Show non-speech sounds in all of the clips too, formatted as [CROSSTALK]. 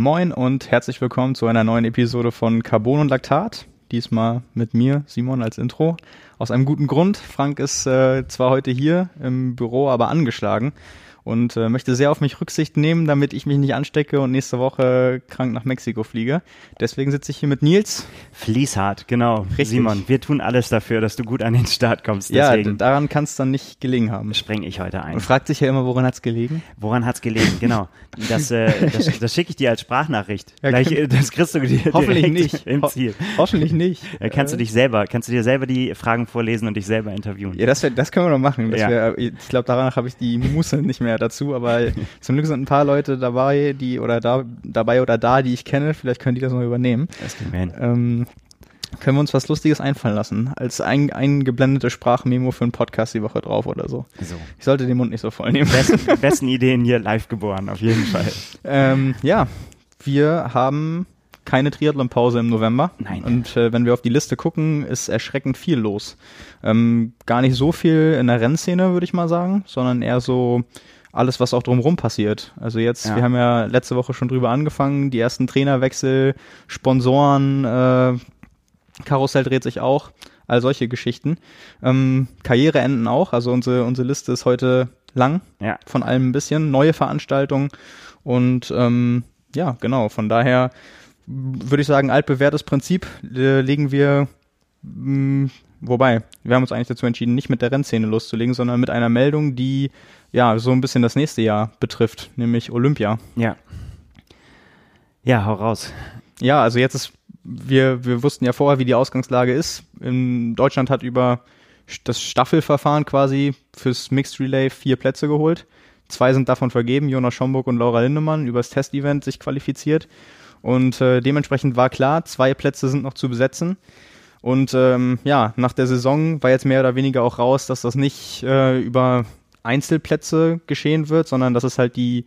Moin und herzlich willkommen zu einer neuen Episode von Carbon und Laktat. Diesmal mit mir, Simon, als Intro. Aus einem guten Grund. Frank ist äh, zwar heute hier im Büro, aber angeschlagen und äh, möchte sehr auf mich Rücksicht nehmen, damit ich mich nicht anstecke und nächste Woche krank nach Mexiko fliege. Deswegen sitze ich hier mit Nils. Fließhart, genau. Richtig. Simon, wir tun alles dafür, dass du gut an den Start kommst. Deswegen ja, daran kann es dann nicht gelegen haben. Spreng ich heute ein. Und fragt sich ja immer, woran hat's gelegen? Woran hat's gelegen, genau. Das, äh, das, [LAUGHS] das schicke ich dir als Sprachnachricht. Ja, Gleich, äh, das kriegst du dir hoffentlich nicht. im Ziel. Ho hoffentlich nicht. Ja, kannst du dich selber, kannst du dir selber die Fragen vorlesen und dich selber interviewen. Ja, das, wär, das können wir noch machen. Ja. Wär, ich glaube, danach habe ich die Muße nicht mehr dazu, aber [LAUGHS] zum Glück sind ein paar Leute dabei, die oder da dabei oder da, die ich kenne. Vielleicht können die das noch übernehmen. Das ähm, können wir uns was Lustiges einfallen lassen. Als ein, eingeblendete Sprachmemo für einen Podcast die Woche drauf oder so. so. Ich sollte den Mund nicht so voll nehmen. Besten, [LAUGHS] besten Ideen hier live geboren, auf jeden Fall. Ähm, ja, wir haben keine Triathlon-Pause im November. Nein. Und äh, wenn wir auf die Liste gucken, ist erschreckend viel los. Ähm, gar nicht so viel in der Rennszene, würde ich mal sagen, sondern eher so alles, was auch drumherum passiert. Also jetzt, ja. wir haben ja letzte Woche schon drüber angefangen, die ersten Trainerwechsel, Sponsoren, äh, Karussell dreht sich auch, all solche Geschichten. Ähm, Karriereenden auch, also unsere, unsere Liste ist heute lang, ja. von allem ein bisschen, neue Veranstaltungen und ähm, ja, genau, von daher würde ich sagen, altbewährtes Prinzip äh, legen wir mh, mm, Wobei, wir haben uns eigentlich dazu entschieden, nicht mit der Rennszene loszulegen, sondern mit einer Meldung, die ja so ein bisschen das nächste Jahr betrifft, nämlich Olympia. Ja. Ja, hau raus. Ja, also jetzt ist, wir, wir wussten ja vorher, wie die Ausgangslage ist. In Deutschland hat über das Staffelverfahren quasi fürs Mixed Relay vier Plätze geholt. Zwei sind davon vergeben, Jonas Schomburg und Laura Lindemann, übers Testevent sich qualifiziert. Und äh, dementsprechend war klar, zwei Plätze sind noch zu besetzen. Und ähm, ja, nach der Saison war jetzt mehr oder weniger auch raus, dass das nicht äh, über Einzelplätze geschehen wird, sondern dass es halt die,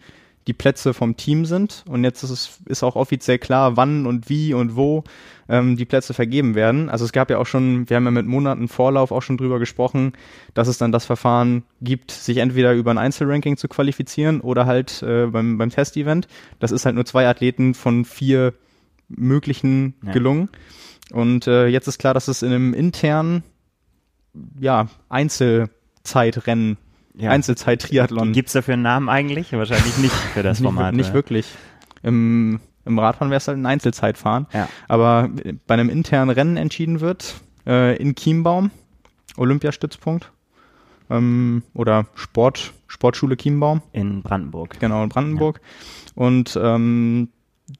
die Plätze vom Team sind. Und jetzt ist es ist auch offiziell klar, wann und wie und wo ähm, die Plätze vergeben werden. Also es gab ja auch schon, wir haben ja mit Monaten Vorlauf auch schon drüber gesprochen, dass es dann das Verfahren gibt, sich entweder über ein Einzelranking zu qualifizieren oder halt äh, beim, beim Testevent. Das ist halt nur zwei Athleten von vier möglichen ja. gelungen. Und äh, jetzt ist klar, dass es in einem internen ja, Einzelzeitrennen ja. Einzelzeit-Triathlon. Gibt es dafür einen Namen eigentlich? Wahrscheinlich nicht für das [LAUGHS] Format. nicht, nicht wirklich. Im, im Radfahren wäre es halt ein Einzelzeitfahren. Ja. Aber bei einem internen Rennen entschieden wird, äh, in Chiembaum, Olympiastützpunkt, ähm, oder Sport, Sportschule Chiembaum. In Brandenburg. Genau, in Brandenburg. Ja. Und ähm,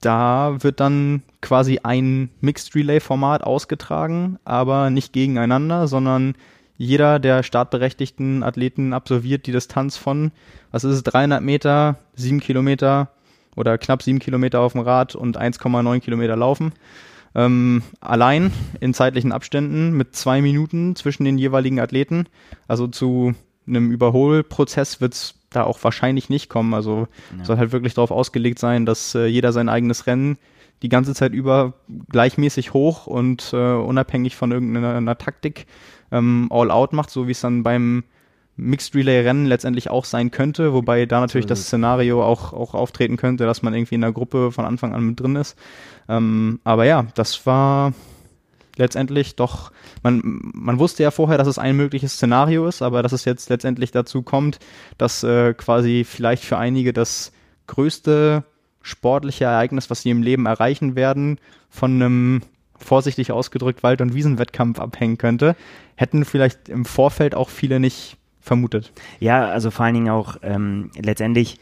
da wird dann quasi ein Mixed Relay Format ausgetragen, aber nicht gegeneinander, sondern jeder der startberechtigten Athleten absolviert die Distanz von, was ist es, 300 Meter, 7 Kilometer oder knapp 7 Kilometer auf dem Rad und 1,9 Kilometer laufen. Ähm, allein in zeitlichen Abständen mit zwei Minuten zwischen den jeweiligen Athleten. Also zu einem Überholprozess wird es da auch wahrscheinlich nicht kommen. Also ja. soll halt wirklich darauf ausgelegt sein, dass äh, jeder sein eigenes Rennen die ganze Zeit über gleichmäßig hoch und äh, unabhängig von irgendeiner Taktik ähm, all out macht, so wie es dann beim Mixed Relay Rennen letztendlich auch sein könnte, wobei da natürlich das Szenario auch, auch auftreten könnte, dass man irgendwie in der Gruppe von Anfang an mit drin ist. Ähm, aber ja, das war letztendlich doch, man, man wusste ja vorher, dass es ein mögliches Szenario ist, aber dass es jetzt letztendlich dazu kommt, dass äh, quasi vielleicht für einige das größte sportliche Ereignis, was sie im Leben erreichen werden, von einem vorsichtig ausgedrückt Wald- und Wiesenwettkampf abhängen könnte, hätten vielleicht im Vorfeld auch viele nicht vermutet. Ja, also vor allen Dingen auch ähm, letztendlich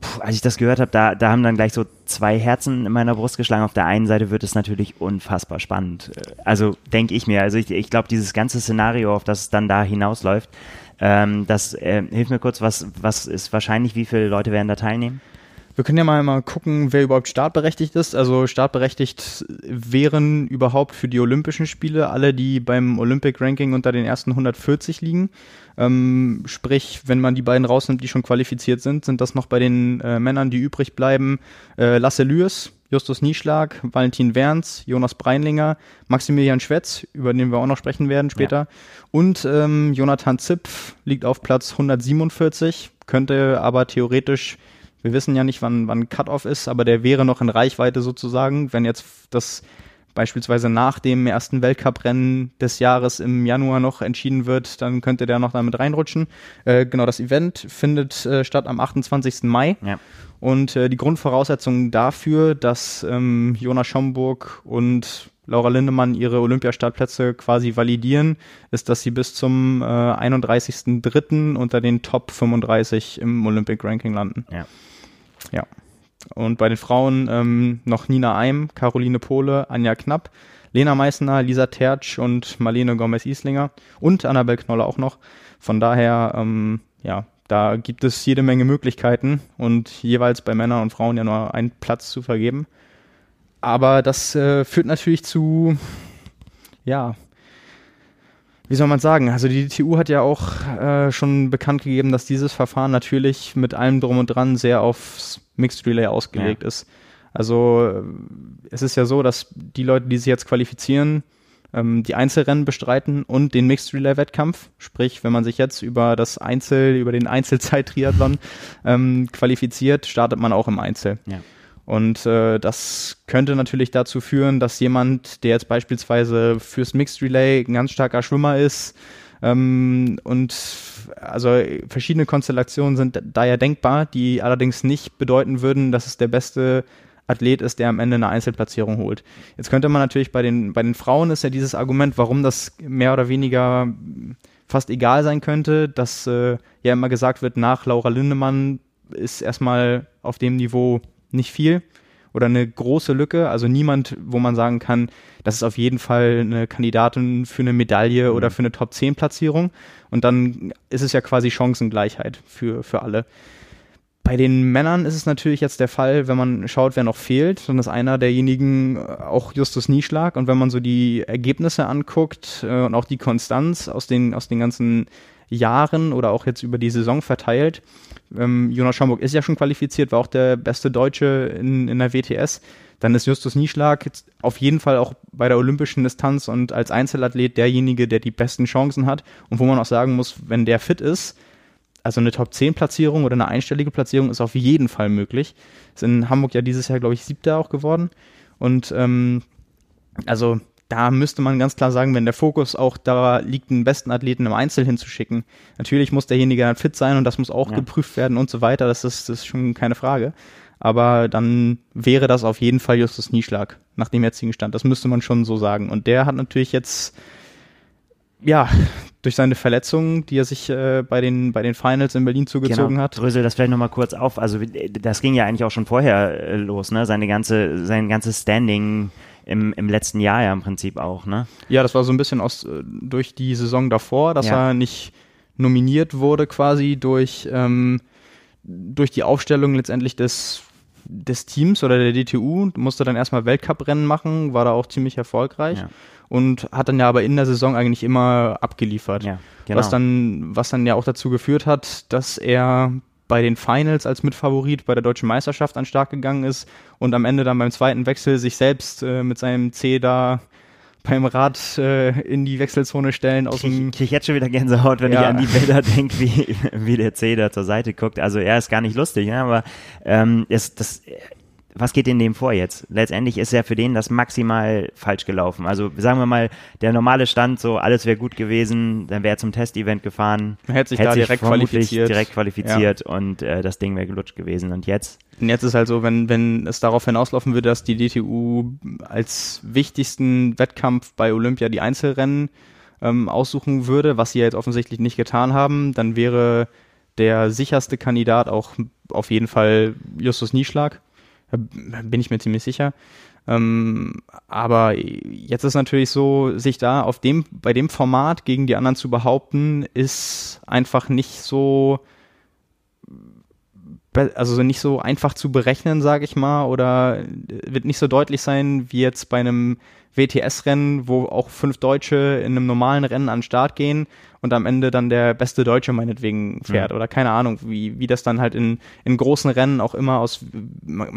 Puh, als ich das gehört habe, da, da haben dann gleich so zwei Herzen in meiner Brust geschlagen. Auf der einen Seite wird es natürlich unfassbar spannend. Also denke ich mir. Also ich, ich glaube, dieses ganze Szenario, auf das es dann da hinausläuft, ähm, das äh, hilft mir kurz, was, was ist wahrscheinlich, wie viele Leute werden da teilnehmen? Wir können ja mal, mal gucken, wer überhaupt startberechtigt ist. Also startberechtigt wären überhaupt für die Olympischen Spiele alle, die beim Olympic Ranking unter den ersten 140 liegen. Ähm, sprich, wenn man die beiden rausnimmt, die schon qualifiziert sind, sind das noch bei den äh, Männern, die übrig bleiben, äh, Lasse Lüers, Justus Nieschlag, Valentin Werns, Jonas Breinlinger, Maximilian Schwetz, über den wir auch noch sprechen werden später, ja. und ähm, Jonathan Zipf liegt auf Platz 147, könnte aber theoretisch Wir wissen ja nicht, wann, wann Cut-Off ist, aber der wäre noch in Reichweite sozusagen, wenn jetzt das beispielsweise nach dem ersten Weltcuprennen des Jahres im Januar noch entschieden wird, dann könnte der noch damit reinrutschen. Äh, genau, das Event findet äh, statt am 28. Mai. Ja. Und äh, die Grundvoraussetzung dafür, dass ähm, Jonas Schomburg und Laura Lindemann ihre Olympiastartplätze quasi validieren, ist, dass sie bis zum äh, 31.03. unter den Top 35 im Olympic Ranking landen. Ja. Ja. Und bei den Frauen ähm, noch Nina Eim, Caroline Pohle, Anja Knapp, Lena Meissner, Lisa Tertsch und Marlene Gomez-Islinger und Annabel Knolle auch noch. Von daher, ähm, ja, da gibt es jede Menge Möglichkeiten und jeweils bei Männern und Frauen ja nur einen Platz zu vergeben. Aber das äh, führt natürlich zu, ja, wie soll man sagen? Also die DTU hat ja auch äh, schon bekannt gegeben, dass dieses Verfahren natürlich mit allem drum und dran sehr aufs Mixed Relay ausgelegt ja. ist. Also äh, es ist ja so, dass die Leute, die sich jetzt qualifizieren, ähm, die Einzelrennen bestreiten und den Mixed Relay Wettkampf. Sprich, wenn man sich jetzt über das Einzel, über den Einzelzeit-Triathlon ähm, qualifiziert, startet man auch im Einzel. Ja. Und äh, das könnte natürlich dazu führen, dass jemand, der jetzt beispielsweise fürs Mixed Relay ein ganz starker Schwimmer ist, ähm, und also verschiedene Konstellationen sind da ja denkbar, die allerdings nicht bedeuten würden, dass es der beste Athlet ist, der am Ende eine Einzelplatzierung holt. Jetzt könnte man natürlich bei den, bei den Frauen ist ja dieses Argument, warum das mehr oder weniger fast egal sein könnte, dass äh, ja immer gesagt wird, nach Laura Lindemann ist erstmal auf dem Niveau nicht viel oder eine große Lücke. Also niemand, wo man sagen kann, das ist auf jeden Fall eine Kandidatin für eine Medaille mhm. oder für eine Top-10-Platzierung. Und dann ist es ja quasi Chancengleichheit für, für alle. Bei den Männern ist es natürlich jetzt der Fall, wenn man schaut, wer noch fehlt, dann ist einer derjenigen äh, auch Justus Nieschlag. Und wenn man so die Ergebnisse anguckt äh, und auch die Konstanz aus den, aus den ganzen Jahren oder auch jetzt über die Saison verteilt, ähm, Jonas Schomburg ist ja schon qualifiziert, war auch der beste Deutsche in, in der WTS. Dann ist Justus Nieschlag auf jeden Fall auch bei der olympischen Distanz und als Einzelathlet derjenige, der die besten Chancen hat und wo man auch sagen muss, wenn der fit ist, also eine Top 10 Platzierung oder eine einstellige Platzierung ist auf jeden Fall möglich. Ist in Hamburg ja dieses Jahr, glaube ich, siebter auch geworden. Und ähm, also da müsste man ganz klar sagen, wenn der Fokus auch da liegt, einen besten Athleten im Einzel hinzuschicken. Natürlich muss derjenige dann fit sein und das muss auch ja. geprüft werden und so weiter. Das ist, das ist schon keine Frage. Aber dann wäre das auf jeden Fall Justus Nieschlag nach dem jetzigen Stand. Das müsste man schon so sagen. Und der hat natürlich jetzt ja, durch seine Verletzungen, die er sich äh, bei, den, bei den Finals in Berlin zugezogen genau. hat. Drösel das vielleicht nochmal kurz auf. Also das ging ja eigentlich auch schon vorher äh, los, ne? Seine ganze, sein ganzes Standing im, im letzten Jahr ja im Prinzip auch, ne? Ja, das war so ein bisschen aus, äh, durch die Saison davor, dass ja. er nicht nominiert wurde quasi durch, ähm, durch die Aufstellung letztendlich des des Teams oder der DTU, musste dann erstmal Weltcuprennen machen, war da auch ziemlich erfolgreich. Ja und hat dann ja aber in der Saison eigentlich immer abgeliefert. Ja, genau. Was dann, was dann ja auch dazu geführt hat, dass er bei den Finals als Mitfavorit bei der deutschen Meisterschaft an Start gegangen ist und am Ende dann beim zweiten Wechsel sich selbst äh, mit seinem C da beim Rad äh, in die Wechselzone stellen aus dem. Ich krieg jetzt schon wieder Gänsehaut, wenn ja. ich an die Bilder [LAUGHS] denke, wie, wie der C da zur Seite guckt. Also er ist gar nicht lustig, ne? aber ähm, es, das, was geht in dem vor jetzt? Letztendlich ist ja für den das maximal falsch gelaufen. Also sagen wir mal, der normale Stand, so alles wäre gut gewesen, dann wäre er zum Testevent gefahren, hätte sich hätte da sich direkt qualifiziert, direkt qualifiziert ja. und äh, das Ding wäre gelutscht gewesen. Und jetzt? Und jetzt ist halt so, wenn, wenn es darauf hinauslaufen würde, dass die DTU als wichtigsten Wettkampf bei Olympia die Einzelrennen ähm, aussuchen würde, was sie jetzt offensichtlich nicht getan haben, dann wäre der sicherste Kandidat auch auf jeden Fall Justus Nieschlag bin ich mir ziemlich sicher. Ähm, aber jetzt ist natürlich so, sich da auf dem, bei dem Format gegen die anderen zu behaupten, ist einfach nicht so, also nicht so einfach zu berechnen, sage ich mal, oder wird nicht so deutlich sein wie jetzt bei einem WTS-Rennen, wo auch fünf Deutsche in einem normalen Rennen an den Start gehen und am Ende dann der beste Deutsche meinetwegen fährt. Mhm. Oder keine Ahnung, wie, wie das dann halt in, in großen Rennen auch immer aus,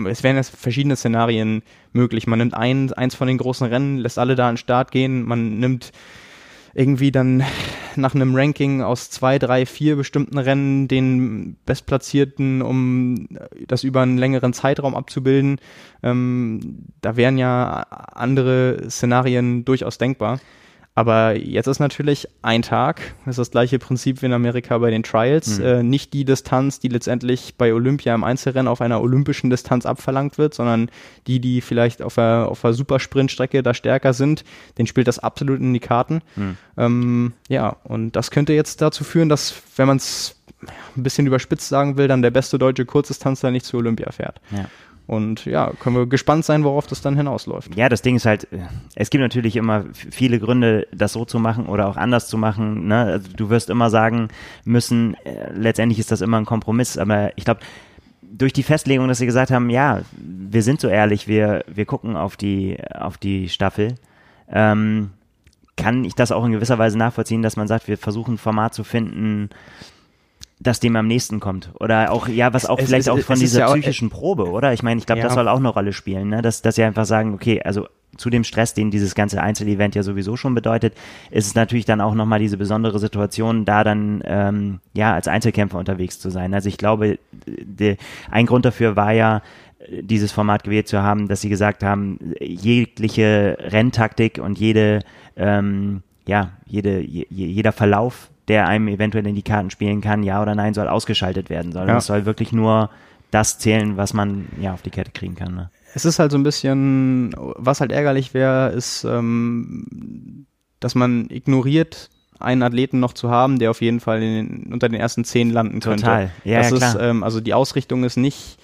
es wären jetzt verschiedene Szenarien möglich. Man nimmt ein, eins von den großen Rennen, lässt alle da an den Start gehen, man nimmt irgendwie dann nach einem Ranking aus zwei, drei, vier bestimmten Rennen den Bestplatzierten, um das über einen längeren Zeitraum abzubilden. Ähm, da wären ja andere Szenarien durchaus denkbar. Aber jetzt ist natürlich ein Tag, das ist das gleiche Prinzip wie in Amerika bei den Trials, mhm. äh, nicht die Distanz, die letztendlich bei Olympia im Einzelrennen auf einer olympischen Distanz abverlangt wird, sondern die, die vielleicht auf der, auf der Supersprintstrecke da stärker sind, den spielt das absolut in die Karten. Mhm. Ähm, ja, und das könnte jetzt dazu führen, dass, wenn man es ein bisschen überspitzt sagen will, dann der beste deutsche Kurzdistanzler nicht zu Olympia fährt. Ja. Und ja, können wir gespannt sein, worauf das dann hinausläuft. Ja, das Ding ist halt, es gibt natürlich immer viele Gründe, das so zu machen oder auch anders zu machen. Ne? Also du wirst immer sagen müssen, äh, letztendlich ist das immer ein Kompromiss, aber ich glaube, durch die Festlegung, dass sie gesagt haben, ja, wir sind so ehrlich, wir, wir gucken auf die, auf die Staffel, ähm, kann ich das auch in gewisser Weise nachvollziehen, dass man sagt, wir versuchen ein Format zu finden, das dem am nächsten kommt. Oder auch, ja, was auch es, vielleicht es, auch von dieser ja psychischen auch, Probe, oder? Ich meine, ich glaube, ja. das soll auch eine Rolle spielen, ne? Dass, dass sie einfach sagen, okay, also zu dem Stress, den dieses ganze Einzelevent ja sowieso schon bedeutet, ist es natürlich dann auch nochmal diese besondere Situation, da dann ähm, ja als Einzelkämpfer unterwegs zu sein. Also ich glaube, de, ein Grund dafür war ja, dieses Format gewählt zu haben, dass sie gesagt haben, jegliche Renntaktik und jede ähm, ja, jede, je, jeder Verlauf der einem eventuell in die Karten spielen kann, ja oder nein, soll ausgeschaltet werden, sondern ja. es soll wirklich nur das zählen, was man ja auf die Kette kriegen kann. Ne? Es ist halt so ein bisschen, was halt ärgerlich wäre, ist, ähm, dass man ignoriert, einen Athleten noch zu haben, der auf jeden Fall den, unter den ersten zehn landen könnte. Total, ja, das ja, ist, ähm, also die Ausrichtung ist nicht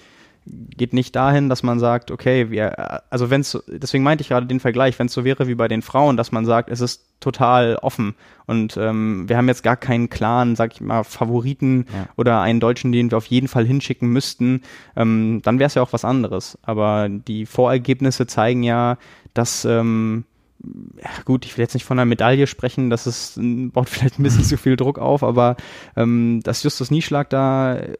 geht nicht dahin, dass man sagt, okay, wir, also wenn es, deswegen meinte ich gerade den Vergleich, wenn es so wäre wie bei den Frauen, dass man sagt, es ist total offen und ähm, wir haben jetzt gar keinen klaren, sag ich mal, Favoriten ja. oder einen Deutschen, den wir auf jeden Fall hinschicken müssten, ähm, dann wäre es ja auch was anderes. Aber die Vorergebnisse zeigen ja, dass ähm, ja, gut, ich will jetzt nicht von einer Medaille sprechen, das ist, [LAUGHS] baut vielleicht ein bisschen [LAUGHS] zu viel Druck auf, aber ähm, dass Justus Nieschlag da, äh,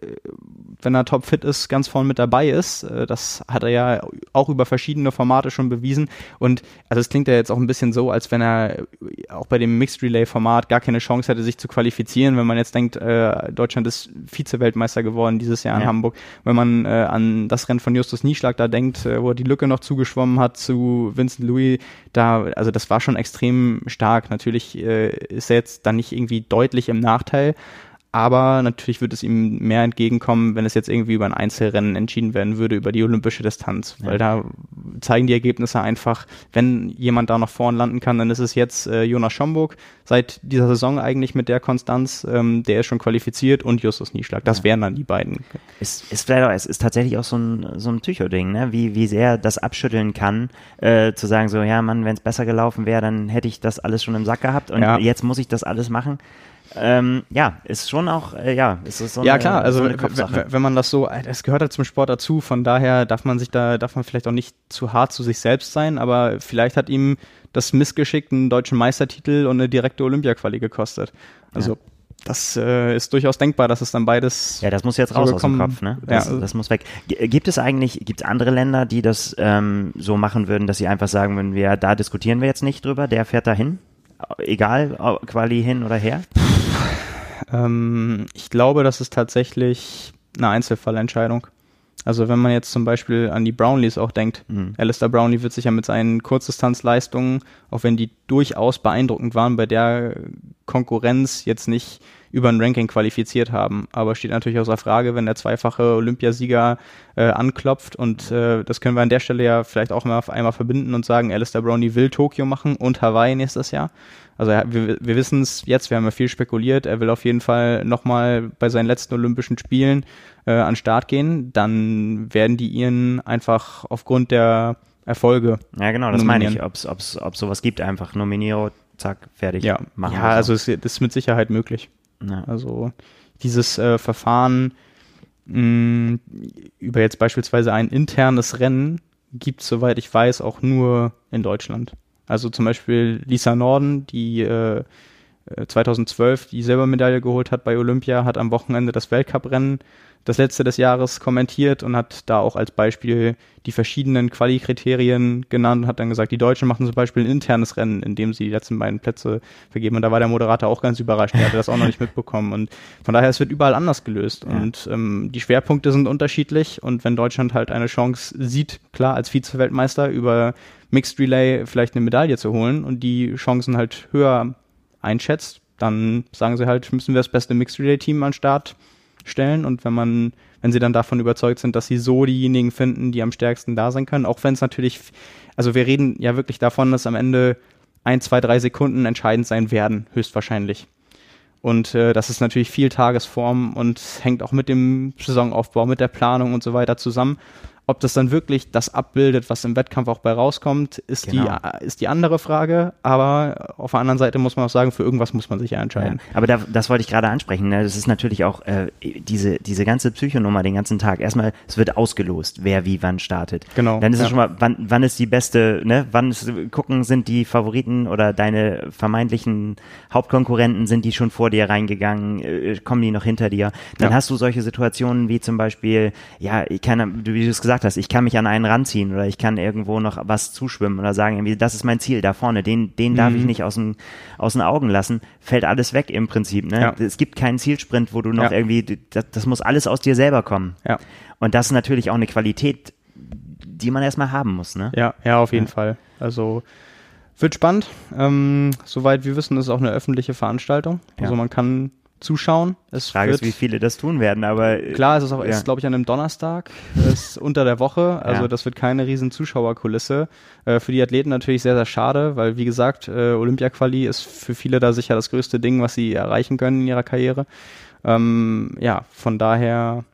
wenn er topfit ist, ganz vorne mit dabei ist, äh, das hat er ja auch über verschiedene Formate schon bewiesen und also es klingt ja jetzt auch ein bisschen so, als wenn er auch bei dem Mixed Relay Format gar keine Chance hätte, sich zu qualifizieren, wenn man jetzt denkt, äh, Deutschland ist Vize-Weltmeister geworden dieses Jahr in ja. Hamburg, wenn man äh, an das Rennen von Justus Nieschlag da denkt, äh, wo er die Lücke noch zugeschwommen hat zu Vincent Louis, da also das war schon extrem stark. Natürlich äh, ist er jetzt dann nicht irgendwie deutlich im Nachteil, aber natürlich wird es ihm mehr entgegenkommen, wenn es jetzt irgendwie über ein Einzelrennen entschieden werden würde, über die olympische Distanz. Ja. Weil da zeigen die Ergebnisse einfach, wenn jemand da noch vorn landen kann, dann ist es jetzt äh, Jonas Schomburg seit dieser Saison eigentlich mit der Konstanz. Ähm, der ist schon qualifiziert und Justus Nieschlag. Das ja. wären dann die beiden. Es ist, vielleicht auch, es ist tatsächlich auch so ein, so ein Tycho-Ding, ne? wie, wie sehr das abschütteln kann, äh, zu sagen so, ja Mann, wenn es besser gelaufen wäre, dann hätte ich das alles schon im Sack gehabt und ja. jetzt muss ich das alles machen. Ähm, ja, ist schon auch, äh, ja, ist so Ja, klar, also so wenn man das so, es gehört halt zum Sport dazu, von daher darf man sich da, darf man vielleicht auch nicht zu hart zu sich selbst sein, aber vielleicht hat ihm das Missgeschick einen deutschen Meistertitel und eine direkte Olympiaquali gekostet. Also, ja. das äh, ist durchaus denkbar, dass es dann beides. Ja, das muss jetzt raus aus dem Kopf, ne? Das, ja. das muss weg. Gibt es eigentlich, gibt es andere Länder, die das ähm, so machen würden, dass sie einfach sagen, wenn wir, da diskutieren wir jetzt nicht drüber, der fährt dahin? Egal, Quali hin oder her? Ähm, ich glaube, das ist tatsächlich eine Einzelfallentscheidung. Also wenn man jetzt zum Beispiel an die Brownlees auch denkt, mhm. Alistair Brownlee wird sich ja mit seinen Kurzdistanzleistungen, auch wenn die durchaus beeindruckend waren, bei der Konkurrenz jetzt nicht über ein Ranking qualifiziert haben. Aber steht natürlich außer Frage, wenn der zweifache Olympiasieger äh, anklopft und äh, das können wir an der Stelle ja vielleicht auch mal einmal verbinden und sagen, Alistair Brownlee will Tokio machen und Hawaii nächstes Jahr. Also er, wir, wir wissen es jetzt, wir haben ja viel spekuliert, er will auf jeden Fall nochmal bei seinen letzten Olympischen Spielen äh, an Start gehen. Dann werden die ihren einfach aufgrund der Erfolge. Ja, genau, das nominieren. meine ich, ob es sowas gibt, einfach Nominierung, zack, fertig. Ja, machen ja also es ist mit Sicherheit möglich. Ja. Also dieses äh, Verfahren mh, über jetzt beispielsweise ein internes Rennen gibt es, soweit ich weiß, auch nur in Deutschland. Also zum Beispiel Lisa Norden, die äh, 2012 die Silbermedaille geholt hat bei Olympia, hat am Wochenende das Weltcuprennen das letzte des Jahres kommentiert und hat da auch als Beispiel die verschiedenen Quali-Kriterien genannt und hat dann gesagt, die Deutschen machen zum Beispiel ein internes Rennen, in dem sie die letzten beiden Plätze vergeben. Und da war der Moderator auch ganz überrascht, er hatte das auch noch nicht mitbekommen. Und von daher, es wird überall anders gelöst. Ja. Und ähm, die Schwerpunkte sind unterschiedlich. Und wenn Deutschland halt eine Chance sieht, klar, als Vize-Weltmeister über Mixed Relay vielleicht eine Medaille zu holen und die Chancen halt höher einschätzt, dann sagen sie halt, müssen wir das beste Mixed Relay Team an Start stellen und wenn man, wenn sie dann davon überzeugt sind, dass sie so diejenigen finden, die am stärksten da sein können, auch wenn es natürlich, also wir reden ja wirklich davon, dass am Ende ein, zwei, drei Sekunden entscheidend sein werden, höchstwahrscheinlich. Und äh, das ist natürlich viel Tagesform und hängt auch mit dem Saisonaufbau, mit der Planung und so weiter zusammen. Ob das dann wirklich das abbildet, was im Wettkampf auch bei rauskommt, ist, genau. die, ist die andere Frage. Aber auf der anderen Seite muss man auch sagen, für irgendwas muss man sich ja entscheiden. Ja, aber da, das wollte ich gerade ansprechen. Ne? Das ist natürlich auch äh, diese, diese ganze Psychonummer den ganzen Tag. Erstmal, es wird ausgelost, wer wie wann startet. Genau. Dann ist ja. es schon mal, wann, wann ist die beste, ne? wann ist, gucken, sind die Favoriten oder deine vermeintlichen Hauptkonkurrenten, sind die schon vor dir reingegangen, äh, kommen die noch hinter dir? Dann ja. hast du solche Situationen wie zum Beispiel, ja, ich kann, wie du es gesagt gesagt hast, ich kann mich an einen ranziehen oder ich kann irgendwo noch was zuschwimmen oder sagen, irgendwie, das ist mein Ziel da vorne, den, den darf ich mhm. nicht aus den, aus den Augen lassen, fällt alles weg im Prinzip. Ne? Ja. Es gibt keinen Zielsprint, wo du noch ja. irgendwie, das, das muss alles aus dir selber kommen. Ja. Und das ist natürlich auch eine Qualität, die man erstmal haben muss. Ne? Ja, ja, auf jeden ja. Fall. Also wird spannend. Ähm, soweit wir wissen, ist es auch eine öffentliche Veranstaltung. Also man kann zuschauen. Es Frage ist, wie viele das tun werden, aber äh, klar, es ist auch, ja. ist glaube ich an einem Donnerstag, es ist unter der Woche, also ja. das wird keine riesen Zuschauerkulisse. Äh, für die Athleten natürlich sehr sehr schade, weil wie gesagt, äh, Olympia-Quali ist für viele da sicher das größte Ding, was sie erreichen können in ihrer Karriere. Ähm, ja, von daher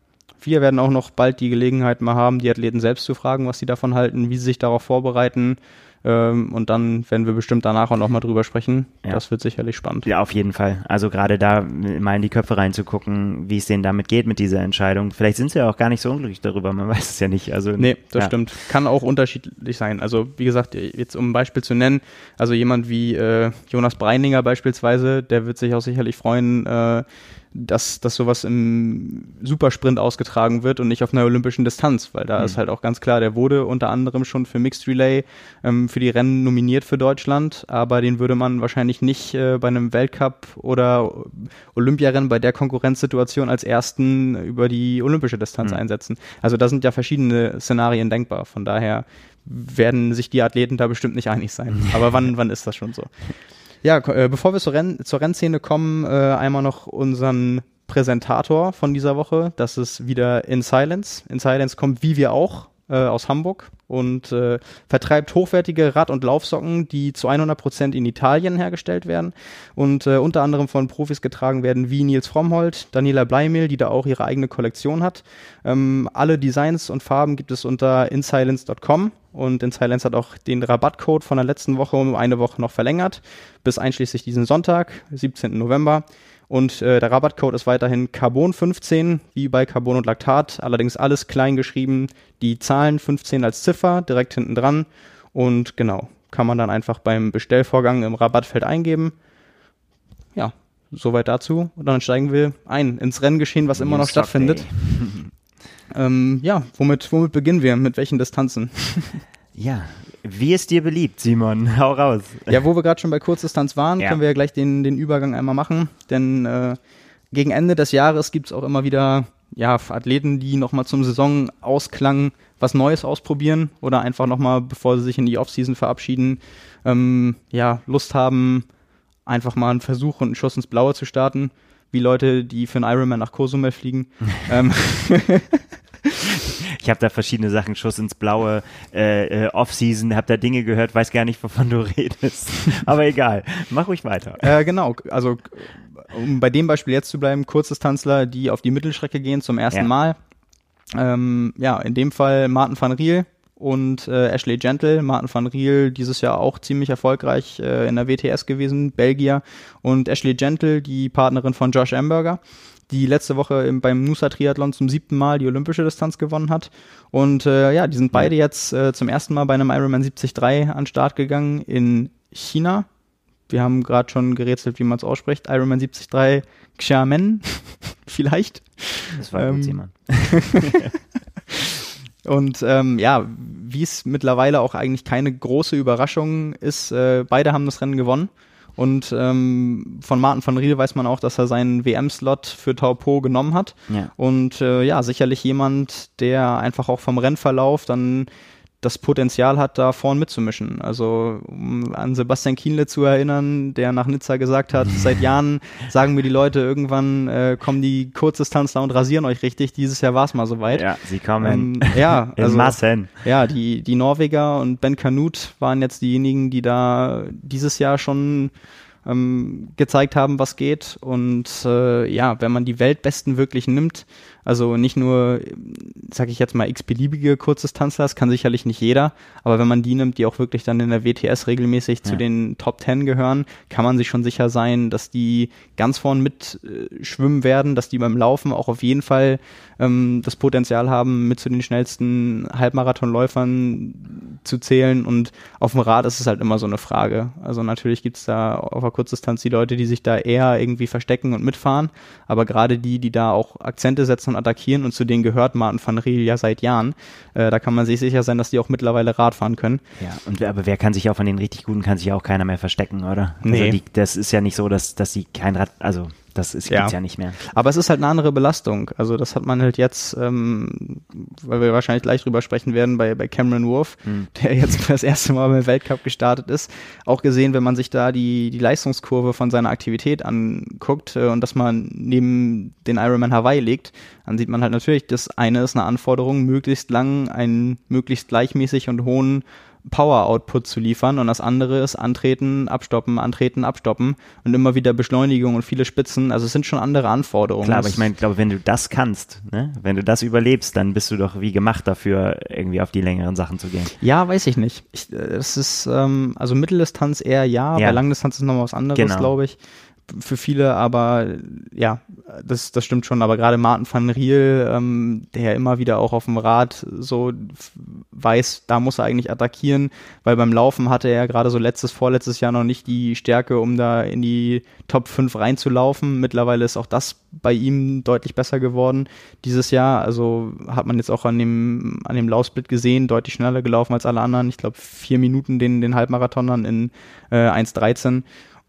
wir werden auch noch bald die Gelegenheit mal haben, die Athleten selbst zu fragen, was sie davon halten, wie sie sich darauf vorbereiten. Ähm, und dann werden wir bestimmt danach auch nochmal drüber sprechen. Ja. Das wird sicherlich spannend. Ja, auf jeden Fall. Also gerade da mal in die Köpfe reinzugucken, wie es denen damit geht mit dieser Entscheidung. Vielleicht sind sie ja auch gar nicht so unglücklich darüber, man weiß es ja nicht. Also, nee, das ja. stimmt. Kann auch unterschiedlich sein. Also wie gesagt, jetzt um ein Beispiel zu nennen, also jemand wie äh, Jonas Breininger beispielsweise, der wird sich auch sicherlich freuen, äh, dass, dass sowas im Supersprint ausgetragen wird und nicht auf einer olympischen Distanz, weil da mhm. ist halt auch ganz klar, der wurde unter anderem schon für Mixed Relay ähm, für die Rennen nominiert für Deutschland, aber den würde man wahrscheinlich nicht äh, bei einem Weltcup oder Olympiarennen bei der Konkurrenzsituation als ersten über die olympische Distanz mhm. einsetzen. Also da sind ja verschiedene Szenarien denkbar. Von daher werden sich die Athleten da bestimmt nicht einig sein. [LAUGHS] Aber wann, wann ist das schon so? Ja, äh, bevor wir zur, Renn zur Rennszene kommen, äh, einmal noch unseren Präsentator von dieser Woche. Das ist wieder In Silence. In Silence kommt wie wir auch äh, aus Hamburg und äh, vertreibt hochwertige Rad- und Laufsocken, die zu 100 Prozent in Italien hergestellt werden und äh, unter anderem von Profis getragen werden wie Nils Frommhold, Daniela Bleimel, die da auch ihre eigene Kollektion hat. Ähm, alle Designs und Farben gibt es unter insilence.com und InSilence hat auch den Rabattcode von der letzten Woche um eine Woche noch verlängert, bis einschließlich diesen Sonntag, 17. November. Und äh, der Rabattcode ist weiterhin Carbon15, wie bei Carbon und Laktat, allerdings alles klein geschrieben, die Zahlen 15 als Ziffer direkt hinten dran. Und genau, kann man dann einfach beim Bestellvorgang im Rabattfeld eingeben. Ja, soweit dazu. Und dann steigen wir ein ins Renngeschehen, was immer noch stattfindet. [LAUGHS] ähm, ja, womit, womit beginnen wir? Mit welchen Distanzen? [LAUGHS] ja, wie es dir beliebt, Simon. [LAUGHS] Hau raus. Ja, wo wir gerade schon bei Kurzdistanz waren, ja. können wir ja gleich den, den Übergang einmal machen. Denn äh, gegen Ende des Jahres gibt es auch immer wieder ja, Athleten, die nochmal zum Saisonausklang was Neues ausprobieren oder einfach nochmal, bevor sie sich in die Offseason verabschieden, ähm, ja, Lust haben, einfach mal einen Versuch und einen Schuss ins Blaue zu starten. Wie Leute, die für einen Ironman nach Cozumel fliegen. [LAUGHS] ähm, [LAUGHS] ich habe da verschiedene Sachen, Schuss ins Blaue, äh, äh, Off-Season, habe da Dinge gehört, weiß gar nicht, wovon du [LAUGHS] redest. Aber egal, mach ruhig weiter. Äh, genau, also um bei dem Beispiel jetzt zu bleiben, Kurzdistanzler, die auf die Mittelstrecke gehen zum ersten ja. Mal. Ähm, ja, in dem Fall Martin van Riel und äh, Ashley Gentle. Martin van Riel dieses Jahr auch ziemlich erfolgreich äh, in der WTS gewesen, Belgier. Und Ashley Gentle, die Partnerin von Josh Amberger die letzte Woche im, beim Nusa Triathlon zum siebten Mal die olympische Distanz gewonnen hat. Und äh, ja, die sind beide jetzt äh, zum ersten Mal bei einem Ironman 73 an Start gegangen in China. wir haben gerade schon gerätselt, wie man es ausspricht. Ironman 73 Xiamen, [LAUGHS] vielleicht. Das war ähm, gut, Simon. [LAUGHS] Und ähm, ja, wie es mittlerweile auch eigentlich keine große Überraschung ist, äh, beide haben das Rennen gewonnen. Und ähm, von Martin van Riel weiß man auch, dass er seinen WM-Slot für Taupo genommen hat. Ja. Und äh, ja, sicherlich jemand, der einfach auch vom Rennverlauf dann das Potenzial hat, da vorn mitzumischen. Also um an Sebastian Kienle zu erinnern, der nach Nizza gesagt hat, [LAUGHS] seit Jahren sagen mir die Leute, irgendwann äh, kommen die Kurzdistanzler und rasieren euch richtig. Dieses Jahr war es mal soweit. Ja, sie kommen ähm, ja, [LAUGHS] in also, Massen. Ja, die, die Norweger und Ben Kanut waren jetzt diejenigen, die da dieses Jahr schon ähm, gezeigt haben, was geht. Und äh, ja, wenn man die Weltbesten wirklich nimmt, also nicht nur, sage ich jetzt mal, x-beliebige Kurzdistanzler, das kann sicherlich nicht jeder, aber wenn man die nimmt, die auch wirklich dann in der WTS regelmäßig ja. zu den Top Ten gehören, kann man sich schon sicher sein, dass die ganz vorn mit äh, schwimmen werden, dass die beim Laufen auch auf jeden Fall ähm, das Potenzial haben, mit zu den schnellsten Halbmarathonläufern zu zählen. Und auf dem Rad ist es halt immer so eine Frage. Also natürlich gibt's da auf der Kurzdistanz die Leute, die sich da eher irgendwie verstecken und mitfahren, aber gerade die, die da auch Akzente setzen und attackieren und zu denen gehört Martin van Riel ja seit Jahren. Äh, da kann man sich sicher sein, dass die auch mittlerweile Rad fahren können. Ja, und aber wer kann sich auch von den richtig Guten, kann sich auch keiner mehr verstecken, oder? Also nee. Die, das ist ja nicht so, dass, dass sie kein Rad, also das ist, ja. ja nicht mehr. Aber es ist halt eine andere Belastung. Also das hat man halt jetzt, ähm, weil wir wahrscheinlich gleich drüber sprechen werden, bei, bei Cameron Wolf, hm. der jetzt für das erste Mal beim Weltcup gestartet ist, auch gesehen, wenn man sich da die, die Leistungskurve von seiner Aktivität anguckt äh, und dass man neben den Ironman Hawaii legt, dann sieht man halt natürlich, das eine ist eine Anforderung, möglichst lang einen möglichst gleichmäßig und hohen Power-Output zu liefern und das andere ist antreten, abstoppen, antreten, abstoppen und immer wieder Beschleunigung und viele Spitzen. Also es sind schon andere Anforderungen. Klar, aber ich meine, glaube, wenn du das kannst, ne? wenn du das überlebst, dann bist du doch wie gemacht dafür, irgendwie auf die längeren Sachen zu gehen. Ja, weiß ich nicht. Ich, äh, das ist, ähm, also Mitteldistanz eher ja, ja. bei Langdistanz ist nochmal was anderes, genau. glaube ich für viele, aber ja, das, das stimmt schon. Aber gerade Martin van Riel, ähm, der immer wieder auch auf dem Rad so weiß, da muss er eigentlich attackieren, weil beim Laufen hatte er gerade so letztes, vorletztes Jahr noch nicht die Stärke, um da in die Top 5 reinzulaufen. Mittlerweile ist auch das bei ihm deutlich besser geworden dieses Jahr. Also hat man jetzt auch an dem, an dem Laufsplit gesehen, deutlich schneller gelaufen als alle anderen. Ich glaube, vier Minuten den, den Halbmarathonern in äh, 1,13.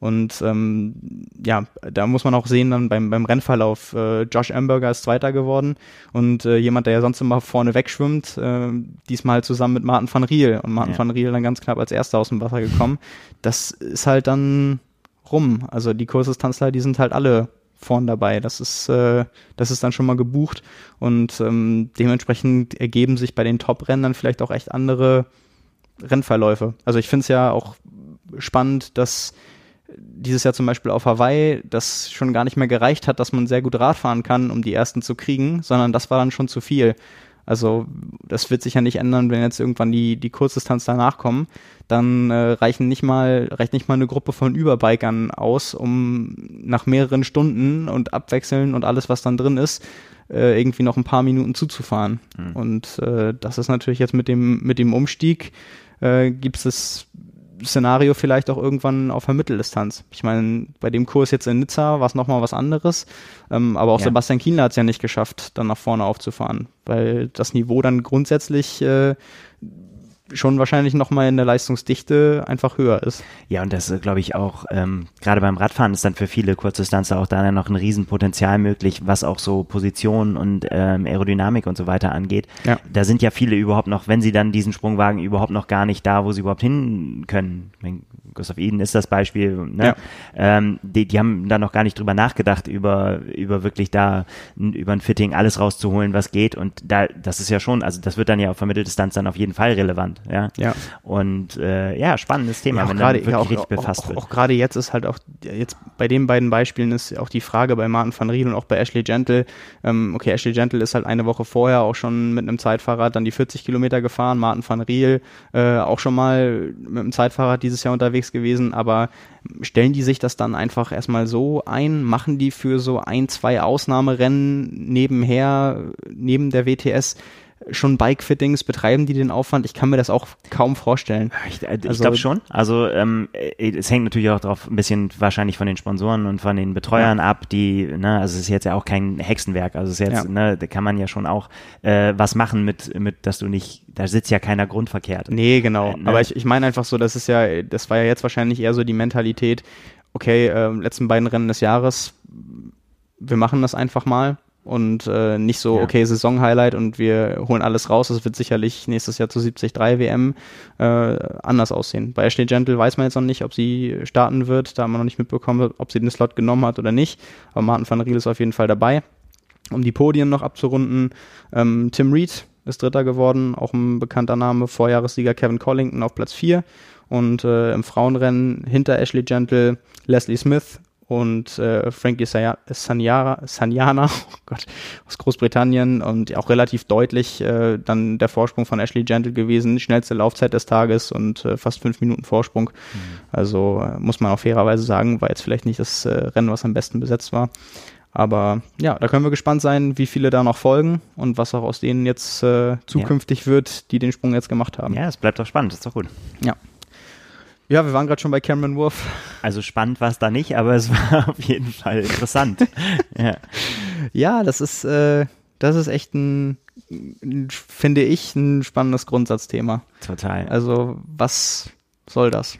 Und ähm, ja, da muss man auch sehen, dann beim, beim Rennverlauf, äh, Josh Amberger ist Zweiter geworden und äh, jemand, der ja sonst immer vorne wegschwimmt, äh, diesmal zusammen mit Martin van Riel und Martin ja. van Riel dann ganz knapp als Erster aus dem Wasser gekommen. Das ist halt dann rum. Also die Kursdistanzler, die sind halt alle vorn dabei. Das ist, äh, das ist dann schon mal gebucht und ähm, dementsprechend ergeben sich bei den Top-Rennen vielleicht auch echt andere Rennverläufe. Also ich finde es ja auch spannend, dass dieses Jahr zum Beispiel auf Hawaii das schon gar nicht mehr gereicht hat, dass man sehr gut Rad fahren kann, um die ersten zu kriegen, sondern das war dann schon zu viel. Also das wird sich ja nicht ändern, wenn jetzt irgendwann die, die Kurzdistanz danach kommen. Dann äh, reichen nicht mal, reicht nicht mal eine Gruppe von Überbikern aus, um nach mehreren Stunden und abwechseln und alles, was dann drin ist, äh, irgendwie noch ein paar Minuten zuzufahren. Mhm. Und äh, das ist natürlich jetzt mit dem, mit dem Umstieg, äh, gibt es Szenario vielleicht auch irgendwann auf der Mitteldistanz. Ich meine, bei dem Kurs jetzt in Nizza war es nochmal was anderes, ähm, aber auch ja. Sebastian Kienler hat es ja nicht geschafft, dann nach vorne aufzufahren, weil das Niveau dann grundsätzlich äh, schon wahrscheinlich nochmal in der Leistungsdichte einfach höher ist. Ja, und das glaube ich auch, ähm, gerade beim Radfahren ist dann für viele Kurzdistanzer auch da noch ein Riesenpotenzial möglich, was auch so Position und ähm, Aerodynamik und so weiter angeht. Ja. Da sind ja viele überhaupt noch, wenn sie dann diesen Sprung wagen, überhaupt noch gar nicht da, wo sie überhaupt hin können. Gustav Eden ist das Beispiel. Ne? Ja. Ähm, die, die haben da noch gar nicht drüber nachgedacht, über, über wirklich da über ein Fitting alles rauszuholen, was geht. Und da, das ist ja schon, also das wird dann ja auf Vermitteldistanz dann auf jeden Fall relevant. Ja. ja. Und äh, ja, spannendes Thema, ja, wenn man wirklich auch, richtig befasst auch, wird. Auch, auch gerade jetzt ist halt auch, jetzt bei den beiden Beispielen ist auch die Frage bei Martin van Riel und auch bei Ashley Gentle, ähm, okay, Ashley Gentle ist halt eine Woche vorher auch schon mit einem Zeitfahrrad dann die 40 Kilometer gefahren, Martin van Riel äh, auch schon mal mit einem Zeitfahrrad dieses Jahr unterwegs unterwegs gewesen, aber stellen die sich das dann einfach erstmal so ein? Machen die für so ein, zwei Ausnahmerennen nebenher, neben der WTS schon Bike-Fittings? Betreiben die den Aufwand? Ich kann mir das auch kaum vorstellen. Ich, äh, ich also, glaube schon. Also ähm, äh, es hängt natürlich auch drauf ein bisschen wahrscheinlich von den Sponsoren und von den Betreuern ja. ab, die, ne, also es ist jetzt ja auch kein Hexenwerk. Also es ist jetzt, ja. ne, da kann man ja schon auch äh, was machen mit, mit, dass du nicht, da sitzt ja keiner grundverkehrt. Nee, genau. Äh, ne? Aber ich, ich meine einfach so, das ist ja, das war ja jetzt wahrscheinlich eher so die Mentalität, okay, äh, letzten beiden Rennen des Jahres, wir machen das einfach mal und äh, nicht so, ja. okay, Saison-Highlight und wir holen alles raus. Das wird sicherlich nächstes Jahr zu 73 WM äh, anders aussehen. Bei Ashley Gentle weiß man jetzt noch nicht, ob sie starten wird. Da haben wir noch nicht mitbekommen, ob sie den Slot genommen hat oder nicht. Aber Martin van Riel ist auf jeden Fall dabei. Um die Podien noch abzurunden, ähm, Tim Reed ist Dritter geworden, auch ein bekannter Name, Vorjahressieger Kevin Collington auf Platz 4 und äh, im Frauenrennen hinter Ashley Gentle Leslie Smith und äh, Frankie Sanyara, Sanyana, [LAUGHS] oh Gott, aus Großbritannien und auch relativ deutlich äh, dann der Vorsprung von Ashley Gentle gewesen, schnellste Laufzeit des Tages und äh, fast fünf Minuten Vorsprung. Mhm. Also äh, muss man auch fairerweise sagen, war jetzt vielleicht nicht das äh, Rennen, was am besten besetzt war. Aber ja, da können wir gespannt sein, wie viele da noch folgen und was auch aus denen jetzt äh, zukünftig ja. wird, die den Sprung jetzt gemacht haben. Ja, es bleibt doch spannend, das ist doch gut. Ja. Ja, wir waren gerade schon bei Cameron Wolf. Also spannend war es da nicht, aber es [LAUGHS] war auf jeden Fall interessant. [LAUGHS] ja. ja, das ist, äh, das ist echt ein, finde ich, ein spannendes Grundsatzthema. Total. Also, was soll das?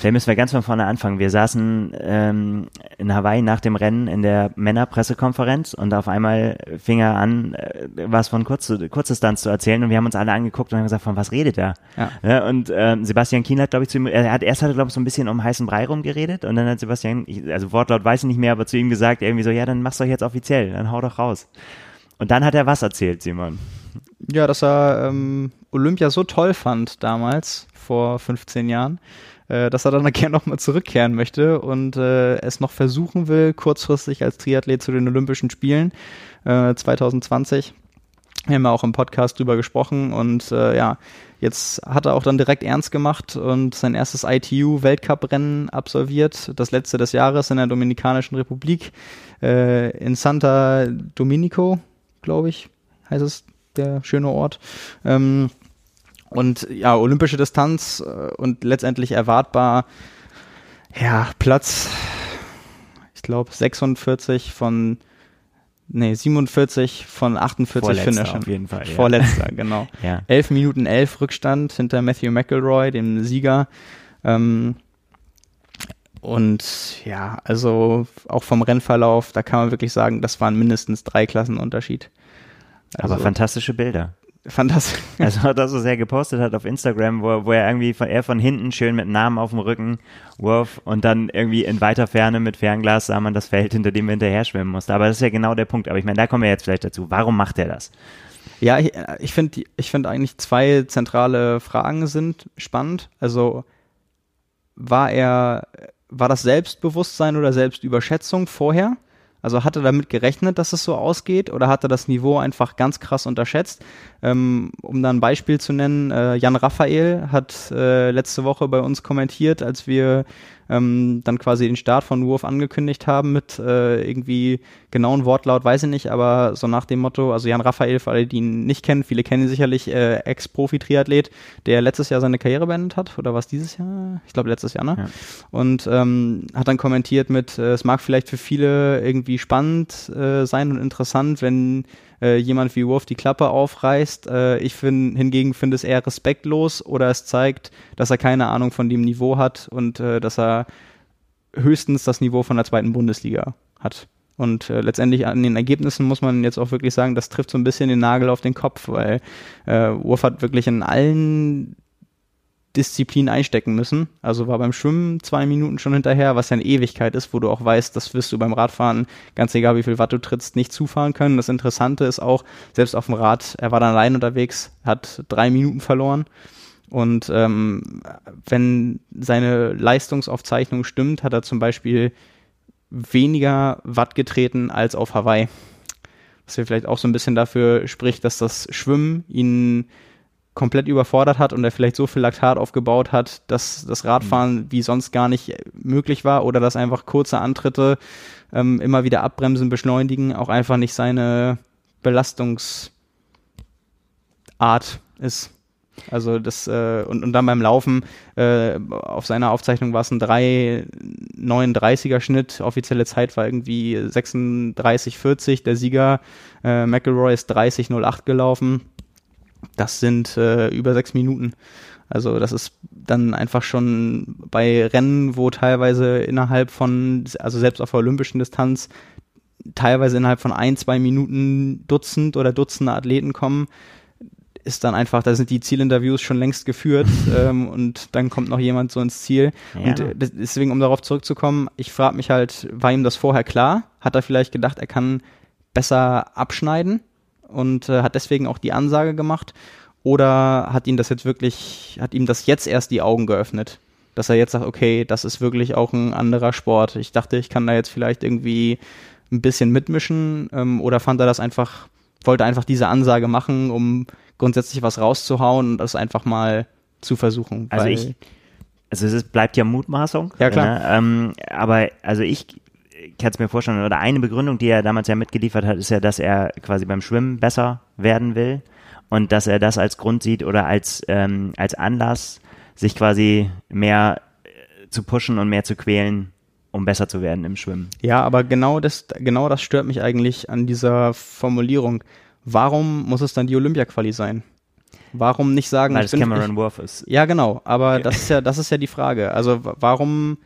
Vielleicht müssen wir ganz von vorne anfangen. Wir saßen ähm, in Hawaii nach dem Rennen in der Männerpressekonferenz und auf einmal fing er an, äh, was von Kurz Kurzdistanz zu erzählen und wir haben uns alle angeguckt und haben gesagt, von was redet er? Ja. ja und ähm, Sebastian Kien hat, glaube ich, zu ihm, er hat erst hat er, glaube ich, so ein bisschen um heißen Brei rumgeredet und dann hat Sebastian, ich, also Wortlaut weiß ich nicht mehr, aber zu ihm gesagt, irgendwie so, ja, dann mach's doch jetzt offiziell, dann hau doch raus. Und dann hat er was erzählt, Simon. Ja, dass er ähm, Olympia so toll fand damals, vor 15 Jahren, äh, dass er dann [LAUGHS] gerne nochmal zurückkehren möchte und äh, es noch versuchen will, kurzfristig als Triathlet zu den Olympischen Spielen äh, 2020. Wir haben ja auch im Podcast drüber gesprochen und äh, ja, jetzt hat er auch dann direkt ernst gemacht und sein erstes ITU-Weltcup-Rennen absolviert, das letzte des Jahres in der Dominikanischen Republik, äh, in Santa Dominico, glaube ich, heißt es, der schöne Ort. Ähm, und ja, olympische Distanz äh, und letztendlich erwartbar, ja, Platz, ich glaube 46 von, nee, 47 von 48 Vorletzter Finishern. auf jeden Fall. Ja. Vorletzter, genau. [LAUGHS] ja. 11 Minuten 11 Rückstand hinter Matthew McElroy, dem Sieger. Ähm, und ja, also auch vom Rennverlauf, da kann man wirklich sagen, das waren mindestens drei Klassen Unterschied. Also, Aber fantastische Bilder fantastisch. Also, dass er sehr gepostet hat auf Instagram, wo, wo er irgendwie von, er von hinten schön mit Namen auf dem Rücken, Wurf und dann irgendwie in weiter Ferne mit Fernglas sah man das Feld, hinter dem er hinterher schwimmen musste. Aber das ist ja genau der Punkt. Aber ich meine, da kommen wir jetzt vielleicht dazu. Warum macht er das? Ja, ich, ich finde ich finde eigentlich zwei zentrale Fragen sind spannend. Also, war er, war das Selbstbewusstsein oder Selbstüberschätzung vorher? Also hat er damit gerechnet, dass es so ausgeht oder hat er das Niveau einfach ganz krass unterschätzt? Ähm, um da ein Beispiel zu nennen, äh, Jan Raphael hat äh, letzte Woche bei uns kommentiert, als wir ähm, dann quasi den Start von Wurf angekündigt haben mit äh, irgendwie genauen Wortlaut, weiß ich nicht, aber so nach dem Motto, also Jan Raphael, für alle, die ihn nicht kennen, viele kennen ihn sicherlich, äh, Ex-Profi-Triathlet, der letztes Jahr seine Karriere beendet hat, oder was dieses Jahr? Ich glaube letztes Jahr, ne? Ja. Und ähm, hat dann kommentiert mit, äh, es mag vielleicht für viele irgendwie spannend äh, sein und interessant, wenn äh, jemand wie Wolf die Klappe aufreißt. Äh, ich find, hingegen finde es eher respektlos oder es zeigt, dass er keine Ahnung von dem Niveau hat und äh, dass er höchstens das Niveau von der zweiten Bundesliga hat. Und äh, letztendlich an den Ergebnissen muss man jetzt auch wirklich sagen, das trifft so ein bisschen den Nagel auf den Kopf, weil äh, Wolf hat wirklich in allen Disziplin einstecken müssen. Also war beim Schwimmen zwei Minuten schon hinterher, was ja eine Ewigkeit ist, wo du auch weißt, das wirst du beim Radfahren, ganz egal wie viel Watt du trittst, nicht zufahren können. Das Interessante ist auch, selbst auf dem Rad, er war dann allein unterwegs, hat drei Minuten verloren. Und ähm, wenn seine Leistungsaufzeichnung stimmt, hat er zum Beispiel weniger Watt getreten als auf Hawaii. Was ja vielleicht auch so ein bisschen dafür spricht, dass das Schwimmen ihn komplett überfordert hat und er vielleicht so viel Laktat aufgebaut hat, dass das Radfahren mhm. wie sonst gar nicht möglich war oder dass einfach kurze Antritte ähm, immer wieder abbremsen, beschleunigen, auch einfach nicht seine Belastungs Art ist. Also das äh, und, und dann beim Laufen äh, auf seiner Aufzeichnung war es ein 3,39er Schnitt. Offizielle Zeit war irgendwie 36,40. Der Sieger äh, McElroy ist 30,08 gelaufen. Das sind äh, über sechs Minuten. Also das ist dann einfach schon bei Rennen, wo teilweise innerhalb von, also selbst auf der olympischen Distanz, teilweise innerhalb von ein, zwei Minuten Dutzend oder Dutzende Athleten kommen, ist dann einfach, da sind die Zielinterviews schon längst geführt [LAUGHS] ähm, und dann kommt noch jemand so ins Ziel. Ja. Und äh, deswegen, um darauf zurückzukommen, ich frage mich halt, war ihm das vorher klar? Hat er vielleicht gedacht, er kann besser abschneiden und äh, hat deswegen auch die Ansage gemacht? Oder hat ihn das jetzt wirklich, hat ihm das jetzt erst die Augen geöffnet? Dass er jetzt sagt, okay, das ist wirklich auch ein anderer Sport. Ich dachte, ich kann da jetzt vielleicht irgendwie ein bisschen mitmischen ähm, oder fand er das einfach, wollte einfach diese Ansage machen, um grundsätzlich was rauszuhauen und das einfach mal zu versuchen. Also ich, also es ist, bleibt ja Mutmaßung. Ja, klar. Ne? Ähm, aber also ich kann es mir vorstellen, oder eine Begründung, die er damals ja mitgeliefert hat, ist ja, dass er quasi beim Schwimmen besser werden will und dass er das als Grund sieht oder als, ähm, als Anlass, sich quasi mehr äh, zu pushen und mehr zu quälen, um besser zu werden im Schwimmen. Ja, aber genau das, genau das stört mich eigentlich an dieser Formulierung. Warum muss es dann die Olympia-Quali sein? Warum nicht sagen, Weil es Cameron Worth ist. Ja, genau, aber das ist ja, das ist ja die Frage. Also warum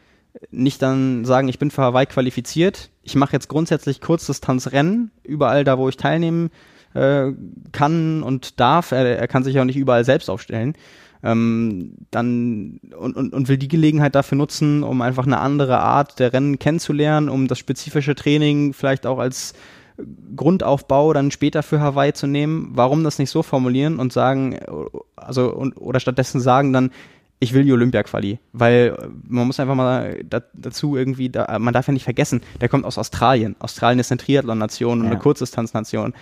nicht dann sagen, ich bin für Hawaii qualifiziert, ich mache jetzt grundsätzlich Kurzdistanzrennen, überall da, wo ich teilnehmen äh, kann und darf. Er, er kann sich auch nicht überall selbst aufstellen. Ähm, dann und, und, und will die Gelegenheit dafür nutzen, um einfach eine andere Art der Rennen kennenzulernen, um das spezifische Training vielleicht auch als Grundaufbau dann später für Hawaii zu nehmen. Warum das nicht so formulieren und sagen, also und, oder stattdessen sagen dann, ich will die Olympia-Quali, weil äh, man muss einfach mal da, dazu irgendwie, da, man darf ja nicht vergessen, der kommt aus Australien. Australien ist eine Triathlon-Nation und ja. eine Kurzdistanz-Nation.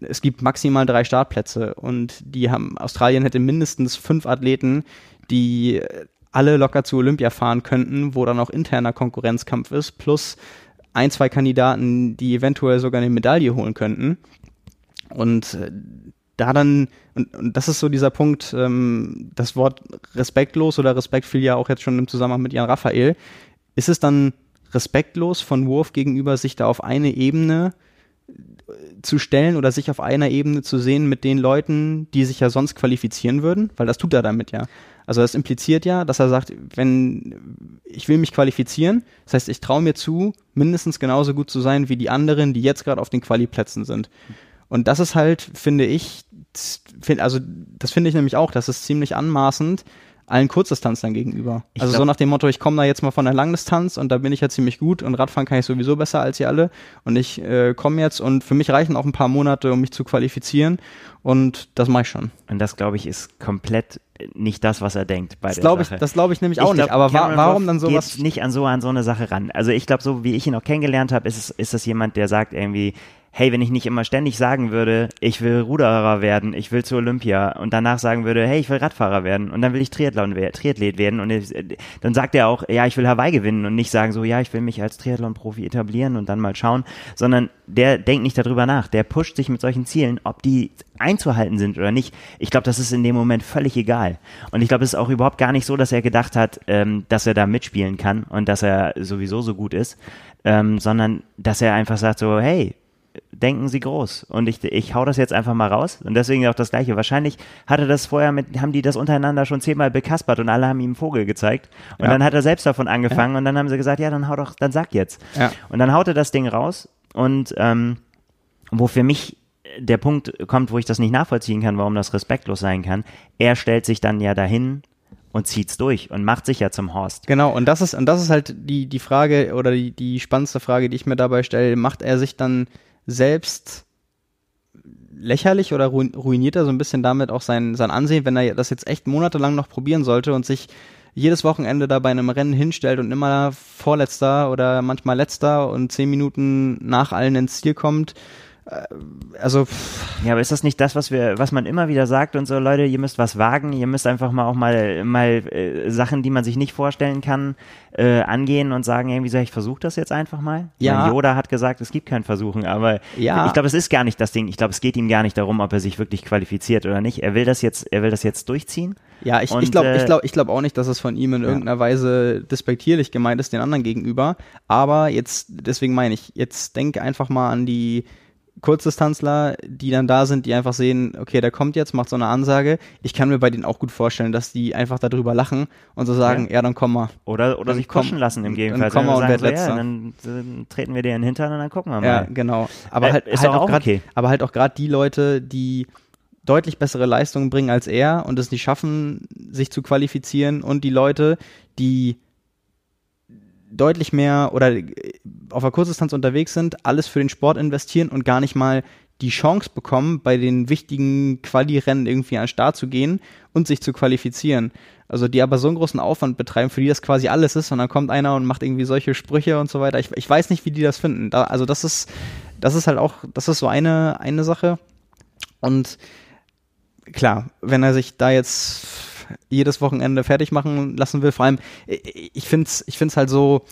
Es gibt maximal drei Startplätze und die haben, Australien hätte mindestens fünf Athleten, die alle locker zu Olympia fahren könnten, wo dann auch interner Konkurrenzkampf ist, plus ein, zwei Kandidaten, die eventuell sogar eine Medaille holen könnten. Und äh, da dann, und, und das ist so dieser Punkt, ähm, das Wort respektlos oder Respekt fiel ja auch jetzt schon im Zusammenhang mit Jan Raphael. Ist es dann respektlos von Wurf gegenüber, sich da auf eine Ebene äh, zu stellen oder sich auf einer Ebene zu sehen mit den Leuten, die sich ja sonst qualifizieren würden? Weil das tut er damit ja. Also das impliziert ja, dass er sagt, wenn ich will mich qualifizieren, das heißt, ich traue mir zu, mindestens genauso gut zu sein wie die anderen, die jetzt gerade auf den Quali-Plätzen sind. Und das ist halt, finde ich, also das finde ich nämlich auch, das ist ziemlich anmaßend allen Kurzdistanzlern gegenüber. Ich also glaub, so nach dem Motto, ich komme da jetzt mal von der Langdistanz und da bin ich ja ziemlich gut und Radfahren kann ich sowieso besser als ihr alle und ich äh, komme jetzt und für mich reichen auch ein paar Monate, um mich zu qualifizieren und das mache ich schon. Und das glaube ich ist komplett nicht das, was er denkt bei das der Sache. Ich, das glaube ich nämlich auch ich nicht, aber wa warum dann sowas? nicht an so an so eine Sache ran. Also ich glaube, so wie ich ihn auch kennengelernt habe, ist, es, ist das jemand, der sagt irgendwie, hey, wenn ich nicht immer ständig sagen würde, ich will Ruderer werden, ich will zur Olympia und danach sagen würde, hey, ich will Radfahrer werden und dann will ich Triathlon Triathlet werden und dann sagt er auch, ja, ich will Hawaii gewinnen und nicht sagen so, ja, ich will mich als Triathlon-Profi etablieren und dann mal schauen, sondern der denkt nicht darüber nach, der pusht sich mit solchen Zielen, ob die einzuhalten sind oder nicht. Ich glaube, das ist in dem Moment völlig egal. Und ich glaube, es ist auch überhaupt gar nicht so, dass er gedacht hat, ähm, dass er da mitspielen kann und dass er sowieso so gut ist, ähm, sondern dass er einfach sagt so, hey, denken sie groß. Und ich, ich hau das jetzt einfach mal raus. Und deswegen auch das Gleiche. Wahrscheinlich hatte das vorher mit, haben die das untereinander schon zehnmal bekaspert und alle haben ihm einen Vogel gezeigt. Und ja. dann hat er selbst davon angefangen ja. und dann haben sie gesagt, ja, dann hau doch, dann sag jetzt. Ja. Und dann haut er das Ding raus und ähm, wo für mich der Punkt kommt, wo ich das nicht nachvollziehen kann, warum das respektlos sein kann. Er stellt sich dann ja dahin und zieht's durch und macht sich ja zum Horst. Genau, und das ist, und das ist halt die, die Frage oder die, die spannendste Frage, die ich mir dabei stelle. Macht er sich dann selbst lächerlich oder ruiniert er so ein bisschen damit auch sein, sein Ansehen, wenn er das jetzt echt monatelang noch probieren sollte und sich jedes Wochenende da bei einem Rennen hinstellt und immer vorletzter oder manchmal letzter und zehn Minuten nach allen ins Ziel kommt. Also ja, aber ist das nicht das, was wir, was man immer wieder sagt und so, Leute, ihr müsst was wagen, ihr müsst einfach mal auch mal mal äh, Sachen, die man sich nicht vorstellen kann, äh, angehen und sagen, irgendwie so, ich versuche das jetzt einfach mal. Ja. Meine, Yoda hat gesagt, es gibt kein Versuchen, aber Ja. ich glaube, es ist gar nicht das Ding. Ich glaube, es geht ihm gar nicht darum, ob er sich wirklich qualifiziert oder nicht. Er will das jetzt, er will das jetzt durchziehen. Ja, ich, Und, ich glaube äh, ich glaub, ich glaub auch nicht, dass es von ihm in irgendeiner Weise despektierlich gemeint ist den anderen gegenüber. Aber jetzt, deswegen meine ich, jetzt denk einfach mal an die Kurzdistanzler, die dann da sind, die einfach sehen, okay, der kommt jetzt, macht so eine Ansage. Ich kann mir bei denen auch gut vorstellen, dass die einfach darüber lachen und so sagen, ja, dann komm mal. Oder, oder Dann sich komm- pushen lassen im dann Gegenteil. komm mal und werd so, ja, Letzter. dann, dann treten wir dir in den Hintern und dann gucken wir mal. Ja, genau. Aber Äh, halt, ist halt auch auch grad, okay. aber halt auch gerade die Leute, die deutlich bessere Leistungen bringen als er und es nicht schaffen, sich zu qualifizieren und die Leute, die deutlich mehr oder äh, auf der Kurzdistanz unterwegs sind, alles für den Sport investieren und gar nicht mal die Chance bekommen, bei den wichtigen Quali-Rennen irgendwie an den Start zu gehen und sich zu qualifizieren. Also die aber so einen großen Aufwand betreiben, für die das quasi alles ist und dann kommt einer und macht irgendwie solche Sprüche und so weiter. Ich, ich weiß nicht, wie die das finden. Da, also das ist, das ist halt auch, das ist so eine, eine Sache. Und klar, wenn er sich da jetzt jedes Wochenende fertig machen lassen will, vor allem, ich ich find's, ich find's halt so,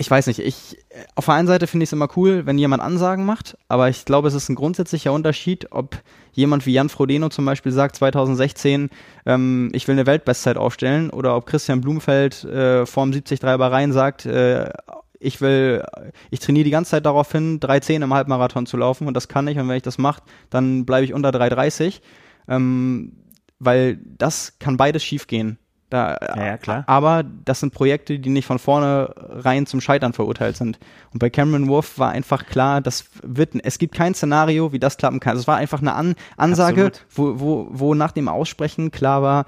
ich weiß nicht, ich, auf der einen Seite finde ich es immer cool, wenn jemand Ansagen macht, aber ich glaube, es ist ein grundsätzlicher Unterschied, ob jemand wie Jan Frodeno zum Beispiel sagt, 2016, ähm, ich will eine Weltbestzeit aufstellen, oder ob Christian Blumfeld äh, vorm 73 Bahrain sagt, äh, ich will, ich trainiere die ganze Zeit darauf hin, 3,10 im Halbmarathon zu laufen und das kann ich und wenn ich das mache, dann bleibe ich unter 3,30. Ähm, weil das kann beides schiefgehen. Da, Ja, ja, klar. Aber das sind Projekte, die nicht von vornherein zum Scheitern verurteilt sind. Und bei Cameron Wolf war einfach klar, das wird, es gibt kein Szenario, wie das klappen kann. Es war einfach eine An Ansage, Absolut. wo, wo, wo nach dem Aussprechen klar war,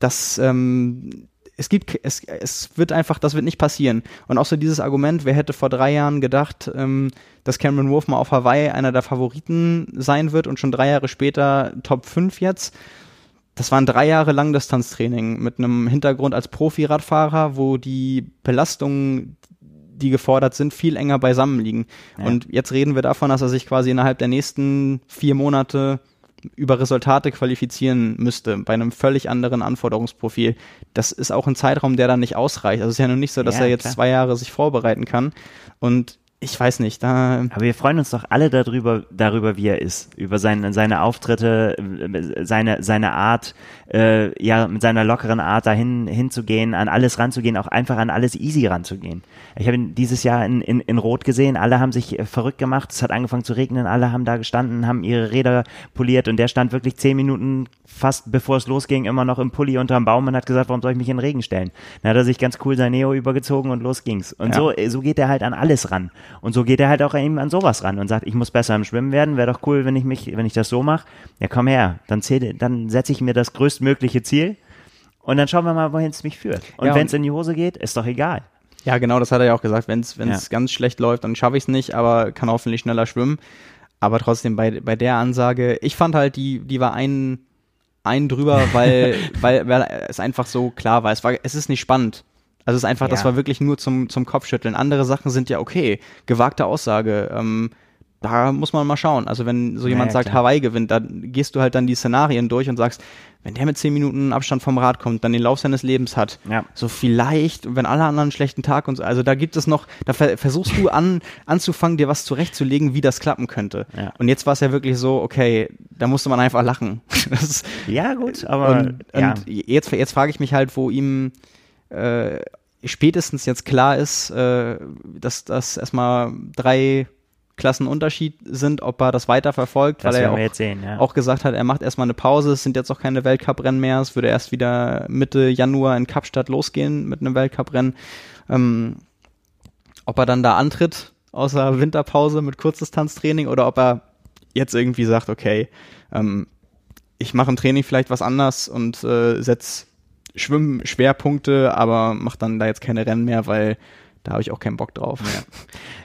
dass ähm, es gibt, es, es wird einfach, das wird nicht passieren. Und auch so dieses Argument, wer hätte vor drei Jahren gedacht, ähm, dass Cameron Wolf mal auf Hawaii einer der Favoriten sein wird und schon drei Jahre später Top 5 jetzt. Das waren drei Jahre Langdistanztraining mit einem Hintergrund als Profi-Radfahrer, wo die Belastungen, die gefordert sind, viel enger beisammen liegen. Ja. Und jetzt reden wir davon, dass er sich quasi innerhalb der nächsten vier Monate über Resultate qualifizieren müsste, bei einem völlig anderen Anforderungsprofil. Das ist auch ein Zeitraum, der dann nicht ausreicht. Also es ist ja nun nicht so, dass Ja, er jetzt klar. zwei Jahre sich vorbereiten kann. Und ich weiß nicht, da Aber wir freuen uns doch alle darüber, darüber, wie er ist, über seine, seine Auftritte, äh, seine, seine Art, äh, ja, mit seiner lockeren Art dahin hinzugehen, an alles ranzugehen, auch einfach an alles easy ranzugehen. Ich habe ihn dieses Jahr in, in, in Rot gesehen, alle haben sich äh, verrückt gemacht, es hat angefangen zu regnen, alle haben da gestanden, haben ihre Räder poliert und der stand wirklich zehn Minuten fast bevor es losging, immer noch im Pulli unterm Baum und hat gesagt, warum soll ich mich in den Regen stellen? Dann hat er sich ganz cool sein Neo übergezogen und los ging's. Und Ja. so, so geht er halt an alles ran. Und so geht er halt auch eben an sowas ran und sagt, ich muss besser im Schwimmen werden, wäre doch cool, wenn ich mich, wenn ich das so mache. Ja, komm her, dann zähle, dann setze ich mir das größtmögliche Ziel und dann schauen wir mal, wohin es mich führt. Und Ja, wenn es in die Hose geht, ist doch egal. Ja, genau, das hat er ja auch gesagt. Wenn es Ja. ganz schlecht läuft, dann schaffe ich es nicht, aber kann hoffentlich schneller schwimmen. Aber trotzdem bei, bei der Ansage, ich fand halt, die, die war ein, ein drüber, weil, [LAUGHS] weil, weil es einfach so klar war. Es war, es ist nicht spannend. Also es ist einfach, das Ja. war wirklich nur zum, zum Kopfschütteln. Andere Sachen sind ja okay. Gewagte Aussage. Ähm, da muss man mal schauen. Also wenn so jemand ja, sagt, klar. Hawaii gewinnt, dann gehst du halt dann die Szenarien durch und sagst, wenn der mit zehn Minuten Abstand vom Rad kommt, dann den Lauf seines Lebens hat, Ja. so vielleicht, wenn alle anderen einen schlechten Tag und so, also da gibt es noch, da ver versuchst du an, [LAUGHS] anzufangen, dir was zurechtzulegen, wie das klappen könnte. Ja. Und jetzt war es ja wirklich so, okay, da musste man einfach lachen. [LAUGHS] Das ist, Ja, gut, aber und, ja. und jetzt, jetzt frage ich mich halt, wo ihm äh, spätestens jetzt klar ist, äh, dass das erstmal drei Klassen Unterschied sind, ob er das weiterverfolgt, das weil er auch sehen, ja. auch gesagt hat, er macht erstmal eine Pause, es sind jetzt auch keine Weltcuprennen mehr, es würde erst wieder Mitte Januar in Kapstadt losgehen mit einem Weltcuprennen. Ähm, ob er dann da antritt, außer Winterpause mit Kurzdistanztraining oder ob er jetzt irgendwie sagt, okay, ähm, ich mache im Training vielleicht was anders und äh, setz Schwimmschwerpunkte, aber mach dann da jetzt keine Rennen mehr, weil da habe ich auch keinen Bock drauf.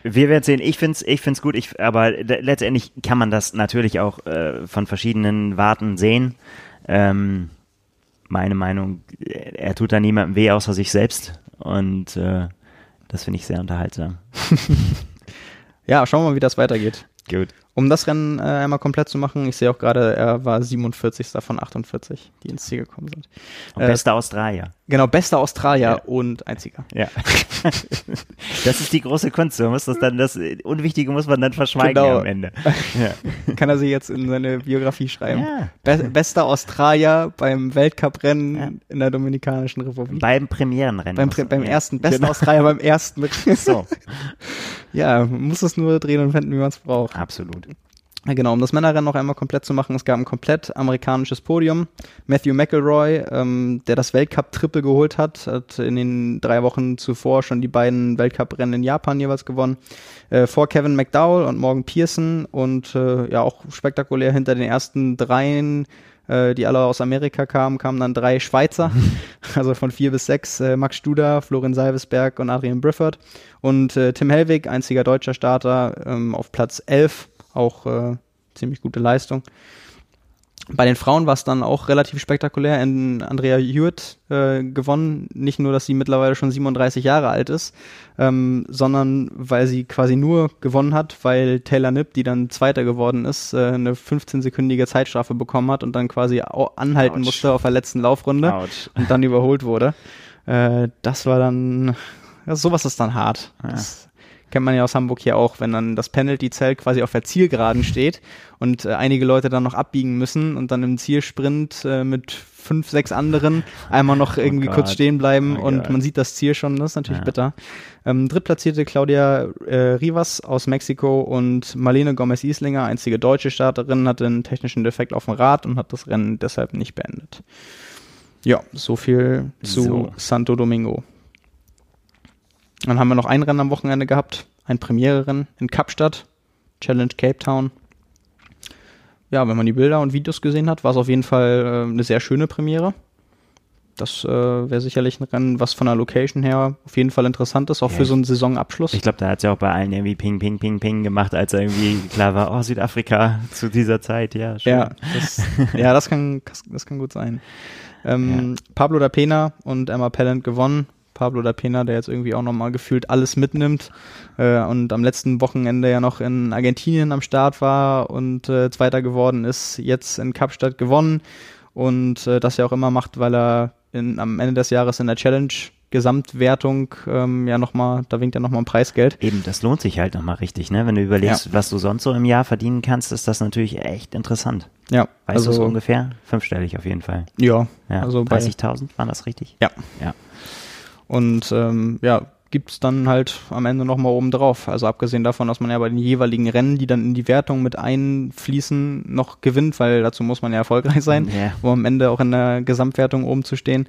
Wir werden sehen. Ich finde es ich find's gut, ich, aber le- letztendlich kann man das natürlich auch äh, von verschiedenen Warten sehen. Ähm, meine Meinung, er tut da niemandem weh außer sich selbst und äh, das finde ich sehr unterhaltsam. [LAUGHS] Ja, schauen wir mal, wie das weitergeht. Gut. Um das Rennen äh, einmal komplett zu machen, ich sehe auch gerade, er war 47. von 48, die ins Ziel gekommen sind. Und Äh, bester Australier. Genau, bester Australier Ja. und einziger. Ja. [LAUGHS] das ist die große Kunst. Man muss das dann, das Unwichtige muss man dann verschweigen Genau. am Ende. [LAUGHS] Ja. Kann er sich jetzt in seine Biografie schreiben. Ja. Be bester Australier beim Weltcuprennen in der Dominikanischen Republik. Beim Premierenrennen. beim man- beim ersten, bester Genau. Australier beim ersten mit. [LAUGHS] So, ja, man muss es nur drehen und wenden, wie man es braucht. absolut. Ja, Genau, um das Männerrennen noch einmal komplett zu machen, es gab ein komplett amerikanisches Podium. Matthew McElroy, ähm, der das Weltcup-Triple geholt hat, hat in den drei Wochen zuvor schon die beiden Weltcuprennen in Japan jeweils gewonnen. Äh, vor Kevin McDowell und Morgan Pearson und äh, ja auch spektakulär hinter den ersten dreien, äh, die alle aus Amerika kamen, kamen dann drei Schweizer, [LAUGHS] also von vier bis sechs, äh, Max Studer, Florian Salvesberg und Adrian Briffert und äh, Tim Hellwig, einziger deutscher Starter, ähm, auf Platz 11 auch äh, ziemlich gute Leistung. Bei den Frauen war es dann auch relativ spektakulär. In Andrea Hewitt äh, gewonnen. Nicht nur, dass sie mittlerweile schon 37 Jahre alt ist, ähm, sondern weil sie quasi nur gewonnen hat, weil Taylor Nipp, die dann Zweiter geworden ist, äh, eine 15-sekündige Zeitstrafe bekommen hat und dann quasi anhalten Autsch. musste auf der letzten Laufrunde Autsch. und dann überholt wurde. Äh, das war dann, ja, sowas ist dann hart. Ja. Das kennt man ja aus Hamburg hier auch, wenn dann das Penalty-Zelt quasi auf der Zielgeraden steht und äh, einige Leute dann noch abbiegen müssen und dann im Zielsprint äh, mit fünf, sechs anderen einmal noch irgendwie Gott. kurz stehen bleiben Oh und Gott. man sieht das Ziel schon, das ist natürlich Ja. bitter. Ähm, drittplatzierte Claudia äh, Rivas aus Mexiko und Marlene Gomez-Islinger, einzige deutsche Starterin, hatte einen technischen Defekt auf dem Rad und hat das Rennen deshalb nicht beendet. Ja, so viel zu So. Santo Domingo. Dann haben wir noch ein Rennen am Wochenende gehabt, ein Premiere-Rennen in Kapstadt, Challenge Cape Town. Ja, wenn man die Bilder und Videos gesehen hat, war es auf jeden Fall äh, eine sehr schöne Premiere. Das äh, wäre sicherlich ein Rennen, was von der Location her auf jeden Fall interessant ist, auch Ja, für so einen Saisonabschluss. Ich glaube, da hat sie auch bei allen irgendwie Ping, Ping, Ping, Ping gemacht, als irgendwie klar war, oh, Südafrika [LAUGHS] zu dieser Zeit, ja. Schön. Ja, das, ja, das kann, das kann gut sein. Ähm, Pablo da Pena und Emma Pellant gewonnen. Pablo da Pena, der jetzt irgendwie auch nochmal gefühlt alles mitnimmt äh, und am letzten Wochenende ja noch in Argentinien am Start war und äh, Zweiter geworden ist, jetzt in Kapstadt gewonnen und äh, das ja auch immer macht, weil er in, am Ende des Jahres in der Challenge Gesamtwertung ähm, ja nochmal, da winkt ja nochmal ein Preisgeld. Eben, das lohnt sich halt nochmal richtig, ne? Wenn du überlegst, was du sonst so im Jahr verdienen kannst, ist das natürlich echt interessant. Ja, Weißt du so also ungefähr? Fünfstellig auf jeden Fall. ja, Ja, also bei 30.000, war das richtig? Ja. Ja. Und ähm, ja, gibt's dann halt am Ende nochmal oben drauf. Also abgesehen davon, dass man ja bei den jeweiligen Rennen, die dann in die Wertung mit einfließen, noch gewinnt, weil dazu muss man ja erfolgreich sein, Ja. um am Ende auch in der Gesamtwertung oben zu stehen.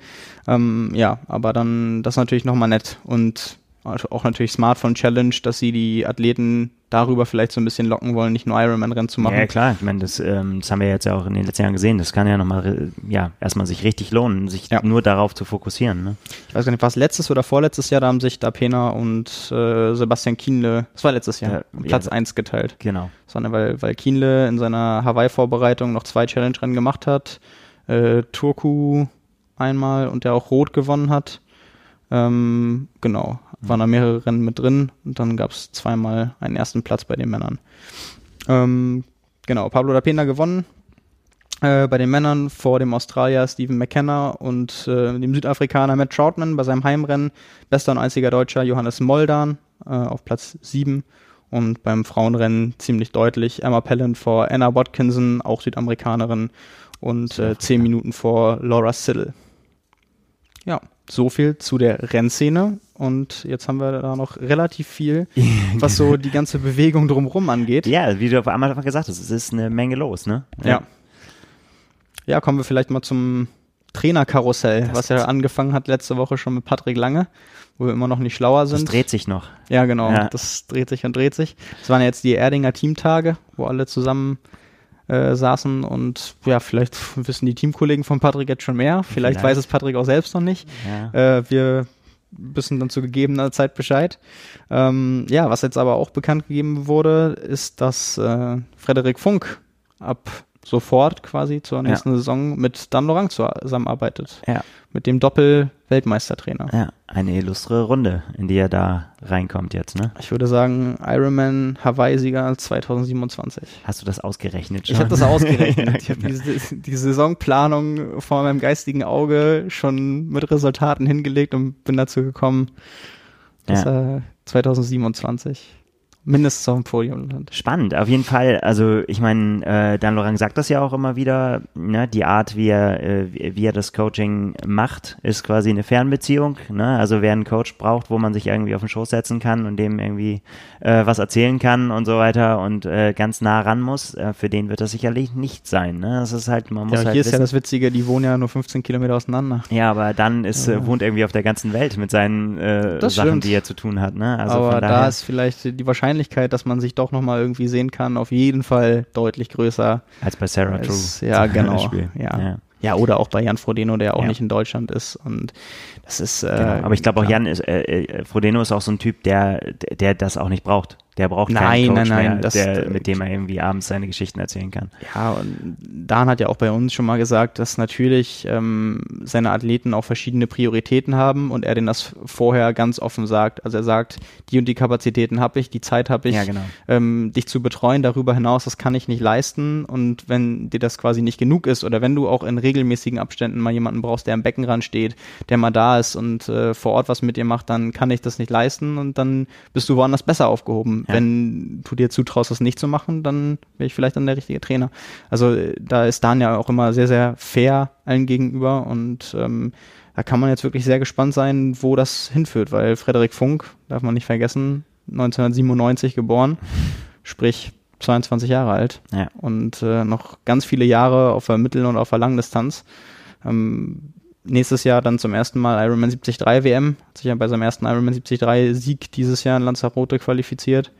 Ähm, ja, aber dann das ist natürlich nochmal nett. Und auch natürlich smart von Challenge, dass sie die Athleten darüber vielleicht so ein bisschen locken wollen, nicht nur Ironman-Rennen zu machen. Ja, klar. Ich meine, das, ähm, das haben wir jetzt ja auch in den letzten Jahren gesehen. Das kann ja nochmal, ja, erstmal sich richtig lohnen, sich Ja. nur darauf zu fokussieren. Ne? Ich weiß gar nicht, war es letztes oder vorletztes Jahr, da haben sich Dapena und äh, Sebastian Kienle, das war letztes Jahr, Ja, ja, Platz da- eins geteilt. Genau. sondern weil, weil Kienle in seiner Hawaii-Vorbereitung noch zwei Challenge-Rennen gemacht hat, äh, Turku einmal und der auch Rot gewonnen hat. Ähm, genau, waren da mehrere Rennen mit drin und dann gab es zweimal einen ersten Platz bei den Männern. Ähm, genau, Pablo da Pena gewonnen. Äh, bei den Männern vor dem Australier Stephen McKenna und äh, dem Südafrikaner Matt Troutman bei seinem Heimrennen. Bester und einziger Deutscher Johannes Moldan äh, auf Platz 7 und beim Frauenrennen ziemlich deutlich Emma Pellant vor Anna Watkinson, auch Südamerikanerin und äh, Südafrika. zehn Minuten vor Laura Siddle. Ja, so viel zu der Rennszene und jetzt haben wir da noch relativ viel, [LAUGHS] was so die ganze Bewegung drumherum angeht. Ja, wie du auf einmal gesagt hast, es ist eine Menge los, ne? Ja. Ja, kommen wir vielleicht mal zum Trainerkarussell, Das was ja angefangen hat letzte Woche schon mit Patrick Lange, wo wir immer noch nicht schlauer Das sind. dreht sich noch. ja, genau. Ja. Das dreht sich und dreht sich. Es waren ja jetzt die Erdinger Teamtage, wo alle zusammen äh, saßen und ja, vielleicht [LAUGHS] wissen die Teamkollegen von Patrick jetzt schon mehr. Vielleicht, Vielleicht. weiß es Patrick auch selbst noch nicht. Ja. Äh, wir wissen dann zu gegebener Zeit Bescheid. Ähm, ja, was jetzt aber auch bekannt gegeben wurde, ist, dass äh, Frederik Funk ab sofort quasi zur nächsten Ja. Saison mit Dan Lorang zusammenarbeitet. Ja. Mit dem Doppel-Weltmeistertrainer. Ja, eine illustre Runde, in die er da reinkommt jetzt, ne? Ich würde sagen, Ironman Hawaii-Sieger 2027. Hast du das ausgerechnet schon? Ich habe das ausgerechnet. Ja, [LAUGHS] Ich habe genau. diese, die Saisonplanung vor meinem geistigen Auge schon mit Resultaten hingelegt und bin dazu gekommen, dass er 2027 mindestens auf dem Podium landet. Spannend, auf jeden Fall. Also ich meine, äh, Dan Lorang sagt das ja auch immer wieder, ne? die Art, wie er, äh, wie er das Coaching macht, ist quasi eine Fernbeziehung. Ne? Also wer einen Coach braucht, wo man sich irgendwie auf den Schoß setzen kann und dem irgendwie äh, was erzählen kann und so weiter und äh, ganz nah ran muss, äh, für den wird das sicherlich nicht sein. Ne? Das ist halt, man muss Ja, halt hier ist ja wissen, das Witzige, die wohnen ja nur 15 Kilometer auseinander. ja, aber dann ist, Ja. äh, wohnt irgendwie auf der ganzen Welt mit seinen äh, Das Sachen, stimmt. die er zu tun hat. Ne? Also Aber da ist vielleicht die Wahrscheinlichkeit, dass man sich doch nochmal irgendwie sehen kann, auf jeden Fall deutlich größer. als bei Sarah als, True. ja, [LAUGHS] genau. Ja. ja. Ja, oder auch bei Jan Frodeno, der auch Ja. nicht in Deutschland ist. Und das ist. Äh, Genau. Aber ich glaube auch. Jan ist, äh, äh, Frodeno ist auch so ein Typ, der, der, der das auch nicht braucht. Der braucht Nein, keinen Coach nein, nein, mehr, das- der, mit dem er irgendwie abends seine Geschichten erzählen kann. Ja, und Dan hat ja auch bei uns schon mal gesagt, dass natürlich ähm, seine Athleten auch verschiedene Prioritäten haben und er denen das vorher ganz offen sagt. Also er sagt, die und die Kapazitäten habe ich, die Zeit habe ich, Ja, genau. ähm, dich zu betreuen. Darüber hinaus, das kann ich nicht leisten. Und wenn dir das quasi nicht genug ist oder wenn du auch in regelmäßigen Abständen mal jemanden brauchst, der am Beckenrand steht, der mal da ist und äh, vor Ort was mit dir macht, dann kann ich das nicht leisten und dann bist du woanders besser aufgehoben. Ja. Wenn du dir zutraust, das nicht zu machen, dann wäre ich vielleicht dann der richtige Trainer. Also äh, da ist Dan ja auch immer sehr, sehr fair allen gegenüber und ähm, da kann man jetzt wirklich sehr gespannt sein, wo das hinführt, weil Frederik Funk, darf man nicht vergessen, 1997 geboren, sprich 22 Jahre alt Ja. und äh, noch ganz viele Jahre auf der Mittel- und auf der Langdistanz. Ähm, nächstes Jahr dann zum ersten Mal Ironman 73 WM, hat sich ja bei seinem ersten Ironman 73 Sieg dieses Jahr in Lanzarote qualifiziert.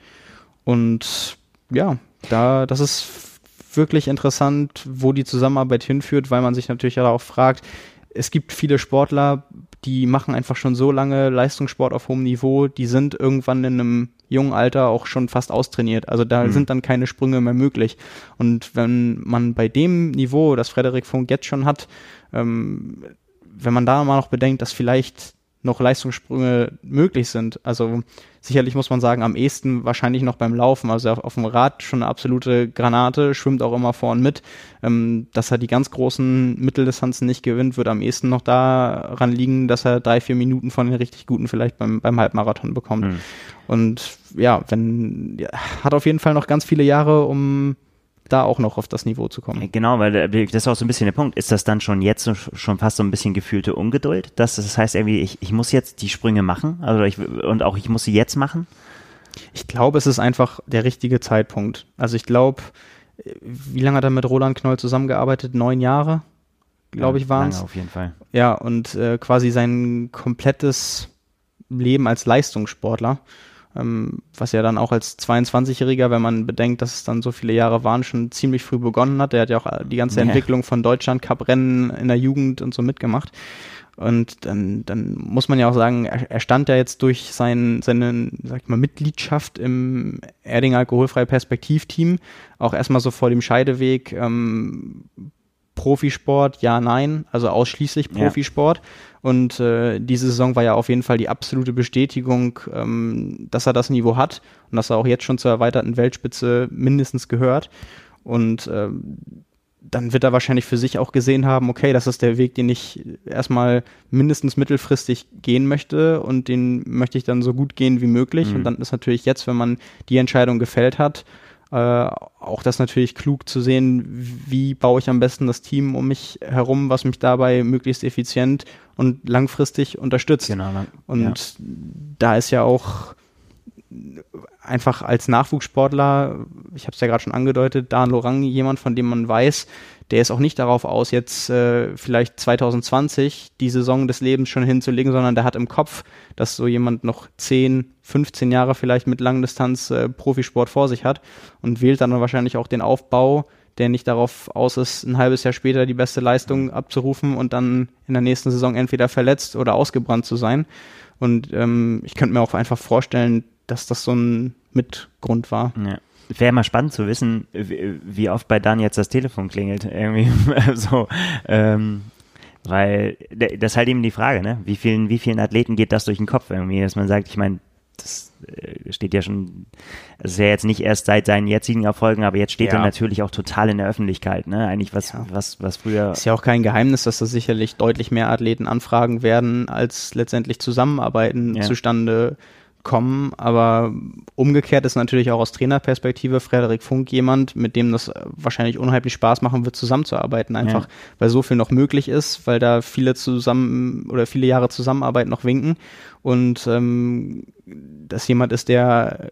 Und ja, da, das ist wirklich interessant, wo die Zusammenarbeit hinführt, weil man sich natürlich auch fragt, es gibt viele Sportler, die machen einfach schon so lange Leistungssport auf hohem Niveau, die sind irgendwann in einem jungen Alter auch schon fast austrainiert. Also da Mhm. sind dann keine Sprünge mehr möglich. Und wenn man bei dem Niveau, das Frederik Funk jetzt schon hat, ähm, wenn man da mal noch bedenkt, dass vielleicht noch Leistungssprünge möglich sind. Also sicherlich muss man sagen, am ehesten wahrscheinlich noch beim Laufen. Also auf, auf dem Rad schon eine absolute Granate, schwimmt auch immer vorn mit. Ähm, dass er die ganz großen Mitteldistanzen nicht gewinnt, wird am ehesten noch daran liegen, dass er drei, vier Minuten von den richtig guten vielleicht beim, beim Halbmarathon bekommt. Mhm. Und ja, wenn ja, hat auf jeden Fall noch ganz viele Jahre, um da auch noch auf das Niveau zu kommen. Genau, weil äh, das ist auch so ein bisschen der Punkt. Ist das dann schon jetzt schon fast so ein bisschen gefühlte Ungeduld? Dass, das heißt irgendwie, ich, ich muss jetzt die Sprünge machen also ich, und auch ich muss sie jetzt machen? Ich glaube, es ist einfach der richtige Zeitpunkt. Also ich glaube, äh, wie lange hat er mit Roland Knoll zusammengearbeitet? Neun Jahre, glaube Ja, ich, waren es. auf jeden Fall. Ja, und äh, quasi sein komplettes Leben als Leistungssportler, was ja dann auch als 22-Jähriger, wenn man bedenkt, dass es dann so viele Jahre waren, schon ziemlich früh begonnen hat. Der hat ja auch äh, die ganze Ja. Entwicklung von Deutschland Cup-Rennen in der Jugend und so mitgemacht. Und dann, dann muss man ja auch sagen, er, er stand ja jetzt durch sein, seine, sag ich mal, Mitgliedschaft im Erding Alkoholfreie Perspektivteam auch erstmal so vor dem Scheideweg, ähm, Profisport, ja, nein, also ausschließlich Ja. Profisport. Und äh, diese Saison war ja auf jeden Fall die absolute Bestätigung, ähm, dass er das Niveau hat und dass er auch jetzt schon zur erweiterten Weltspitze mindestens gehört. Und ähm, dann wird er wahrscheinlich für sich auch gesehen haben, okay, das ist der Weg, den ich erstmal mindestens mittelfristig gehen möchte und den möchte ich dann so gut gehen wie möglich. Mhm. Und dann ist natürlich jetzt, wenn man die Entscheidung gefällt hat, äh, auch das natürlich klug zu sehen, wie baue ich am besten das Team um mich herum, was mich dabei möglichst effizient und langfristig unterstützt. Genau. dann- Und ja. da ist ja auch einfach als Nachwuchssportler, ich habe es ja gerade schon angedeutet, Dan Lorang jemand, von dem man weiß, der ist auch nicht darauf aus, jetzt äh, vielleicht 2020 die Saison des Lebens schon hinzulegen, sondern der hat im Kopf, dass so jemand noch 10, 15 Jahre vielleicht mit Langdistanz äh, Profisport vor sich hat und wählt dann wahrscheinlich auch den Aufbau, der nicht darauf aus ist, ein halbes Jahr später die beste Leistung abzurufen und dann in der nächsten Saison entweder verletzt oder ausgebrannt zu sein. Und ähm, ich könnte mir auch einfach vorstellen, dass das so ein Mitgrund war. Ja. Wäre mal spannend zu wissen, wie oft bei Dan jetzt das Telefon klingelt. Irgendwie [LAUGHS] so. Ähm, weil das ist halt eben die Frage, ne? Wie vielen, wie vielen Athleten geht das durch den Kopf irgendwie, dass man sagt, ich meine, das äh, steht ja schon, es ist ja jetzt nicht erst seit seinen jetzigen Erfolgen, aber jetzt steht ja. er natürlich auch total in der Öffentlichkeit, ne? Eigentlich was, ja. was, was früher. Ist ja auch kein Geheimnis, dass da sicherlich deutlich mehr Athleten anfragen werden, als letztendlich Zusammenarbeiten ja. zustande kommen, aber umgekehrt ist natürlich auch aus Trainerperspektive Frederik Funk jemand, mit dem das wahrscheinlich unheimlich Spaß machen wird, zusammenzuarbeiten, einfach ja. weil so viel noch möglich ist, weil da viele zusammen oder viele Jahre Zusammenarbeit noch winken und ähm, dass jemand ist, der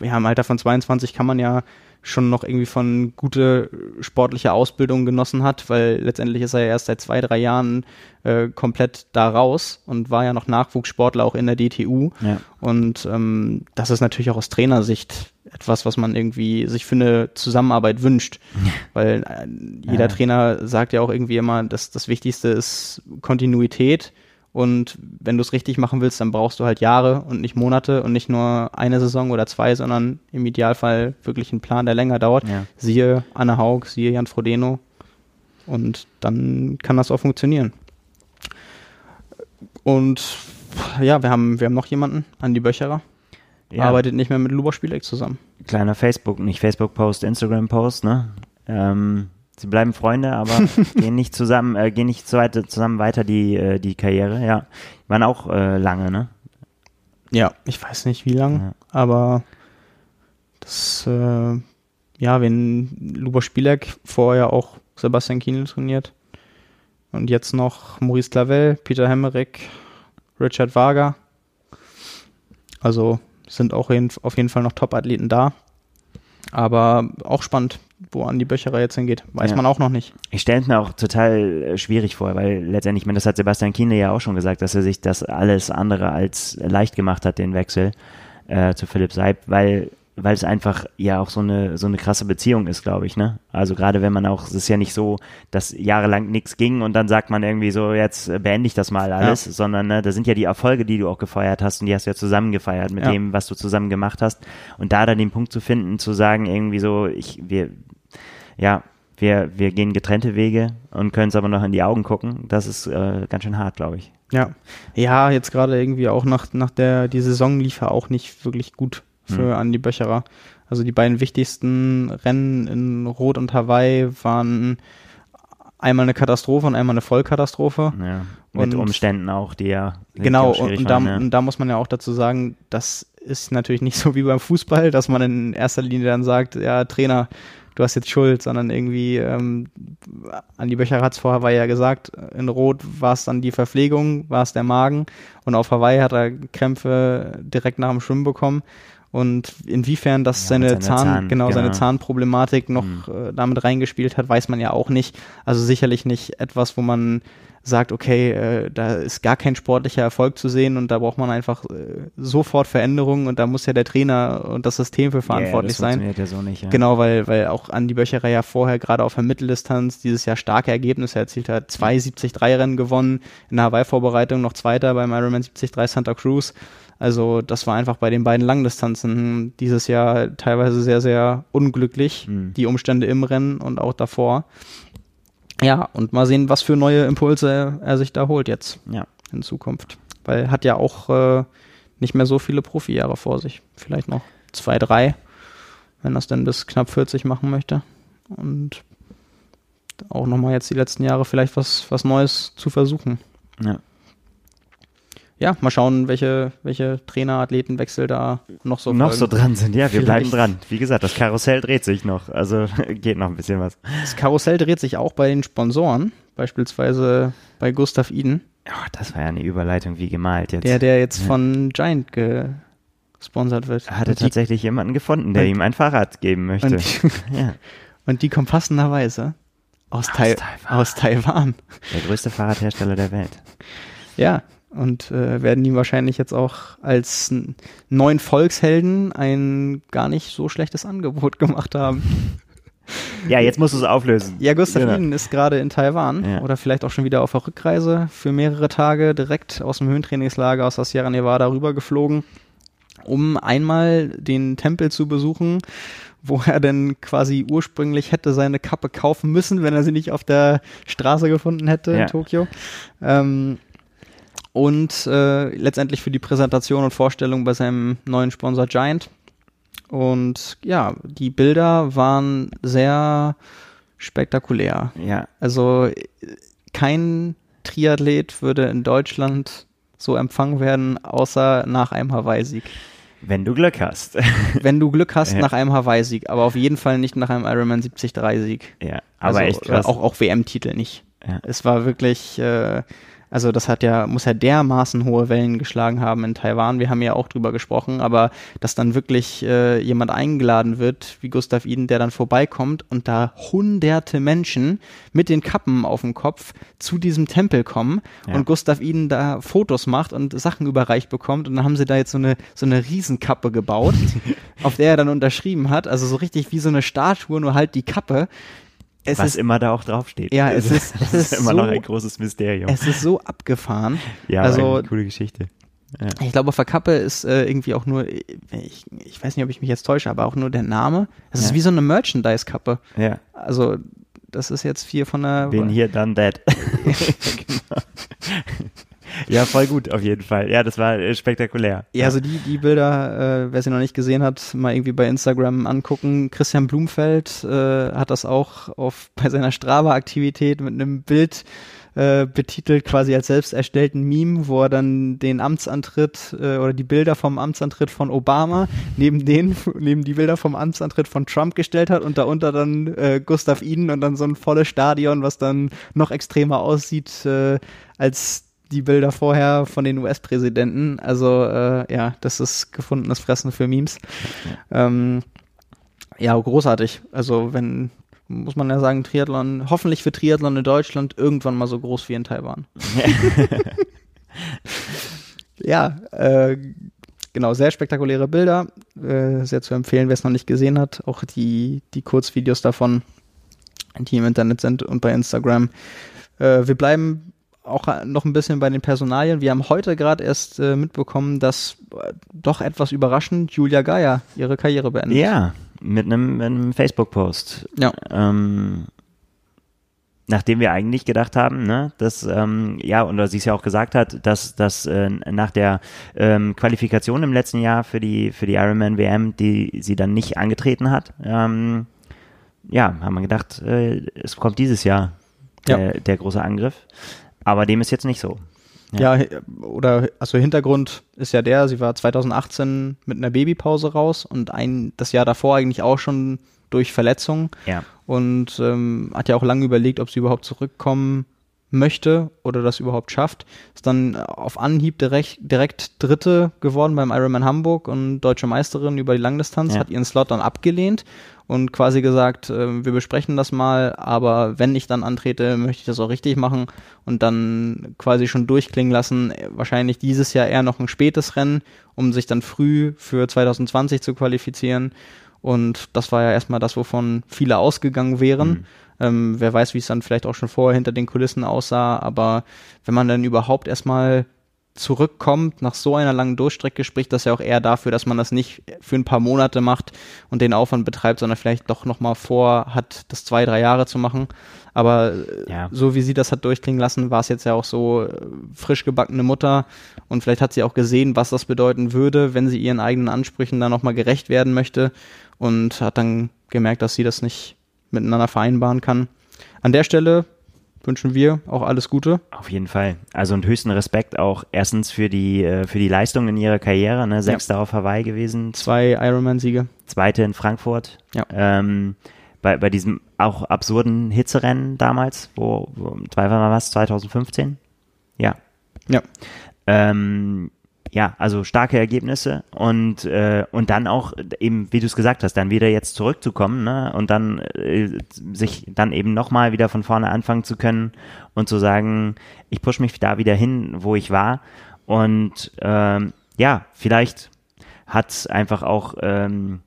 ja, im Alter von 22 kann man ja schon noch irgendwie von gute sportliche Ausbildung genossen hat, weil letztendlich ist er ja erst seit zwei, drei Jahren äh, komplett da raus und war ja noch Nachwuchssportler auch in der DTU. Ja. Und ähm, das ist natürlich auch aus Trainersicht etwas, was man irgendwie sich für eine Zusammenarbeit wünscht. weil äh, jeder ja. Trainer sagt ja auch irgendwie immer, dass das Wichtigste ist Kontinuität und wenn du es richtig machen willst, dann brauchst du halt Jahre und nicht Monate und nicht nur eine Saison oder zwei, sondern im Idealfall wirklich einen Plan, der länger dauert. Ja. Siehe Anne Haug, siehe Jan Frodeno. Und dann kann das auch funktionieren. Und ja, wir haben, wir haben noch jemanden, Andi Böcherer. Ja. Arbeitet nicht mehr mit Luber Spieleck zusammen. Kleiner Facebook, nicht Facebook-Post, Instagram-Post, ne? Ähm, Sie bleiben Freunde, aber [LAUGHS] gehen nicht zusammen, äh, gehen nicht zusammen weiter die, äh, die Karriere. Ja, waren auch äh, lange, ne? Ja, ich weiß nicht wie lang, ja. aber das, äh, ja, wenn Luber Spielek vorher auch Sebastian Kienel trainiert und jetzt noch Maurice Clavel, Peter Hemmerich, Richard Wager. Also sind auch auf jeden Fall noch Top-Athleten da. Aber auch spannend, wo Andi Böcherer jetzt hingeht. Weiß ja. man auch noch nicht. Ich stelle es mir auch total äh, schwierig vor, weil letztendlich, ich meine, das hat Sebastian Kiene ja auch schon gesagt, dass er sich das alles andere als leicht gemacht hat, den Wechsel äh, zu Philipp Seib, weil weil es einfach ja auch so eine so eine krasse Beziehung ist, glaube ich, ne? Also gerade wenn man auch, es ist ja nicht so, dass jahrelang nichts ging und dann sagt man irgendwie so, jetzt beende ich das mal alles, ja. sondern ne, da sind ja die Erfolge, die du auch gefeiert hast und die hast du ja zusammen gefeiert mit ja. dem, was du zusammen gemacht hast und da dann den Punkt zu finden, zu sagen irgendwie so, ich wir ja, wir, wir gehen getrennte Wege und können es aber noch in die Augen gucken. Das ist äh, ganz schön hart, glaube ich. Ja. Ja, jetzt gerade irgendwie auch nach, nach der, die Saison lief ja auch nicht wirklich gut für hm. Andi Böcherer. Also die beiden wichtigsten Rennen in Rot und Hawaii waren einmal eine Katastrophe und einmal eine Vollkatastrophe. Ja, mit und Umständen auch, die ja. Genau, und, und, da, ja. und da muss man ja auch dazu sagen, das ist natürlich nicht [LAUGHS] so wie beim Fußball, dass man in erster Linie dann sagt, ja, Trainer, du hast jetzt Schuld, sondern irgendwie, ähm, Andi Böcher hat es vorher war ja gesagt, in Rot war es dann die Verpflegung, war es der Magen und auf Hawaii hat er Krämpfe direkt nach dem Schwimmen bekommen. Und inwiefern das ja, seine, seine, Zahn, Zahn genau, genau, seine Zahnproblematik noch mhm. äh, damit reingespielt hat, weiß man ja auch nicht. Also sicherlich nicht etwas, wo man sagt, okay, äh, da ist gar kein sportlicher Erfolg zu sehen und da braucht man einfach äh, sofort Veränderungen und da muss ja der Trainer und das System für verantwortlich yeah, das sein. Ja so nicht, ja. Genau, weil, weil auch Andi Böcherer ja vorher gerade auf der Mitteldistanz dieses Jahr starke Ergebnisse erzielt hat. Zwei 73 Rennen gewonnen, in der Hawaii-Vorbereitung noch Zweiter beim Ironman 73 Santa Cruz. Also das war einfach bei den beiden Langdistanzen dieses Jahr teilweise sehr, sehr unglücklich, mhm. die Umstände im Rennen und auch davor. Ja, und mal sehen, was für neue Impulse er, sich da holt jetzt ja. in Zukunft. Weil er hat ja auch äh, nicht mehr so viele Profijahre vor sich. Vielleicht noch zwei, drei, wenn er es dann bis knapp 40 machen möchte. Und auch nochmal jetzt die letzten Jahre vielleicht was, was Neues zu versuchen. Ja ja, mal schauen, welche, welche Trainer, Athletenwechsel da noch so Noch so dran sind, ja, wir Vielleicht. bleiben dran. Wie gesagt, das Karussell dreht sich noch, also [LAUGHS] geht noch ein bisschen was. Das Karussell dreht sich auch bei den Sponsoren, beispielsweise bei Gustav Iden. Oh, das war ja eine Überleitung wie gemalt jetzt. Der, der jetzt ja. von Giant gesponsert wird. Er hatte tatsächlich jemanden gefunden, der ihm ein Fahrrad geben möchte. Und, [LAUGHS] ja. und die kommen passenderweise aus, aus, Tai Taiwan. aus Taiwan. Der größte Fahrradhersteller der Welt. Ja, und äh, werden ihm wahrscheinlich jetzt auch als neuen Volkshelden ein gar nicht so schlechtes Angebot [LAUGHS] gemacht haben. Ja, jetzt musst du es auflösen. Ja, Gustav genau. ist gerade in Taiwan ja. oder vielleicht auch schon wieder auf der Rückreise für mehrere Tage direkt aus dem Höhentrainingslager aus der Sierra Nevada rübergeflogen. um einmal den Tempel zu besuchen, wo er denn quasi ursprünglich hätte seine Kappe kaufen müssen, wenn er sie nicht auf der Straße gefunden hätte Ja. in Tokio. Ähm, und äh, letztendlich für die Präsentation und Vorstellung bei seinem neuen Sponsor Giant. Und ja, die Bilder waren sehr spektakulär. Ja, Also kein Triathlet würde in Deutschland so empfangen werden, außer nach einem Hawaii-Sieg. wenn du Glück hast. [LAUGHS] Wenn du Glück hast, Ja. nach einem Hawaii-Sieg, aber auf jeden Fall nicht nach einem Ironman 73-Sieg. ja, aber also, echt krass. Auch, auch WM-Titel nicht. Ja. Es war wirklich, äh, also das hat ja, muss ja dermaßen hohe Wellen geschlagen haben in Taiwan. Wir haben ja auch drüber gesprochen, aber dass dann wirklich äh, jemand eingeladen wird, wie Gustav Iden, der dann vorbeikommt und da hunderte Menschen mit den Kappen auf dem Kopf zu diesem Tempel kommen Ja. und Gustav Iden da Fotos macht und Sachen überreicht bekommt und dann haben sie da jetzt so eine, so eine Riesenkappe gebaut, [LAUGHS] auf der er dann unterschrieben hat, also so richtig wie so eine Statue, nur halt die Kappe. Es was ist immer da auch draufsteht. Ja, es ist- [LAUGHS] es ist immer so- noch ein großes Mysterium. Es ist so abgefahren. ja, also- eine coole Geschichte. Ich glaube, auf der Kappe ist äh, irgendwie auch nur, ich, ich weiß nicht, ob ich mich jetzt täusche, aber auch nur der Name. Es ist Ja. wie so eine Merchandise-Kappe. Ja, Also, das ist jetzt hier von der. bin hier, done that. [LAUGHS] [LAUGHS] genau. Ja, voll gut, auf jeden Fall. Ja, das war äh, spektakulär. Ja, also die, die Bilder, äh, wer sie noch nicht gesehen hat, mal irgendwie bei Instagram angucken. Christian Blumfeld äh, hat das auch auf [LAUGHS] bei seiner Strava-Aktivität mit einem Bild äh, betitelt, quasi als selbst erstellten Meme, wo er dann den Amtsantritt äh, oder die Bilder vom Amtsantritt von Obama neben den, [LAUGHS] neben die Bilder vom Amtsantritt von Trump gestellt hat und darunter dann äh, Gustav Iden und dann so ein volles Stadion, was dann noch extremer aussieht äh, als die Bilder vorher von den US-Präsidenten. Also äh, ja, das ist gefundenes Fressen für Memes. Ähm, ja, großartig. Also wenn, muss man ja sagen, Triathlon, hoffentlich für Triathlon in Deutschland irgendwann mal so groß wie in Taiwan. [LAUGHS] ja, äh, genau, sehr spektakuläre Bilder. Äh, sehr zu empfehlen, wer es noch nicht gesehen hat. Auch die, die Kurzvideos davon, die im Internet sind und bei Instagram. Äh, wir bleiben auch noch ein bisschen bei den Personalien. Wir haben heute gerade erst äh, mitbekommen, dass äh, doch etwas überraschend Julia Geier ihre Karriere beendet. Ja, mit einem, einem Facebook-Post. Ja. Ähm, nachdem wir eigentlich gedacht haben, ne, dass, ähm, ja, und sie es ja auch gesagt hat, dass, dass äh, nach der ähm, Qualifikation im letzten Jahr für die, für die Ironman WM, die sie dann nicht angetreten hat, ähm, ja, haben wir gedacht, äh, es kommt dieses Jahr der, der große Angriff. Aber dem ist jetzt nicht so. Ja, oder also Hintergrund ist ja der, sie war 2018 mit einer Babypause raus und ein das Jahr davor eigentlich auch schon durch Verletzungen Ja. und ähm, hat ja auch lange überlegt, ob sie überhaupt zurückkommen möchte oder das überhaupt schafft. Ist dann auf Anhieb direkt, direkt Dritte geworden beim Ironman Hamburg und deutsche Meisterin über die Langdistanz, Ja. hat ihren Slot dann abgelehnt und quasi gesagt, äh, wir besprechen das mal, aber wenn ich dann antrete, möchte ich das auch richtig machen und dann quasi schon durchklingen lassen, wahrscheinlich dieses Jahr eher noch ein spätes Rennen, um sich dann früh für 2020 zu qualifizieren. Und das war ja erstmal das, wovon viele ausgegangen wären. Mhm. Ähm, wer weiß, wie es dann vielleicht auch schon vorher hinter den Kulissen aussah, aber wenn man dann überhaupt erstmal zurückkommt nach so einer langen Durchstrecke, spricht das ja auch eher dafür, dass man das nicht für ein paar Monate macht und den Aufwand betreibt, sondern vielleicht doch nochmal vor hat, das zwei, drei Jahre zu machen. Aber äh, Ja. so wie sie das hat durchklingen lassen, war es jetzt ja auch so äh, frisch gebackene Mutter und vielleicht hat sie auch gesehen, was das bedeuten würde, wenn sie ihren eigenen Ansprüchen da nochmal gerecht werden möchte und hat dann gemerkt, dass sie das nicht miteinander vereinbaren kann. An der Stelle wünschen wir auch alles Gute. Auf jeden Fall. Also und höchsten Respekt auch erstens für die, äh, für die Leistung in ihrer Karriere, ne? Sechster auf Hawaii gewesen, Zwei Ironman-Siege. zweite in Frankfurt. Ja. Ähm, bei, bei diesem auch absurden Hitzerennen damals, wo, wo war was, 2015? Ja. Ja. Ähm, ja, also starke Ergebnisse und äh, und dann auch eben, wie du es gesagt hast, dann wieder jetzt zurückzukommen ne? und dann äh, sich dann eben nochmal wieder von vorne anfangen zu können und zu sagen, ich push mich da wieder hin, wo ich war und ähm, ja, vielleicht hat einfach auch ähm,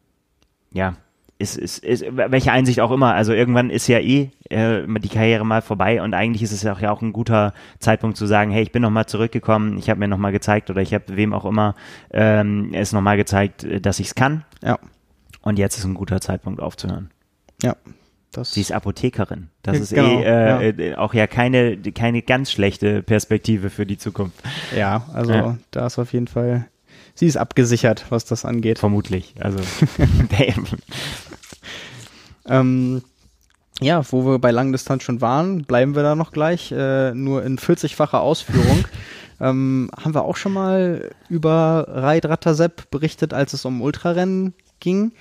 ja ist, ist, ist, welche Einsicht auch immer. Also irgendwann ist ja eh äh, die Karriere mal vorbei und eigentlich ist es ja auch, ja auch ein guter Zeitpunkt zu sagen, hey, ich bin nochmal zurückgekommen, ich habe mir nochmal gezeigt oder ich habe wem auch immer ähm, es nochmal gezeigt, dass ich es kann. Ja. Und jetzt ist ein guter Zeitpunkt aufzuhören. Ja. Das Sie ist Apothekerin. Das Ja, ist genau, eh äh, ja. äh, auch ja keine, keine ganz schlechte Perspektive für die Zukunft. Ja, also Ja. da ist auf jeden Fall, sie ist abgesichert, was das angeht. Vermutlich. Also [LAUGHS] [LAUGHS] Ähm, ja, wo wir bei Langdistanz schon waren, bleiben wir da noch gleich, äh, nur in 40-facher Ausführung. [LAUGHS] ähm, haben wir auch schon mal über Raid Rattasep berichtet, als es um Ultrarennen ging.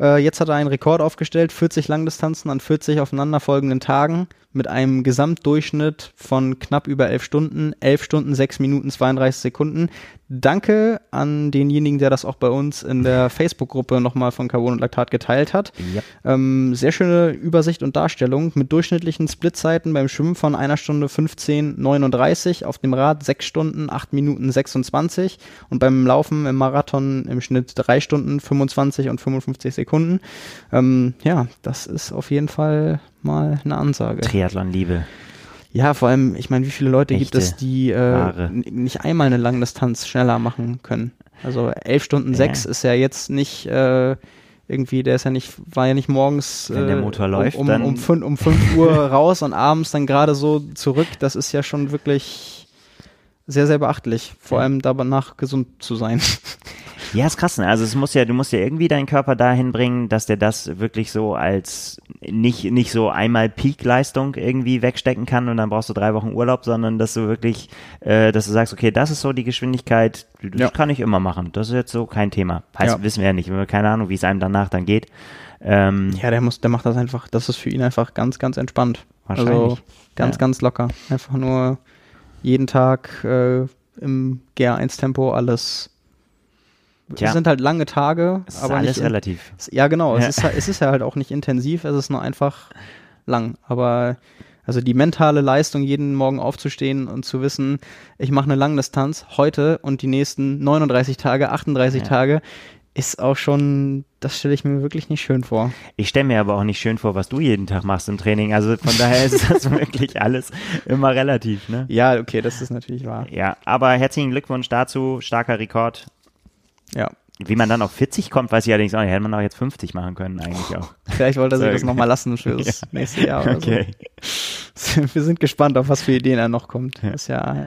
Äh, jetzt hat er einen Rekord aufgestellt, 40 Langdistanzen an 40 aufeinanderfolgenden Tagen mit einem Gesamtdurchschnitt von knapp über 11 Stunden, 11 Stunden, 6 Minuten, 32 Sekunden. Danke an denjenigen, der das auch bei uns in der [LAUGHS] Facebook-Gruppe nochmal von Carbon und Laktat geteilt hat. Ja. Ähm, sehr schöne Übersicht und Darstellung mit durchschnittlichen Splitzeiten beim Schwimmen von einer Stunde 15, 39, auf dem Rad 6 Stunden, 8 Minuten 26 und beim Laufen im Marathon im Schnitt 3 Stunden 25 und 55 Sekunden. Ähm, ja, das ist auf jeden Fall mal eine Ansage. Triathlon-Liebe. Ja, vor allem, ich meine, wie viele Leute gibt Echte, es, die äh, nicht einmal eine Langdistanz schneller machen können? Also elf Stunden Ja. sechs ist ja jetzt nicht äh, irgendwie, der ist ja nicht, war ja nicht morgens Wenn der äh, Motor um, läuft, um, dann- um, fün um 5 [LAUGHS] Uhr raus und abends dann gerade so zurück. Das ist ja schon wirklich sehr, sehr beachtlich. Vor Ja. allem danach gesund zu sein. [LAUGHS] Ja, ist krass. Ne? Also es muss ja, du musst ja irgendwie deinen Körper dahin bringen, dass der das wirklich so als nicht nicht so einmal Peak-Leistung irgendwie wegstecken kann und dann brauchst du drei Wochen Urlaub, sondern dass du wirklich, äh, dass du sagst, okay, das ist so die Geschwindigkeit, das Ja. kann ich immer machen. Das ist jetzt so kein Thema. Heißt, Ja. wissen wir ja nicht, wir haben keine Ahnung, wie es einem danach dann geht. Ähm, Ja, der muss, der macht das einfach, das ist für ihn einfach ganz, ganz entspannt. Also Wahrscheinlich. ganz, Ja. ganz locker. Einfach nur jeden Tag äh, im GR1-Tempo alles. Tja. Es sind halt lange Tage, es ist aber alles nicht relativ. Ja, genau. Es, Ja. ist, halt- es ist ja halt auch nicht intensiv, es ist nur einfach lang. Aber also die mentale Leistung, jeden Morgen aufzustehen und zu wissen, ich mache eine Langdistanz heute und die nächsten 39 Tage, 38 Ja. Tage, ist auch schon, das stelle ich mir wirklich nicht schön vor. Ich stelle mir aber auch nicht schön vor, was du jeden Tag machst im Training. Also von daher ist das [LAUGHS] wirklich alles immer relativ, ne? Ja, okay, das ist natürlich wahr. Ja, aber herzlichen Glückwunsch dazu, starker Rekord. Ja. Wie man dann auf 40 kommt, weiß ich allerdings auch nicht. Hätte man auch jetzt 50 machen können, eigentlich auch. [LAUGHS] Vielleicht wollte er sich das nochmal lassen fürs [LAUGHS] Ja. nächste Jahr oder Okay. so. [LAUGHS] Wir sind gespannt, auf was für Ideen er noch kommt. Er ist ja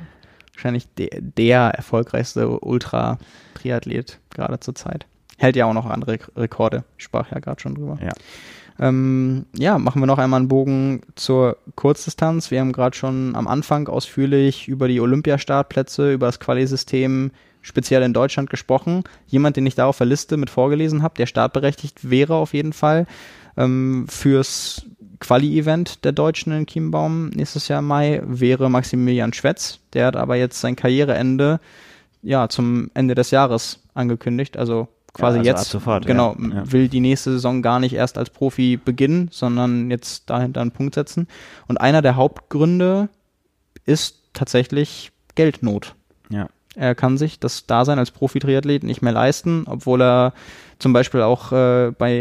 wahrscheinlich der, der erfolgreichste Ultra-Triathlet gerade zur Zeit. Hält ja auch noch andere Rek- Rekorde. Ich sprach ja gerade schon drüber. Ja. Ähm, ja, machen wir noch einmal einen Bogen zur Kurzdistanz. Wir haben gerade schon am Anfang ausführlich über die Olympiastartplätze, über das Quali-System speziell in Deutschland gesprochen. Jemand, den ich da auf der Liste mit vorgelesen habe, der startberechtigt wäre auf jeden Fall ähm, fürs Quali-Event der Deutschen in Chiembaum nächstes Jahr im Mai, wäre Maximilian Schwetz. Der hat aber jetzt sein Karriereende ja zum Ende des Jahres angekündigt, also quasi also jetzt sofort, genau ja. Ja. will die nächste Saison gar nicht erst als Profi beginnen, sondern jetzt dahinter einen Punkt setzen. Und einer der Hauptgründe ist tatsächlich Geldnot. Er kann sich das Dasein als Profi-Triathlet nicht mehr leisten, obwohl er zum Beispiel auch äh, bei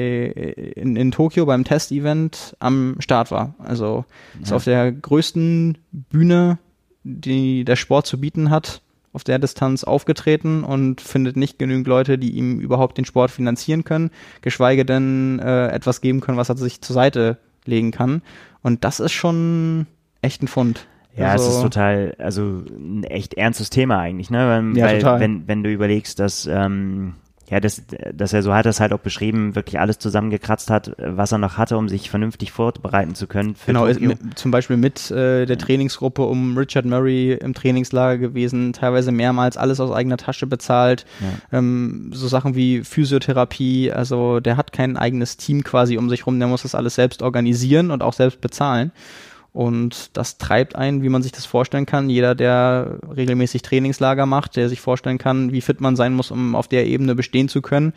in, in Tokio beim Testevent am Start war. Also ist Ja. auf der größten Bühne, die der Sport zu bieten hat, auf der Distanz aufgetreten und findet nicht genügend Leute, die ihm überhaupt den Sport finanzieren können, geschweige denn äh, etwas geben können, was er sich zur Seite legen kann. Und das ist schon echt ein Fund. Ja, also, es ist total, also ein echt ernstes Thema eigentlich, ne? Weil, Ja, weil total. wenn, wenn du überlegst, dass, ähm, ja, das, dass er so hat das halt auch beschrieben, wirklich alles zusammengekratzt hat, was er noch hatte, um sich vernünftig vorbereiten zu können. Für Genau, mit, zum Beispiel mit äh, der Trainingsgruppe um Richard Murray im Trainingslager gewesen, teilweise mehrmals alles aus eigener Tasche bezahlt. Ähm, so Sachen wie Physiotherapie, also der hat kein eigenes Team quasi um sich rum, der muss das alles selbst organisieren und auch selbst bezahlen. Und das treibt einen, wie man sich das vorstellen kann. Jeder, der regelmäßig Trainingslager macht, der sich vorstellen kann, wie fit man sein muss, um auf der Ebene bestehen zu können,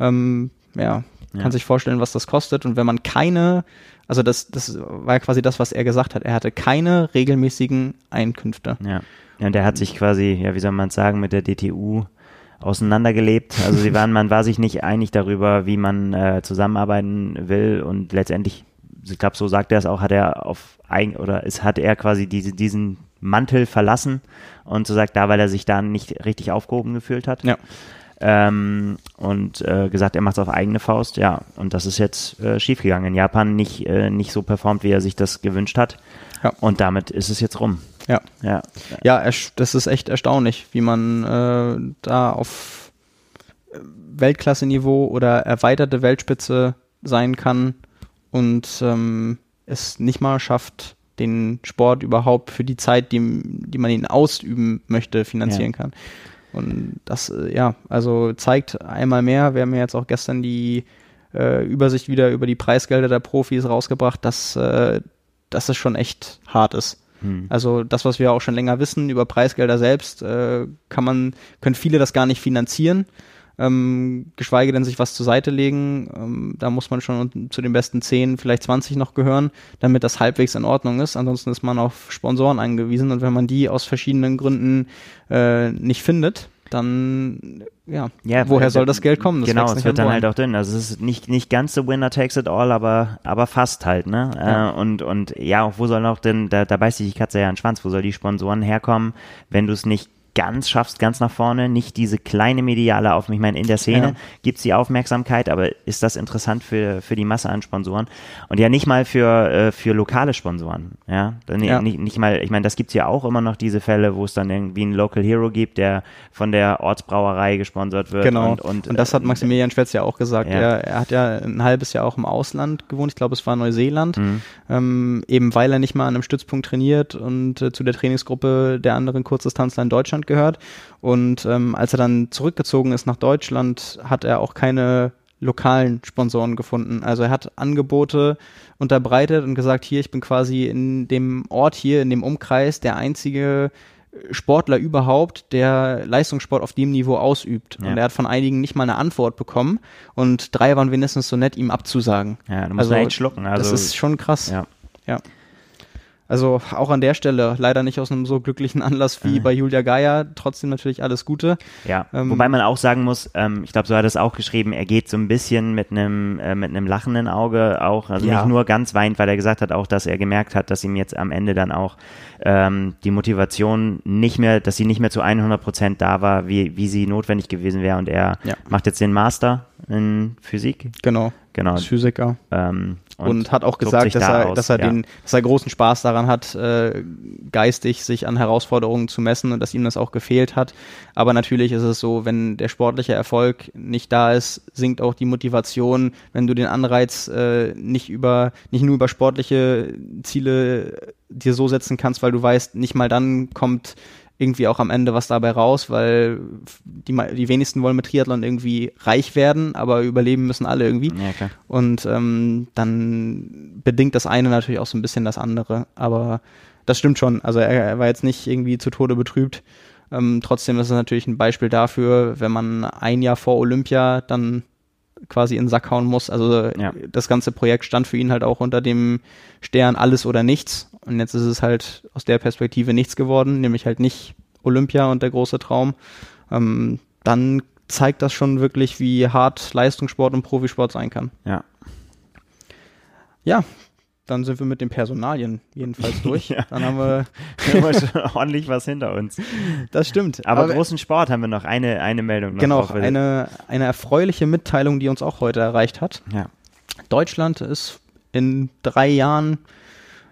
ähm, ja, Ja. kann sich vorstellen, was das kostet. Und wenn man keine, also das, das war ja quasi das, was er gesagt hat. Er hatte keine regelmäßigen Einkünfte. Ja. ja, und der hat sich quasi, ja, wie soll man es sagen, mit der DTU auseinandergelebt. Also sie waren, man war sich nicht einig darüber, wie man äh, zusammenarbeiten will und letztendlich, ich glaube, so sagt er es auch, hat er auf eigen oder es hat er quasi diese, diesen Mantel verlassen und so sagt da, weil er sich da nicht richtig aufgehoben gefühlt hat. Ja. Ähm, und äh, gesagt, er macht es auf eigene Faust, ja. Und das ist jetzt äh, schiefgegangen. In Japan nicht, äh, nicht so performt, wie er sich das gewünscht hat. Ja. Und damit ist es jetzt rum. Ja. Ja. Ja, das ist echt erstaunlich, wie man äh, da auf Weltklasse-Niveau oder erweiterte Weltspitze sein kann und ähm, es nicht mal schafft, den Sport überhaupt für die Zeit, die, die man ihn ausüben möchte, finanzieren kann. Und das, äh, ja, also zeigt einmal mehr, wir haben ja jetzt auch gestern die äh, Übersicht wieder über die Preisgelder der Profis rausgebracht, dass, äh, dass es schon echt hart ist. Hm. Also das, was wir auch schon länger wissen über Preisgelder selbst, äh, kann man, können viele das gar nicht finanzieren, ähm, geschweige denn sich was zur Seite legen. Ähm, da muss man schon zu den besten 10, vielleicht 20 noch gehören, damit das halbwegs in Ordnung ist. Ansonsten ist man auf Sponsoren angewiesen und wenn man die aus verschiedenen Gründen äh, nicht findet, dann ja, Ja, woher soll das Geld kommen? Das genau, es wird an dann halt auch dünn. Also es ist nicht, nicht ganz so Winner takes it all, aber, aber fast halt, ne? Ja. Äh, und, und ja, auch wo soll noch denn, da, da beißt sich die Katze ja an den Schwanz, wo soll die Sponsoren herkommen, wenn du es nicht ganz schaffst, ganz nach vorne, nicht diese kleine mediale auf, ich meine, in der Szene Ja. gibt's die Aufmerksamkeit, aber ist das interessant für, für die Masse an Sponsoren? Und ja, nicht mal für, äh, für lokale Sponsoren, ja? Dann Ja. Nicht, nicht mal, ich meine, das gibt's ja auch immer noch diese Fälle, wo es dann irgendwie einen Local Hero gibt, der von der Ortsbrauerei gesponsert wird. Genau. Und, Und, und, das hat äh, Maximilian Schwetz ja auch gesagt. Ja. Er, er hat ja ein halbes Jahr auch im Ausland gewohnt. Ich glaube, es war Neuseeland. Mhm. Ähm, eben weil er nicht mal an einem Stützpunkt trainiert und äh, zu der Trainingsgruppe der anderen Kurzdistanzler in Deutschland gehört. Und ähm, als er dann zurückgezogen ist nach Deutschland, hat er auch keine lokalen Sponsoren gefunden. Also er hat Angebote unterbreitet und gesagt, hier, ich bin quasi in dem Ort hier, in dem Umkreis, der einzige Sportler überhaupt, der Leistungssport auf dem Niveau ausübt. Ja. Und er hat von einigen nicht mal eine Antwort bekommen und drei waren wenigstens so nett, ihm abzusagen. Ja, du musst Also, echt schlucken. Also, das ist schon krass. ja. Ja. Also auch an der Stelle leider nicht aus einem so glücklichen Anlass wie Mhm. bei Julia Geier. Trotzdem natürlich alles Gute. Ja, Ähm, wobei man auch sagen muss, ähm, ich glaube, so hat er es auch geschrieben, er geht so ein bisschen mit einem äh, mit einem lachenden Auge auch, also Ja. nicht nur ganz weint, weil er gesagt hat auch, dass er gemerkt hat, dass ihm jetzt am Ende dann auch ähm, die Motivation nicht mehr, dass sie nicht mehr zu 100 Prozent da war, wie, wie sie notwendig gewesen wäre und er Ja. macht jetzt den Master in Physik, Genau. genau, Als Physiker. ähm, Und, hat auch gesagt, dass da er, aus, dass er ja. den, dass er großen Spaß daran hat, äh, geistig sich an Herausforderungen zu messen und dass ihm das auch gefehlt hat. Aber natürlich ist es so, wenn der sportliche Erfolg nicht da ist, sinkt auch die Motivation, wenn du den Anreiz äh, nicht über, nicht nur über sportliche Ziele dir so setzen kannst, weil du weißt, nicht mal dann kommt irgendwie auch am Ende was dabei raus, weil die, die wenigsten wollen mit Triathlon irgendwie reich werden, aber überleben müssen alle irgendwie. ja. Und ähm, dann bedingt das eine natürlich auch so ein bisschen das andere. Aber das stimmt schon. Also er, er war jetzt nicht irgendwie zu Tode betrübt. Ähm, trotzdem ist es natürlich ein Beispiel dafür, wenn man ein Jahr vor Olympia dann quasi in den Sack hauen muss. Also Ja. das ganze Projekt stand für ihn halt auch unter dem Stern alles oder nichts. Und jetzt ist es halt aus der Perspektive nichts geworden, nämlich halt nicht Olympia und der große Traum. Ähm, dann zeigt das schon wirklich, wie hart Leistungssport und Profisport sein kann. Ja. Ja, dann sind wir mit den Personalien jedenfalls durch. [LAUGHS] Ja. Dann haben wir, [LAUGHS] Wir haben schon ordentlich was hinter uns. das stimmt. Aber, großen Sport haben wir noch eine, eine Meldung noch. genau, eine, eine erfreuliche Mitteilung, die uns auch heute erreicht hat. Ja. Deutschland ist in drei Jahren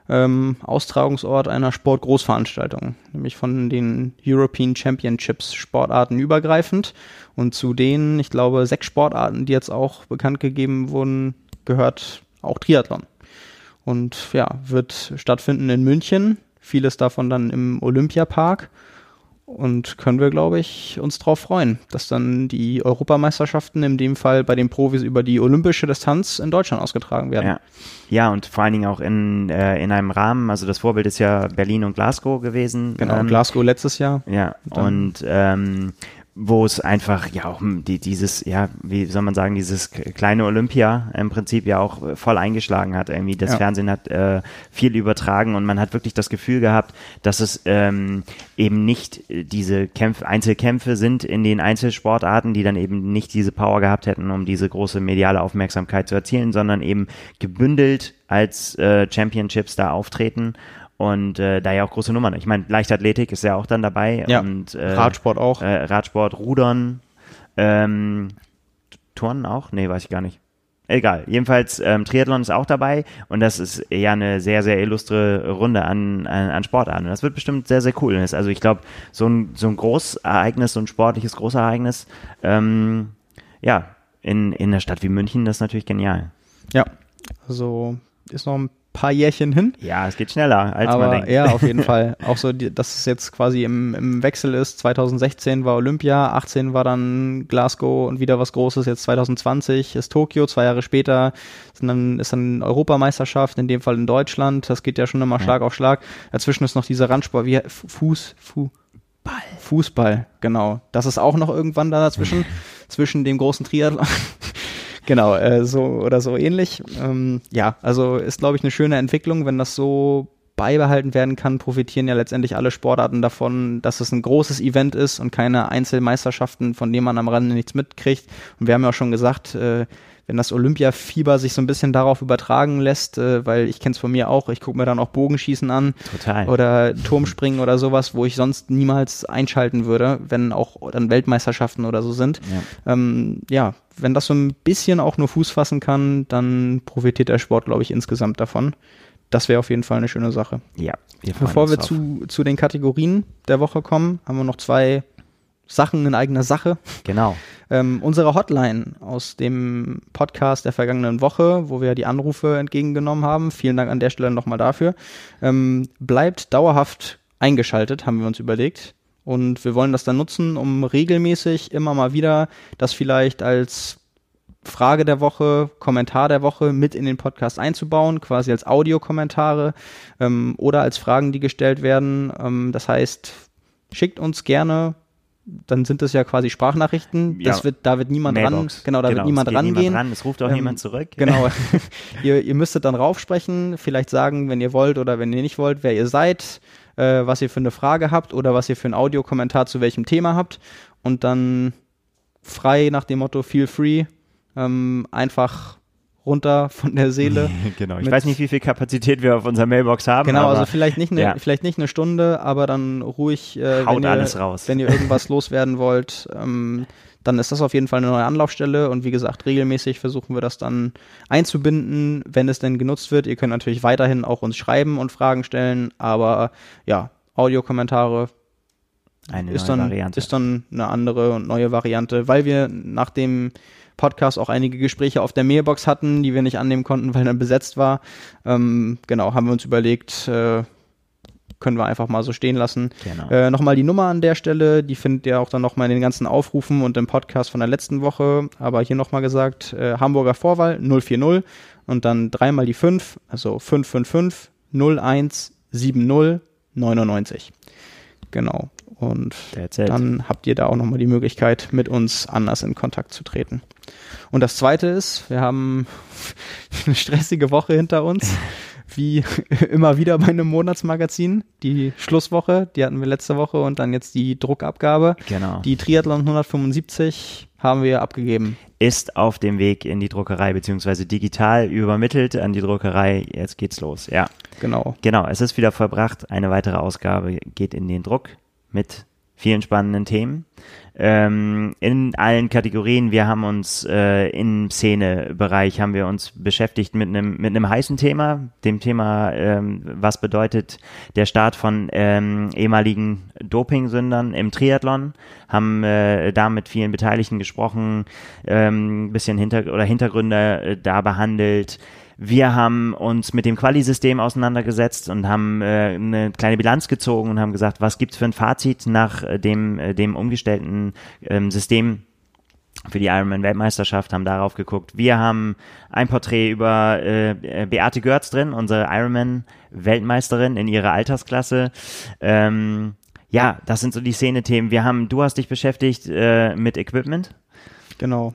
ähm, Austragungsort einer Sportgroßveranstaltung, nämlich von den European Championships Sportarten übergreifend. Und zu denen, ich glaube, sechs Sportarten, die jetzt auch bekannt gegeben wurden, gehört auch Triathlon. Und ja, wird stattfinden in München, vieles davon dann im Olympiapark. Und können wir, glaube ich, uns darauf freuen, dass dann die Europameisterschaften in dem Fall bei den Profis über die olympische Distanz in Deutschland ausgetragen werden. Ja. ja, und vor allen Dingen auch in, äh, in einem Rahmen, also das Vorbild ist ja Berlin und Glasgow gewesen. Genau, ähm, Glasgow letztes Jahr. Ja, dann- und ähm, wo es einfach ja auch die, dieses, ja, wie soll man sagen, dieses kleine Olympia im Prinzip ja auch äh, voll eingeschlagen hat. Irgendwie das ja. Fernsehen hat äh, viel übertragen und man hat wirklich das Gefühl gehabt, dass es ähm, eben nicht äh, diese Kämpfe, Einzelkämpfe sind in den Einzelsportarten, die dann eben nicht diese Power gehabt hätten, um diese große mediale Aufmerksamkeit zu erzielen, sondern eben gebündelt als äh, Championships da auftreten und äh, da ja auch große Nummern. Ich meine, Leichtathletik ist ja auch dann dabei. Ja, und, äh, Radsport auch. Äh, Radsport, Rudern, ähm, Turnen auch? Nee, weiß ich gar nicht. Egal. Jedenfalls, ähm, Triathlon ist auch dabei und das ist ja eine sehr, sehr illustre Runde an, an, an Sportarten. Das wird bestimmt sehr, sehr cool. Also ich glaube, so ein, so ein Großereignis, so ein sportliches Großereignis, ähm, ja, in, in einer Stadt wie München, das ist natürlich genial. Ja, also ist noch ein paar Jährchen hin. Ja, es geht schneller, als Aber man denkt. Ja, auf jeden [LAUGHS] Fall. Auch so, dass es jetzt quasi im, im Wechsel ist. 2016 war Olympia, 18 war dann Glasgow und wieder was Großes. Jetzt 2020 ist Tokio. Zwei Jahre später sind dann, ist dann Europameisterschaft, in dem Fall in Deutschland. Das geht ja schon immer ja. Schlag auf Schlag. Dazwischen ist noch dieser Randsport, wie Fuß, Fuß. Ball. Fußball, genau. Das ist auch noch irgendwann da dazwischen, [LAUGHS] zwischen dem großen Triathlon genau, äh, so oder so ähnlich. Ähm, ja, also ist, glaube ich, eine schöne Entwicklung, wenn das so beibehalten werden kann, profitieren ja letztendlich alle Sportarten davon, dass es ein großes Event ist und keine Einzelmeisterschaften, von denen man am Rande nichts mitkriegt. Und wir haben ja auch schon gesagt, äh, wenn das Olympiafieber sich so ein bisschen darauf übertragen lässt, äh, weil ich kenne es von mir auch, ich gucke mir dann auch Bogenschießen an Total. oder Turmspringen oder sowas, wo ich sonst niemals einschalten würde, wenn auch dann Weltmeisterschaften oder so sind. Ja, ähm, ja wenn das so ein bisschen auch nur Fuß fassen kann, dann profitiert der Sport, glaube ich, insgesamt davon. Das wäre auf jeden Fall eine schöne Sache. Ja. Wir Bevor wir zu, zu den Kategorien der Woche kommen, haben wir noch zwei Sachen in eigener Sache. Genau. Ähm, unsere Hotline aus dem Podcast der vergangenen Woche, wo wir die Anrufe entgegengenommen haben, vielen Dank an der Stelle nochmal dafür, ähm, bleibt dauerhaft eingeschaltet, haben wir uns überlegt. Und wir wollen das dann nutzen, um regelmäßig immer mal wieder das vielleicht als Frage der Woche, Kommentar der Woche mit in den Podcast einzubauen, quasi als Audiokommentare ähm, oder als Fragen, die gestellt werden. Ähm, das heißt, schickt uns gerne dann sind das ja quasi Sprachnachrichten. Das ja. wird, da wird niemand Mailbox. ran, genau, da genau, wird niemand rangehen. Niemand ran, es ruft auch ähm, niemand zurück. Genau. [LAUGHS] [LAUGHS] ihr, ihr müsstet dann raufsprechen, vielleicht sagen, wenn ihr wollt oder wenn ihr nicht wollt, wer ihr seid, äh, was ihr für eine Frage habt oder was ihr für einen Audiokommentar zu welchem Thema habt und dann frei nach dem Motto feel free ähm, einfach runter von der Seele. [LAUGHS] genau. Ich weiß nicht, wie viel Kapazität wir auf unserer Mailbox haben. Genau, also vielleicht nicht eine, ja. vielleicht nicht eine Stunde, aber dann ruhig, äh, wenn, ihr, wenn ihr irgendwas [LAUGHS] loswerden wollt, ähm, dann ist das auf jeden Fall eine neue Anlaufstelle und wie gesagt, regelmäßig versuchen wir das dann einzubinden, wenn es denn genutzt wird. Ihr könnt natürlich weiterhin auch uns schreiben und Fragen stellen, aber ja, Audiokommentare eine ist, dann, Variante. ist dann eine andere und neue Variante, weil wir nach dem Podcast auch einige Gespräche auf der Mailbox hatten, die wir nicht annehmen konnten, weil dann besetzt war. Ähm, genau, haben wir uns überlegt, äh, können wir einfach mal so stehen lassen. Genau. Äh, nochmal die Nummer an der Stelle, die findet ihr auch dann nochmal in den ganzen Aufrufen und im Podcast von der letzten Woche. Aber hier nochmal gesagt, äh, Hamburger Vorwahl 040 und dann dreimal die 5, also 555 0170 99. Genau. Und dann habt ihr da auch nochmal die Möglichkeit, mit uns anders in Kontakt zu treten. Und das zweite ist, wir haben [LAUGHS] eine stressige Woche hinter uns. [LAUGHS] Wie [LAUGHS] immer wieder bei einem Monatsmagazin. Die Schlusswoche, die hatten wir letzte Woche und dann jetzt die Druckabgabe. Genau. Die Triathlon 175 haben wir abgegeben. Ist auf dem Weg in die Druckerei, beziehungsweise digital übermittelt an die Druckerei. Jetzt geht's los. Ja. Genau. Genau, es ist wieder vollbracht. Eine weitere Ausgabe geht in den Druck mit vielen spannenden Themen. Ähm, in allen Kategorien. Wir haben uns äh, im Szenebereich haben wir uns beschäftigt mit einem mit einem heißen Thema, dem Thema, ähm, was bedeutet der Start von ähm, ehemaligen Dopingsündern im Triathlon, haben äh, da mit vielen Beteiligten gesprochen, ähm, bisschen hinter oder Hintergründe äh, da behandelt. Wir haben uns mit dem Quali-System auseinandergesetzt und haben äh, eine kleine Bilanz gezogen und haben gesagt, was gibt's für ein Fazit nach äh, dem, äh, dem umgestellten ähm, System für die Ironman-Weltmeisterschaft, haben darauf geguckt. Wir haben ein Porträt über äh, Beate Görz drin, unsere Ironman-Weltmeisterin in ihrer Altersklasse. Ähm, ja, das sind so die Szene-Themen. Wir haben, du hast dich beschäftigt äh, mit Equipment. Genau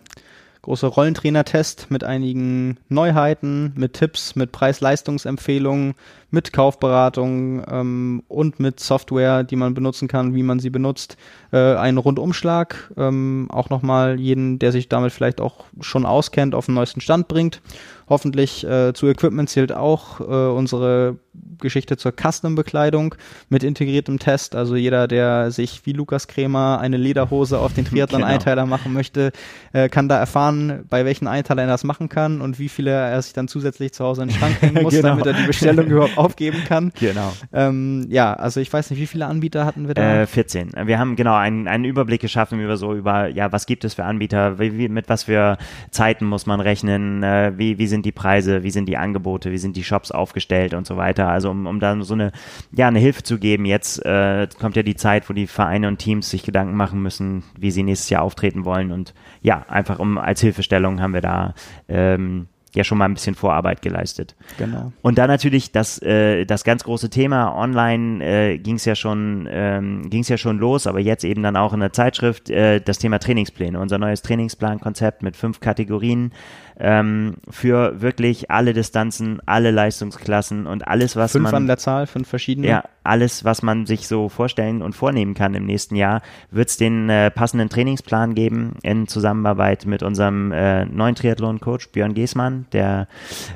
große Rollentrainer-Test mit einigen Neuheiten, mit Tipps, mit Preis-Leistungsempfehlungen, mit Kaufberatung ähm, und mit Software, die man benutzen kann, wie man sie benutzt. Äh, ein Rundumschlag, ähm, auch nochmal jeden, der sich damit vielleicht auch schon auskennt, auf den neuesten Stand bringt. Hoffentlich äh, zu Equipment zählt auch äh, unsere Geschichte zur Custom-Bekleidung mit integriertem Test. Also jeder, der sich wie Lukas Krämer eine Lederhose auf den [LAUGHS] Triathlon-Einteiler genau. machen möchte, äh, kann da erfahren, bei welchen Einteiler er das machen kann und wie viele er sich dann zusätzlich zu Hause in den Schrank hängen [LAUGHS] muss, genau. damit er die Bestellung überhaupt aufgeben kann. [LAUGHS] Genau. Ähm, ja, also ich weiß nicht, wie viele Anbieter hatten wir da? Äh, 14. Wir haben genau einen, einen Überblick geschaffen über so über, ja, was gibt es für Anbieter, wie, wie, mit was für Zeiten muss man rechnen, äh, wie, wie sind die Preise, wie sind die Angebote, wie sind die Shops aufgestellt und so weiter. Also um, um da so eine, ja, eine Hilfe zu geben. Jetzt äh, kommt ja die Zeit, wo die Vereine und Teams sich Gedanken machen müssen, wie sie nächstes Jahr auftreten wollen. Und ja, einfach um als Hilfestellung haben wir da ähm, ja schon mal ein bisschen Vorarbeit geleistet. Genau. Und dann natürlich das, äh, das ganz große Thema, online äh, ging es ja schon, ähm, ging ja schon los, aber jetzt eben dann auch in der Zeitschrift, äh, das Thema Trainingspläne, unser neues Trainingsplankonzept mit fünf Kategorien ähm, für wirklich alle Distanzen, alle Leistungsklassen und alles, was fünf man. Fünf an der Zahl, fünf verschiedene. Ja, alles, was man sich so vorstellen und vornehmen kann im nächsten Jahr, wird es den äh, passenden Trainingsplan geben in Zusammenarbeit mit unserem äh, neuen Triathlon-Coach Björn Geßmann, der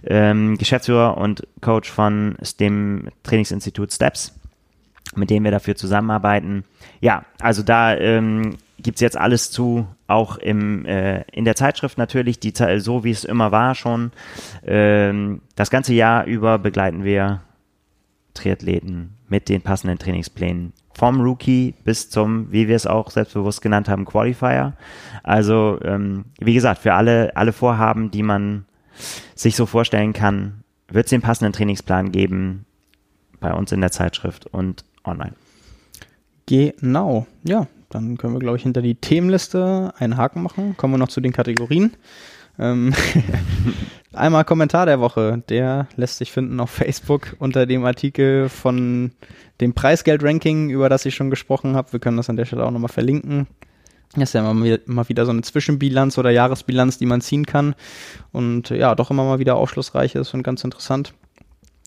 ähm, Geschäftsführer und Coach von dem Trainingsinstitut Steps mit dem wir dafür zusammenarbeiten. Ja, also da ähm, gibt es jetzt alles zu, auch im, äh, in der Zeitschrift natürlich, die, so wie es immer war schon. Ähm, das ganze Jahr über begleiten wir Triathleten mit den passenden Trainingsplänen. Vom Rookie bis zum, wie wir es auch selbstbewusst genannt haben, Qualifier. Also, ähm, wie gesagt, für alle, alle Vorhaben, die man sich so vorstellen kann, wird es den passenden Trainingsplan geben bei uns in der Zeitschrift und online. Genau, ja, dann können wir, glaube ich, hinter die Themenliste einen Haken machen. Kommen wir noch zu den Kategorien. Ähm [LAUGHS] Einmal Kommentar der Woche, der lässt sich finden auf Facebook unter dem Artikel von dem Preisgeld-Ranking, über das ich schon gesprochen habe. Wir können das an der Stelle auch nochmal verlinken. Das ist ja immer, immer wieder so eine Zwischenbilanz oder Jahresbilanz, die man ziehen kann und ja, doch immer mal wieder aufschlussreich ist und ganz interessant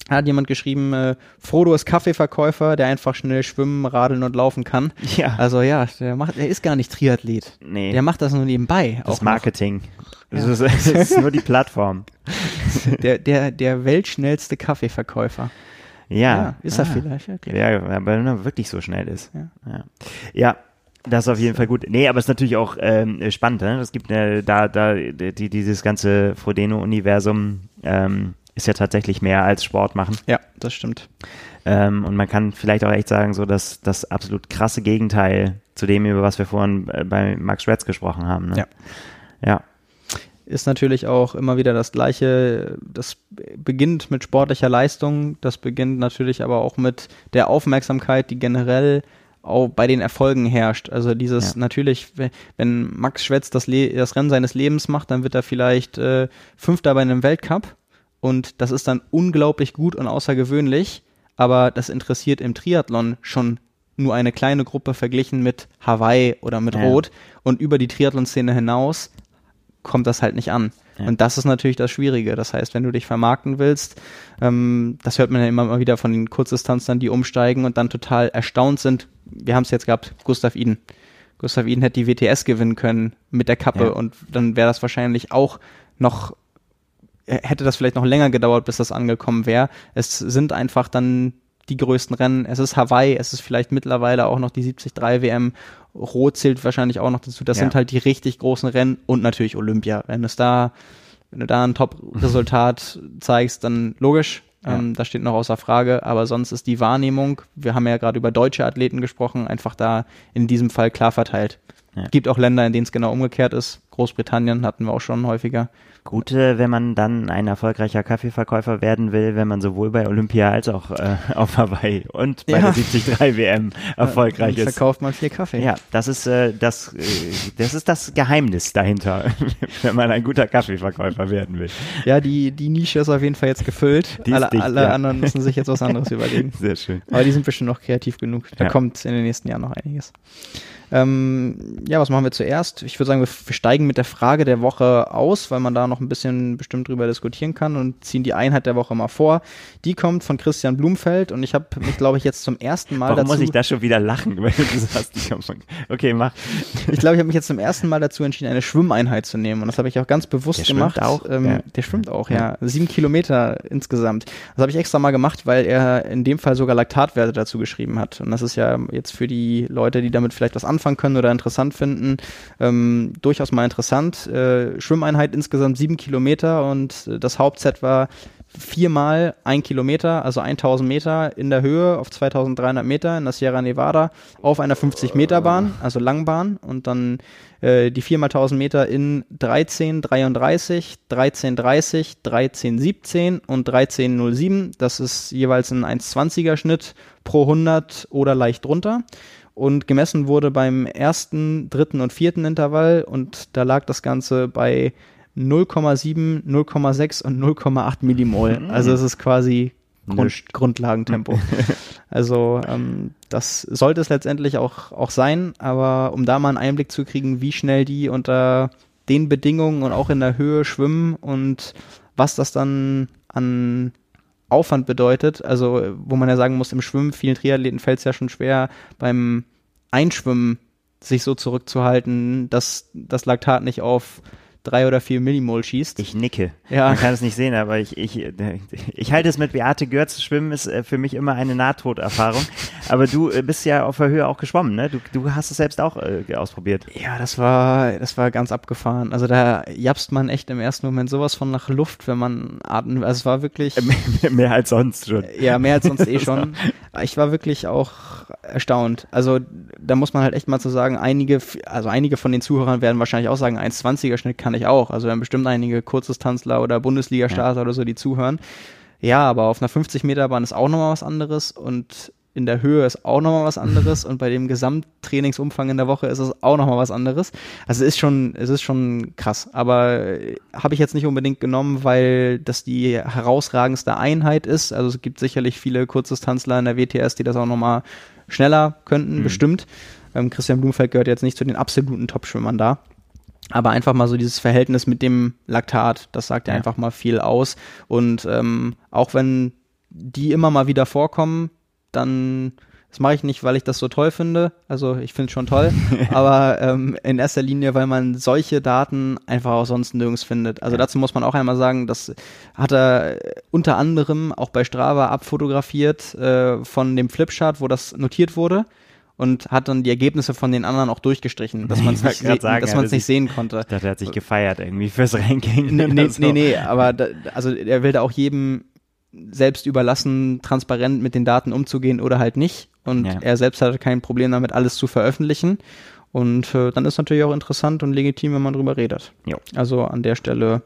hat jemand geschrieben, äh, Frodo ist Kaffeeverkäufer, der einfach schnell schwimmen, radeln und laufen kann. Ja. Also ja, der macht, der ist gar nicht Triathlet. Nee. Der macht das nur nebenbei. Das Marketing. Das, ja. ist, [LAUGHS] das ist nur die Plattform. [LAUGHS] der, der, der weltschnellste Kaffeeverkäufer. Ja. ja ist ah. er vielleicht. Ja, ja, wenn er wirklich so schnell ist. Ja. ja. ja. Das ist auf jeden Fall gut. Nee, aber es ist natürlich auch ähm, spannend. Ne? Es gibt äh, da, da die, dieses ganze Frodeno-Universum ähm, ist ja tatsächlich mehr als Sport machen. Ja, das stimmt. Ähm, und man kann vielleicht auch echt sagen, so dass das absolut krasse Gegenteil zu dem, über was wir vorhin äh, bei Max Schwetz gesprochen haben. Ne? Ja. Ja. Ist natürlich auch immer wieder das Gleiche. Das beginnt mit sportlicher Leistung. Das beginnt natürlich aber auch mit der Aufmerksamkeit, die generell auch bei den Erfolgen herrscht. Also dieses ja. natürlich, wenn Max Schwetz das, Le das Rennen seines Lebens macht, dann wird er vielleicht äh, Fünfter bei einem Weltcup und das ist dann unglaublich gut und außergewöhnlich, aber das interessiert im Triathlon schon nur eine kleine Gruppe verglichen mit Hawaii oder mit ja. Rot und über die Triathlon-Szene hinaus kommt das halt nicht an. Ja. Und das ist natürlich das Schwierige. Das heißt, wenn du dich vermarkten willst, ähm, das hört man ja immer mal wieder von den Kurzdistanzern, die umsteigen und dann total erstaunt sind. Wir haben es jetzt gehabt, Gustav Iden. Gustav Iden hätte die WTS gewinnen können mit der Kappe ja. und dann wäre das wahrscheinlich auch noch hätte das vielleicht noch länger gedauert, bis das angekommen wäre. Es sind einfach dann die größten Rennen. Es ist Hawaii, es ist vielleicht mittlerweile auch noch die 73 WM. Rot zählt wahrscheinlich auch noch dazu. Das ja. sind halt die richtig großen Rennen und natürlich Olympia. Wenn es da, wenn du da ein Top-Resultat [LAUGHS] zeigst, dann logisch. Ja. Ähm, das steht noch außer Frage. Aber sonst ist die Wahrnehmung, wir haben ja gerade über deutsche Athleten gesprochen, einfach da in diesem Fall klar verteilt. Ja. Gibt auch Länder, in denen es genau umgekehrt ist. Großbritannien hatten wir auch schon häufiger. Gut, äh, wenn man dann ein erfolgreicher Kaffeeverkäufer werden will, wenn man sowohl bei Olympia als auch äh, [LAUGHS] auf Hawaii und bei ja. der 73 WM erfolgreich ist. verkauft man viel Kaffee. Ja, das ist äh, das, äh, das ist das Geheimnis dahinter, [LAUGHS] wenn man ein guter Kaffeeverkäufer werden will. Ja, die, die Nische ist auf jeden Fall jetzt gefüllt. alle dicht, alle ja. anderen müssen sich jetzt was anderes [LAUGHS] überlegen. Sehr schön. Aber die sind bestimmt noch kreativ genug. Da ja. kommt in den nächsten Jahren noch einiges. Ähm, ja, was machen wir zuerst? Ich würde sagen, wir, wir steigen mit der Frage der Woche aus, weil man da noch ein bisschen bestimmt drüber diskutieren kann und ziehen die Einheit der Woche mal vor. Die kommt von Christian Blumfeld und ich habe mich, glaube ich, jetzt zum ersten Mal Warum dazu... muss ich da schon wieder lachen, wenn du sagst, ich von... Okay, mach. Ich glaube, ich habe mich jetzt zum ersten Mal dazu entschieden, eine Schwimmeinheit zu nehmen und das habe ich auch ganz bewusst der gemacht. Schwimmt auch? Ähm, ja. Der schwimmt auch, ja. ja. Sieben Kilometer insgesamt. Das habe ich extra mal gemacht, weil er in dem Fall sogar Laktatwerte dazu geschrieben hat und das ist ja jetzt für die Leute, die damit vielleicht was anfangen können oder interessant finden, ähm, durchaus mal interessant. Äh, Schwimmeinheit insgesamt sieben Kilometer und äh, das Hauptset war viermal ein Kilometer, also 1000 Meter in der Höhe auf 2300 Meter in der Sierra Nevada auf einer 50 Meter Bahn, also Langbahn und dann äh, die 4 mal 1000 Meter in 1333, 1330, 1317 und 1307. Das ist jeweils ein 1,20er Schnitt pro 100 oder leicht drunter und gemessen wurde beim ersten, dritten und vierten Intervall und da lag das Ganze bei 0,7, 0,6 und 0,8 Millimol. Mhm. Also es ist quasi Grund, Grundlagentempo. [LAUGHS] also ähm, das sollte es letztendlich auch, auch sein, aber um da mal einen Einblick zu kriegen, wie schnell die unter den Bedingungen und auch in der Höhe schwimmen und was das dann an Aufwand bedeutet. Also, wo man ja sagen muss, im Schwimmen, vielen Triathleten fällt es ja schon schwer, beim Einschwimmen sich so zurückzuhalten, dass das Laktat nicht auf drei oder vier Millimol schießt. Ich nicke. Ja. Man kann es nicht sehen, aber ich, ich, ich halte es mit Beate Görz. Schwimmen ist äh, für mich immer eine Nahtoderfahrung. [LAUGHS] Aber du äh, bist ja auf der Höhe auch geschwommen, ne? Du, du hast es selbst auch äh, ausprobiert. Ja, das war, das war ganz abgefahren. Also da japst man echt im ersten Moment sowas von nach Luft, wenn man atmet. Also es war wirklich. [LAUGHS] mehr als sonst schon. Ja, mehr als sonst eh [LAUGHS] schon. Ich war wirklich auch erstaunt. Also da muss man halt echt mal zu sagen, einige, also einige von den Zuhörern werden wahrscheinlich auch sagen, 1,20er Schnitt kann ich auch. Also wir haben bestimmt einige Kurzdistanzler oder Bundesliga-Starter ja. oder so, die zuhören. Ja, aber auf einer 50 Meter Bahn ist auch nochmal was anderes und in der Höhe ist auch nochmal was anderes [LAUGHS] und bei dem Gesamttrainingsumfang in der Woche ist es auch nochmal was anderes. Also es ist schon, es ist schon krass. Aber äh, habe ich jetzt nicht unbedingt genommen, weil das die herausragendste Einheit ist. Also es gibt sicherlich viele Kurzdistanzler in der WTS, die das auch nochmal schneller könnten, mhm. bestimmt. Ähm, Christian Blumfeld gehört jetzt nicht zu den absoluten Top-Schwimmern da. Aber einfach mal so dieses Verhältnis mit dem Laktat, das sagt ja, ja einfach mal viel aus. Und ähm, auch wenn die immer mal wieder vorkommen, dann das mache ich nicht, weil ich das so toll finde. Also ich finde es schon toll, [LAUGHS] aber ähm, in erster Linie, weil man solche Daten einfach auch sonst nirgends findet. Also ja. dazu muss man auch einmal sagen, das hat er unter anderem auch bei Strava abfotografiert äh, von dem Flipchart, wo das notiert wurde und hat dann die Ergebnisse von den anderen auch durchgestrichen, dass man es [LAUGHS] nicht, se sagen, dass man's nicht sehen konnte. Ich dachte, er hat sich gefeiert irgendwie fürs Ranking. Nee, [LAUGHS] nee, so. nee, nee, aber da, also er will da auch jedem selbst überlassen, transparent mit den Daten umzugehen oder halt nicht. Und ja. er selbst hatte kein Problem damit, alles zu veröffentlichen. Und äh, dann ist natürlich auch interessant und legitim, wenn man drüber redet. Jo. Also an der Stelle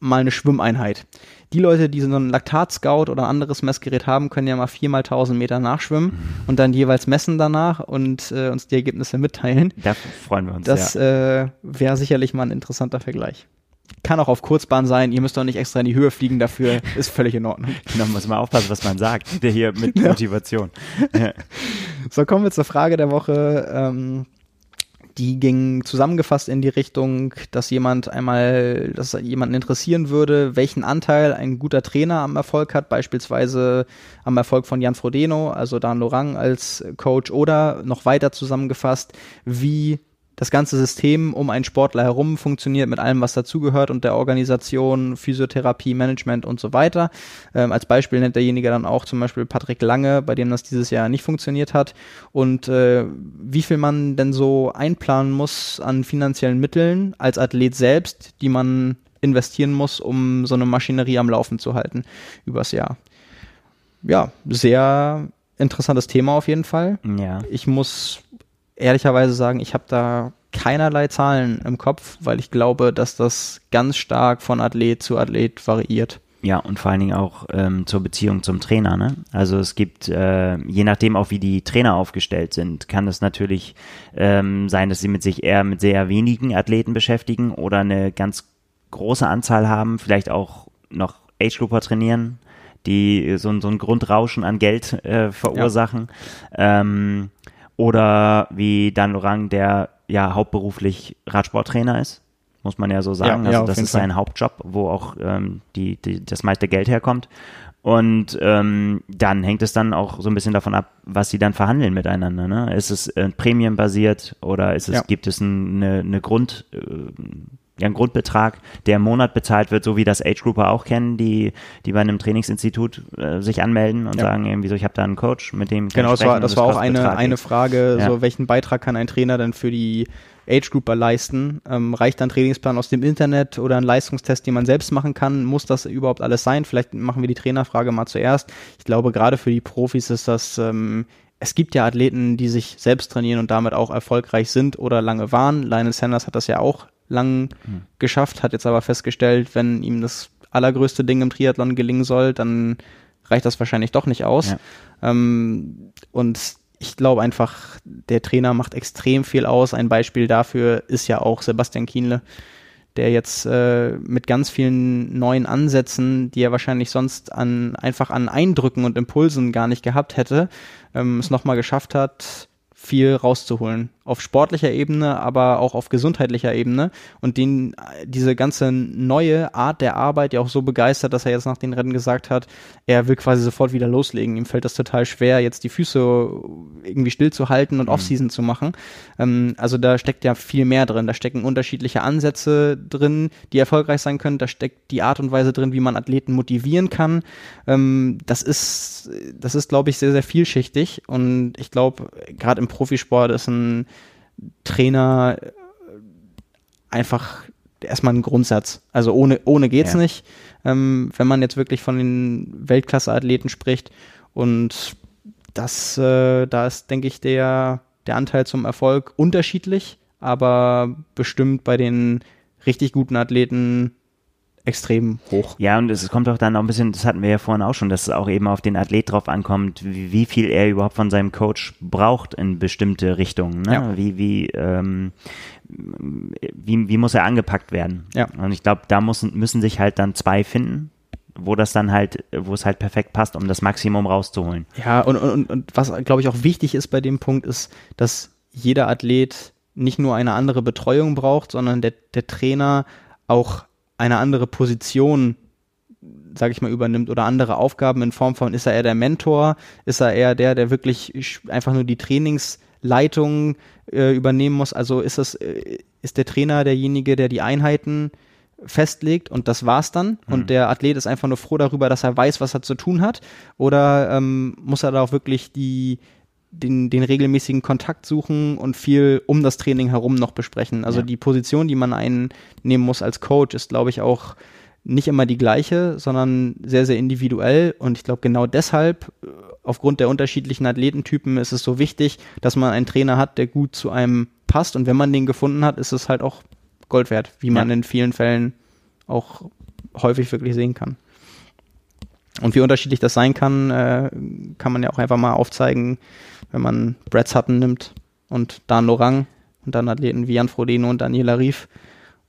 mal eine Schwimmeinheit. Die Leute, die so einen Laktat-Scout oder ein anderes Messgerät haben, können ja mal viermal 1000 Meter nachschwimmen und dann jeweils messen danach und äh, uns die Ergebnisse mitteilen. Da freuen wir uns. Das ja. äh, wäre sicherlich mal ein interessanter Vergleich. Kann auch auf Kurzbahn sein, ihr müsst doch nicht extra in die Höhe fliegen dafür, ist völlig in Ordnung. Da [LAUGHS] muss man aufpassen, was man sagt, der hier mit [LAUGHS] Motivation. Ja. So, kommen wir zur Frage der Woche. Ähm, die ging zusammengefasst in die Richtung, dass jemand einmal, dass jemanden interessieren würde, welchen Anteil ein guter Trainer am Erfolg hat, beispielsweise am Erfolg von Jan Frodeno, also Dan Lorang als Coach, oder noch weiter zusammengefasst, wie das ganze System um einen Sportler herum funktioniert mit allem, was dazugehört und der Organisation, Physiotherapie, Management und so weiter. Ähm, als Beispiel nennt derjenige dann auch zum Beispiel Patrick Lange, bei dem das dieses Jahr nicht funktioniert hat und äh, wie viel man denn so einplanen muss an finanziellen Mitteln als Athlet selbst, die man investieren muss, um so eine Maschinerie am Laufen zu halten übers Jahr. Ja, sehr interessantes Thema auf jeden Fall. Ja. Ich muss ehrlicherweise sagen, ich habe da keinerlei Zahlen im Kopf, weil ich glaube, dass das ganz stark von Athlet zu Athlet variiert. Ja, und vor allen Dingen auch ähm, zur Beziehung zum Trainer. Ne? Also es gibt, äh, je nachdem auch wie die Trainer aufgestellt sind, kann es natürlich ähm, sein, dass sie mit sich eher mit sehr wenigen Athleten beschäftigen oder eine ganz große Anzahl haben, vielleicht auch noch Age Grouper trainieren, die so, so ein Grundrauschen an Geld äh, verursachen. Ja. Ähm, oder wie Dan Lorang, der ja hauptberuflich Radsporttrainer ist muss man ja so sagen. Ja, also ja, das ist sein Hauptjob, wo auch ähm, die, die, das meiste Geld herkommt. Und ähm, dann hängt es dann auch so ein bisschen davon ab, was sie dann verhandeln miteinander. Ne? Ist es äh, prämienbasiert oder ist es, ja. gibt es ein, eine, eine Grund, äh, ja, einen Grundbetrag, der im Monat bezahlt wird, so wie das Age Grouper auch kennen, die, die bei einem Trainingsinstitut äh, sich anmelden und ja. sagen irgendwie so, ich habe da einen Coach, mit dem Genau, das war, das war auch eine, eine Frage, ja. so welchen Beitrag kann ein Trainer denn für die Age Grouper leisten? Ähm, reicht ein Trainingsplan aus dem Internet oder ein Leistungstest, den man selbst machen kann? Muss das überhaupt alles sein? Vielleicht machen wir die Trainerfrage mal zuerst. Ich glaube, gerade für die Profis ist das ähm, es gibt ja Athleten, die sich selbst trainieren und damit auch erfolgreich sind oder lange waren. Lionel Sanders hat das ja auch lang mhm. geschafft, hat jetzt aber festgestellt, wenn ihm das allergrößte Ding im Triathlon gelingen soll, dann reicht das wahrscheinlich doch nicht aus. Ja. Ähm, und ich glaube einfach, der Trainer macht extrem viel aus. Ein Beispiel dafür ist ja auch Sebastian Kienle, der jetzt äh, mit ganz vielen neuen Ansätzen, die er wahrscheinlich sonst an einfach an Eindrücken und Impulsen gar nicht gehabt hätte, ähm, es nochmal geschafft hat, viel rauszuholen. Auf sportlicher Ebene, aber auch auf gesundheitlicher Ebene. Und den, diese ganze neue Art der Arbeit ja auch so begeistert, dass er jetzt nach den Rennen gesagt hat, er will quasi sofort wieder loslegen. Ihm fällt das total schwer, jetzt die Füße irgendwie stillzuhalten und mhm. Offseason zu machen. Ähm, also da steckt ja viel mehr drin. Da stecken unterschiedliche Ansätze drin, die erfolgreich sein können. Da steckt die Art und Weise drin, wie man Athleten motivieren kann. Ähm, das ist, das ist, glaube ich, sehr, sehr vielschichtig. Und ich glaube, gerade im Profisport ist ein Trainer äh, einfach erstmal ein Grundsatz. Also ohne, ohne geht's ja. nicht, ähm, wenn man jetzt wirklich von den Weltklasse-Athleten spricht. Und das, äh, da ist, denke ich, der, der Anteil zum Erfolg unterschiedlich, aber bestimmt bei den richtig guten Athleten extrem hoch. Ja, und es kommt auch dann auch ein bisschen, das hatten wir ja vorhin auch schon, dass es auch eben auf den Athlet drauf ankommt, wie, wie viel er überhaupt von seinem Coach braucht in bestimmte Richtungen. Ne? Ja. Wie, wie, ähm, wie, wie muss er angepackt werden? Ja. Und ich glaube, da müssen, müssen sich halt dann zwei finden, wo das dann halt, wo es halt perfekt passt, um das Maximum rauszuholen. Ja, und, und, und was, glaube ich, auch wichtig ist bei dem Punkt, ist, dass jeder Athlet nicht nur eine andere Betreuung braucht, sondern der, der Trainer auch eine andere Position, sage ich mal, übernimmt oder andere Aufgaben in Form von, ist er eher der Mentor, ist er eher der, der wirklich einfach nur die Trainingsleitung äh, übernehmen muss, also ist das, äh, ist der Trainer derjenige, der die Einheiten festlegt und das war's dann? Mhm. und der Athlet ist einfach nur froh darüber, dass er weiß, was er zu tun hat? Oder ähm, muss er da auch wirklich die den, den regelmäßigen Kontakt suchen und viel um das Training herum noch besprechen. Also ja. die Position, die man einnehmen muss als Coach, ist, glaube ich, auch nicht immer die gleiche, sondern sehr, sehr individuell. Und ich glaube, genau deshalb, äh, aufgrund der unterschiedlichen Athletentypen, ist es so wichtig, dass man einen Trainer hat, der gut zu einem passt. Und wenn man den gefunden hat, ist es halt auch Gold wert, wie man ja. in vielen Fällen auch häufig wirklich sehen kann. Und wie unterschiedlich das sein kann, äh, kann man ja auch einfach mal aufzeigen, wenn man Brad Sutton nimmt und Dan Lorang und dann Athleten wie Jan Frodeno und Daniela Rief.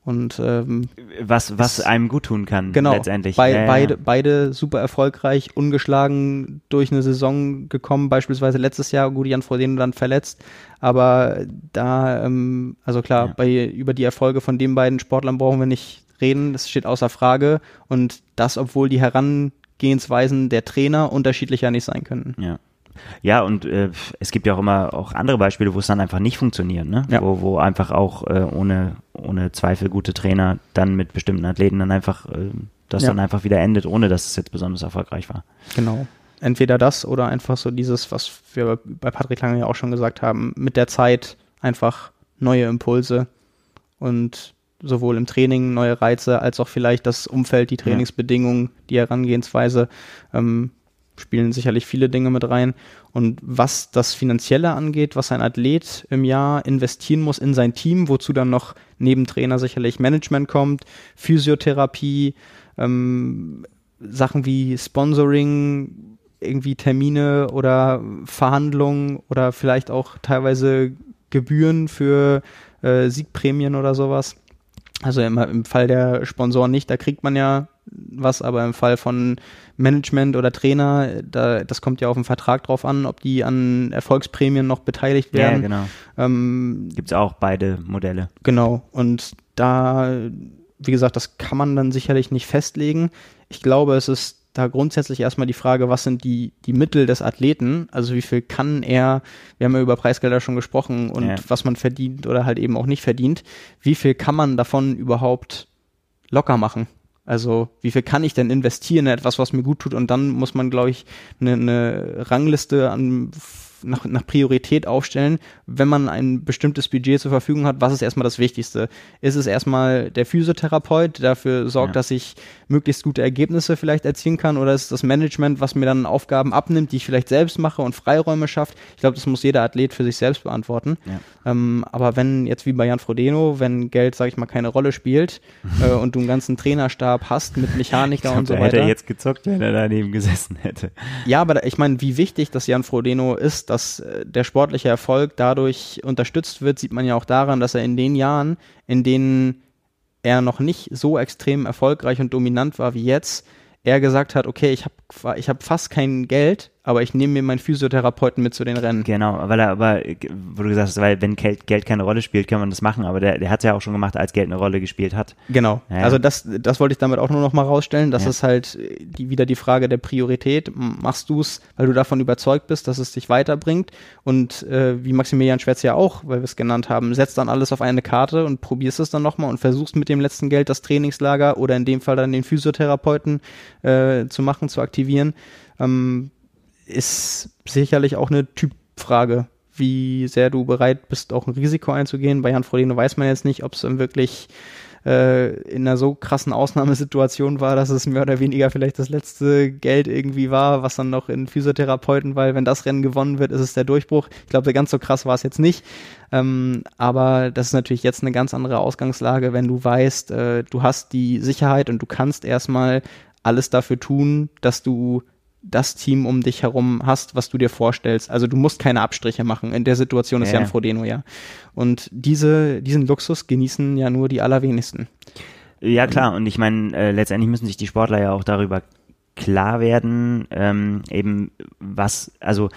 Und ähm, was, was einem gut tun kann, genau, letztendlich. Bei, ja, beide, ja. beide super erfolgreich, ungeschlagen durch eine Saison gekommen, beispielsweise letztes Jahr, gut, Jan Frodeno dann verletzt. Aber da, ähm, also klar, ja. bei, über die Erfolge von den beiden Sportlern brauchen wir nicht reden, das steht außer Frage. Und das, obwohl die Herangehensweisen der Trainer unterschiedlicher nicht sein können. Ja. Ja, und äh, es gibt ja auch immer auch andere Beispiele, wo es dann einfach nicht funktioniert, ne? Ja. Wo, wo einfach auch äh, ohne, ohne Zweifel gute Trainer dann mit bestimmten Athleten dann einfach äh, das ja. dann einfach wieder endet, ohne dass es jetzt besonders erfolgreich war. Genau. Entweder das oder einfach so dieses, was wir bei Patrick Lange ja auch schon gesagt haben, mit der Zeit einfach neue Impulse und sowohl im Training neue Reize als auch vielleicht das Umfeld, die Trainingsbedingungen, die Herangehensweise. Ähm, spielen sicherlich viele Dinge mit rein. Und was das Finanzielle angeht, was ein Athlet im Jahr investieren muss in sein Team, wozu dann noch neben Trainer sicherlich Management kommt, Physiotherapie, ähm, Sachen wie Sponsoring, irgendwie Termine oder Verhandlungen oder vielleicht auch teilweise Gebühren für äh, Siegprämien oder sowas. Also im, im Fall der Sponsoren nicht, da kriegt man ja was, aber im Fall von Management oder Trainer, da, das kommt ja auf den Vertrag drauf an, ob die an Erfolgsprämien noch beteiligt werden. Ja, genau. Ähm, Gibt es auch beide Modelle. Genau. Und da, wie gesagt, das kann man dann sicherlich nicht festlegen. Ich glaube, es ist da grundsätzlich erstmal die Frage, was sind die, die Mittel des Athleten? Also wie viel kann er, wir haben ja über Preisgelder schon gesprochen und Ja. was man verdient oder halt eben auch nicht verdient. Wie viel kann man davon überhaupt locker machen? Also wie viel kann ich denn investieren in etwas, was mir gut tut? Und dann muss man, glaube ich, eine, eine Rangliste an, nach, nach Priorität aufstellen, wenn man ein bestimmtes Budget zur Verfügung hat, was ist erstmal das Wichtigste? Ist es erstmal der Physiotherapeut, der dafür sorgt, Ja. dass ich möglichst gute Ergebnisse vielleicht erzielen kann? Oder ist es das Management, was mir dann Aufgaben abnimmt, die ich vielleicht selbst mache und Freiräume schafft? Ich glaube, das muss jeder Athlet für sich selbst beantworten. Ja. Ähm, aber wenn jetzt wie bei Jan Frodeno, wenn Geld, sag ich mal, keine Rolle spielt [LAUGHS] äh, und du einen ganzen Trainerstab hast mit Mechaniker und so weiter. hätte er jetzt gezockt, wenn er daneben gesessen hätte. Ja, aber da- ich meine, wie wichtig das Jan Frodeno ist, dass äh, der sportliche Erfolg dadurch unterstützt wird, sieht man ja auch daran, dass er in den Jahren, in denen er noch nicht so extrem erfolgreich und dominant war wie jetzt, er gesagt hat, okay, ich habe ich hab fast kein Geld, aber ich nehme mir meinen Physiotherapeuten mit zu den Rennen. Genau, weil er aber, wo du gesagt hast, weil wenn Geld, Geld keine Rolle spielt, kann man das machen, aber der, der hat es ja auch schon gemacht, als Geld eine Rolle gespielt hat. Genau. Ja. Also das, das wollte ich damit auch nur noch mal rausstellen. Das Ja. ist halt äh, die, wieder die Frage der Priorität. Machst du es, weil du davon überzeugt bist, dass es dich weiterbringt? Und äh, wie Maximilian Schwetz ja auch, weil wir es genannt haben, setzt dann alles auf eine Karte und probierst es dann nochmal und versuchst mit dem letzten Geld das Trainingslager oder in dem Fall dann den Physiotherapeuten äh, zu machen, zu aktivieren. Ähm, ist sicherlich auch eine Typfrage, wie sehr du bereit bist, auch ein Risiko einzugehen. Bei Jan Frodeno weiß man jetzt nicht, ob es wirklich äh, in einer so krassen Ausnahmesituation war, dass es mehr oder weniger vielleicht das letzte Geld irgendwie war, was dann noch in Physiotherapeuten, weil wenn das Rennen gewonnen wird, ist es der Durchbruch. Ich glaube, ganz so krass war es jetzt nicht. Ähm, aber das ist natürlich jetzt eine ganz andere Ausgangslage, wenn du weißt, äh, du hast die Sicherheit und du kannst erstmal alles dafür tun, dass du das Team um dich herum hast, was du dir vorstellst. Also du musst keine Abstriche machen. In der Situation ist Ja, Jan ja. Frodeno ja. Und diese, diesen Luxus genießen ja nur die allerwenigsten. Ja, klar, und ich meine, äh, letztendlich müssen sich die Sportler ja auch darüber klar werden, ähm, eben was, also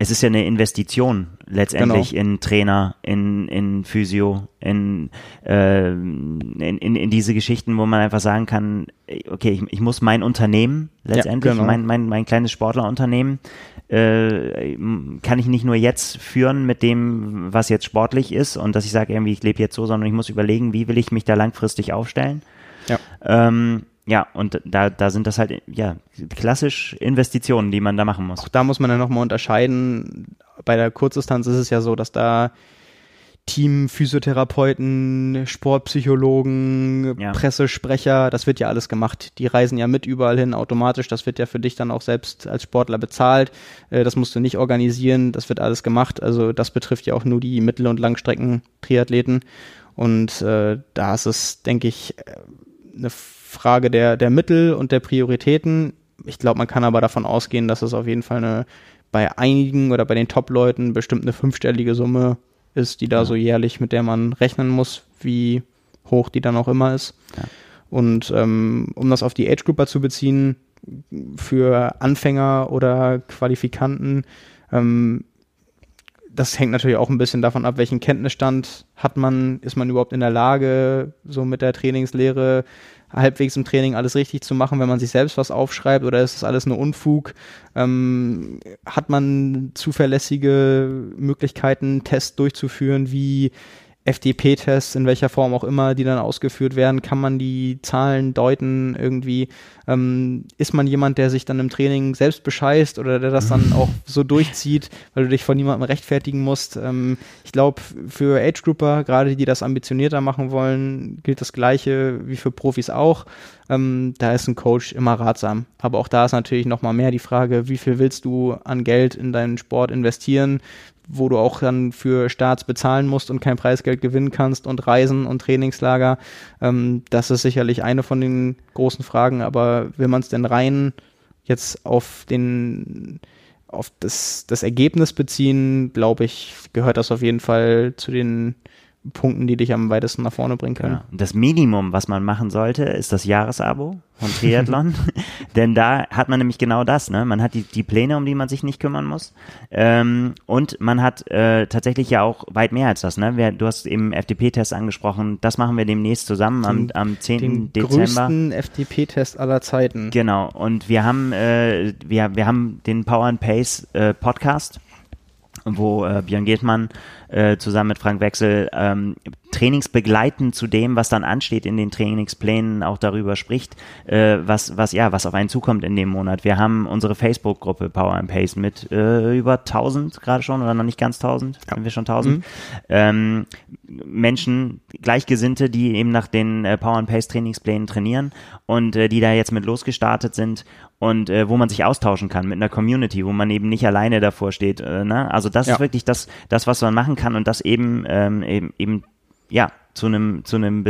es ist ja eine Investition letztendlich in Trainer, in, in Physio, in, äh, in, in, in diese Geschichten, wo man einfach sagen kann, okay, ich, ich muss mein Unternehmen letztendlich, genau. mein, mein, mein kleines Sportlerunternehmen, äh, kann ich nicht nur jetzt führen mit dem, was jetzt sportlich ist und dass ich sage, irgendwie, ich lebe jetzt so, sondern ich muss überlegen, wie will ich mich da langfristig aufstellen. Ja. Ähm, ja, und da, da sind das halt, ja, klassisch Investitionen, die man da machen muss. Auch da muss man dann nochmal unterscheiden. Bei der Kurzdistanz ist es ja so, dass da Team, Physiotherapeuten, Sportpsychologen, Ja. Pressesprecher, das wird ja alles gemacht. Die reisen ja mit überall hin automatisch. Das wird ja für dich dann auch selbst als Sportler bezahlt. Äh, Das musst du nicht organisieren. Das wird alles gemacht. Also das betrifft ja auch nur die Mittel- und Langstrecken-Triathleten. Und äh, da ist es, denke ich, äh, eine Frage der, der Mittel und der Prioritäten. Ich glaube, man kann aber davon ausgehen, dass es auf jeden Fall eine bei einigen oder bei den Top-Leuten bestimmt eine fünfstellige Summe ist, die da so jährlich, mit der man rechnen muss, wie hoch die dann auch immer ist. Ja. Und ähm, um das auf die Age-Grupper zu beziehen, für Anfänger oder Qualifikanten, ähm, das hängt natürlich auch ein bisschen davon ab, welchen Kenntnisstand hat man, ist man überhaupt in der Lage, so mit der Trainingslehre halbwegs im Training alles richtig zu machen, wenn man sich selbst was aufschreibt oder ist das alles nur Unfug? Ähm, hat man zuverlässige Möglichkeiten, Tests durchzuführen? Wie FDP-Tests, in welcher Form auch immer, die dann ausgeführt werden, kann man die Zahlen deuten irgendwie? Ähm, ist man jemand, der sich dann im Training selbst bescheißt oder der das dann auch [LAUGHS] so durchzieht, weil du dich von niemandem rechtfertigen musst? Ähm, ich glaube, für Age-Grouper, gerade die das ambitionierter machen wollen, gilt das Gleiche wie für Profis auch. Ähm, da ist ein Coach immer ratsam. Aber auch da ist natürlich nochmal mehr die Frage, wie viel willst du an Geld in deinen Sport investieren? Wo du auch dann für Starts bezahlen musst und kein Preisgeld gewinnen kannst und Reisen und Trainingslager. Ähm, das ist sicherlich eine von den großen Fragen, aber will man es denn rein jetzt auf den auf das, das Ergebnis beziehen, glaube ich, gehört das auf jeden Fall zu den Punkten, die dich am weitesten nach vorne bringen können. Genau. Das Minimum, was man machen sollte, ist das Jahresabo von Triathlon. [LAUGHS] Denn da hat man nämlich genau das. Ne? Man hat die, die Pläne, um die man sich nicht kümmern muss. Ähm, und man hat äh, tatsächlich ja auch weit mehr als das. Ne? Wir, du hast eben FDP-Test angesprochen. Das machen wir demnächst zusammen am, am 10. Den Dezember. größten FDP-Test aller Zeiten. Genau. Und wir haben, äh, wir, wir haben den Power and Pace äh, Podcast wo äh, Björn Gehtmann äh, zusammen mit Frank Wechsel ähm, trainingsbegleitend zu dem, was dann ansteht in den Trainingsplänen, auch darüber spricht, äh, was, was, ja, was auf einen zukommt in dem Monat. Wir haben unsere Facebook-Gruppe Power and Pace mit äh, über 1000 gerade schon oder noch nicht ganz 1000, ja. haben wir schon 1000. Mhm. Ähm, Menschen, Gleichgesinnte, die eben nach den äh, Power and Pace Trainingsplänen trainieren und äh, die da jetzt mit losgestartet sind und äh, wo man sich austauschen kann mit einer Community, wo man eben nicht alleine davor steht. Äh, ne? Also das ja. ist wirklich das, das, was man machen kann und das eben, ähm, eben, eben ja, zu einem, zu einem,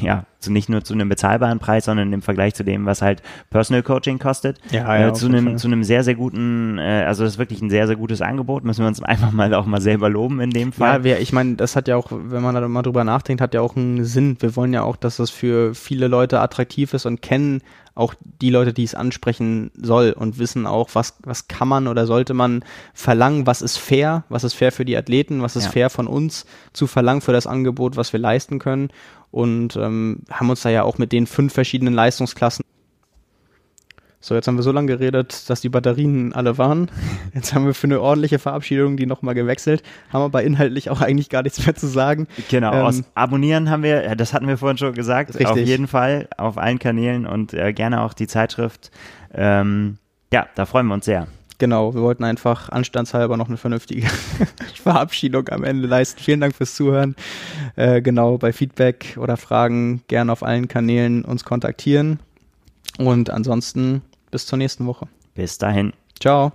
ja, zu nicht nur zu einem bezahlbaren Preis, sondern im Vergleich zu dem, was halt Personal Coaching kostet, ja, ja, äh, zu einem, zu einem sehr, sehr guten, äh, also das ist wirklich ein sehr, sehr gutes Angebot, müssen wir uns [LAUGHS] einfach mal auch mal selber loben in dem Fall. Ja, wir, ich meine, das hat ja auch, wenn man da mal drüber nachdenkt, hat ja auch einen Sinn. Wir wollen ja auch, dass das für viele Leute attraktiv ist und kennen auch die Leute, die es ansprechen soll und wissen auch, was, was kann man oder sollte man verlangen, was ist fair, was ist fair für die Athleten, was ist ja. fair von uns zu verlangen für das Angebot, was wir leisten können und ähm, haben uns da ja auch mit den fünf verschiedenen Leistungsklassen so, jetzt haben wir so lange geredet, dass die Batterien alle waren. [LAUGHS] Jetzt haben wir für eine ordentliche Verabschiedung die nochmal gewechselt. Haben aber inhaltlich auch eigentlich gar nichts mehr zu sagen. Genau, ähm, aus Abonnieren haben wir, das hatten wir vorhin schon gesagt, richtig. auf jeden Fall auf allen Kanälen und äh, gerne auch die Zeitschrift. Ähm, ja, da freuen wir uns sehr. Genau, wir wollten einfach anstandshalber noch eine vernünftige [LAUGHS] Verabschiedung am Ende leisten. Vielen Dank fürs Zuhören. Äh, genau, bei Feedback oder Fragen gerne auf allen Kanälen uns kontaktieren. Und ansonsten bis zur nächsten Woche. Bis dahin. Ciao.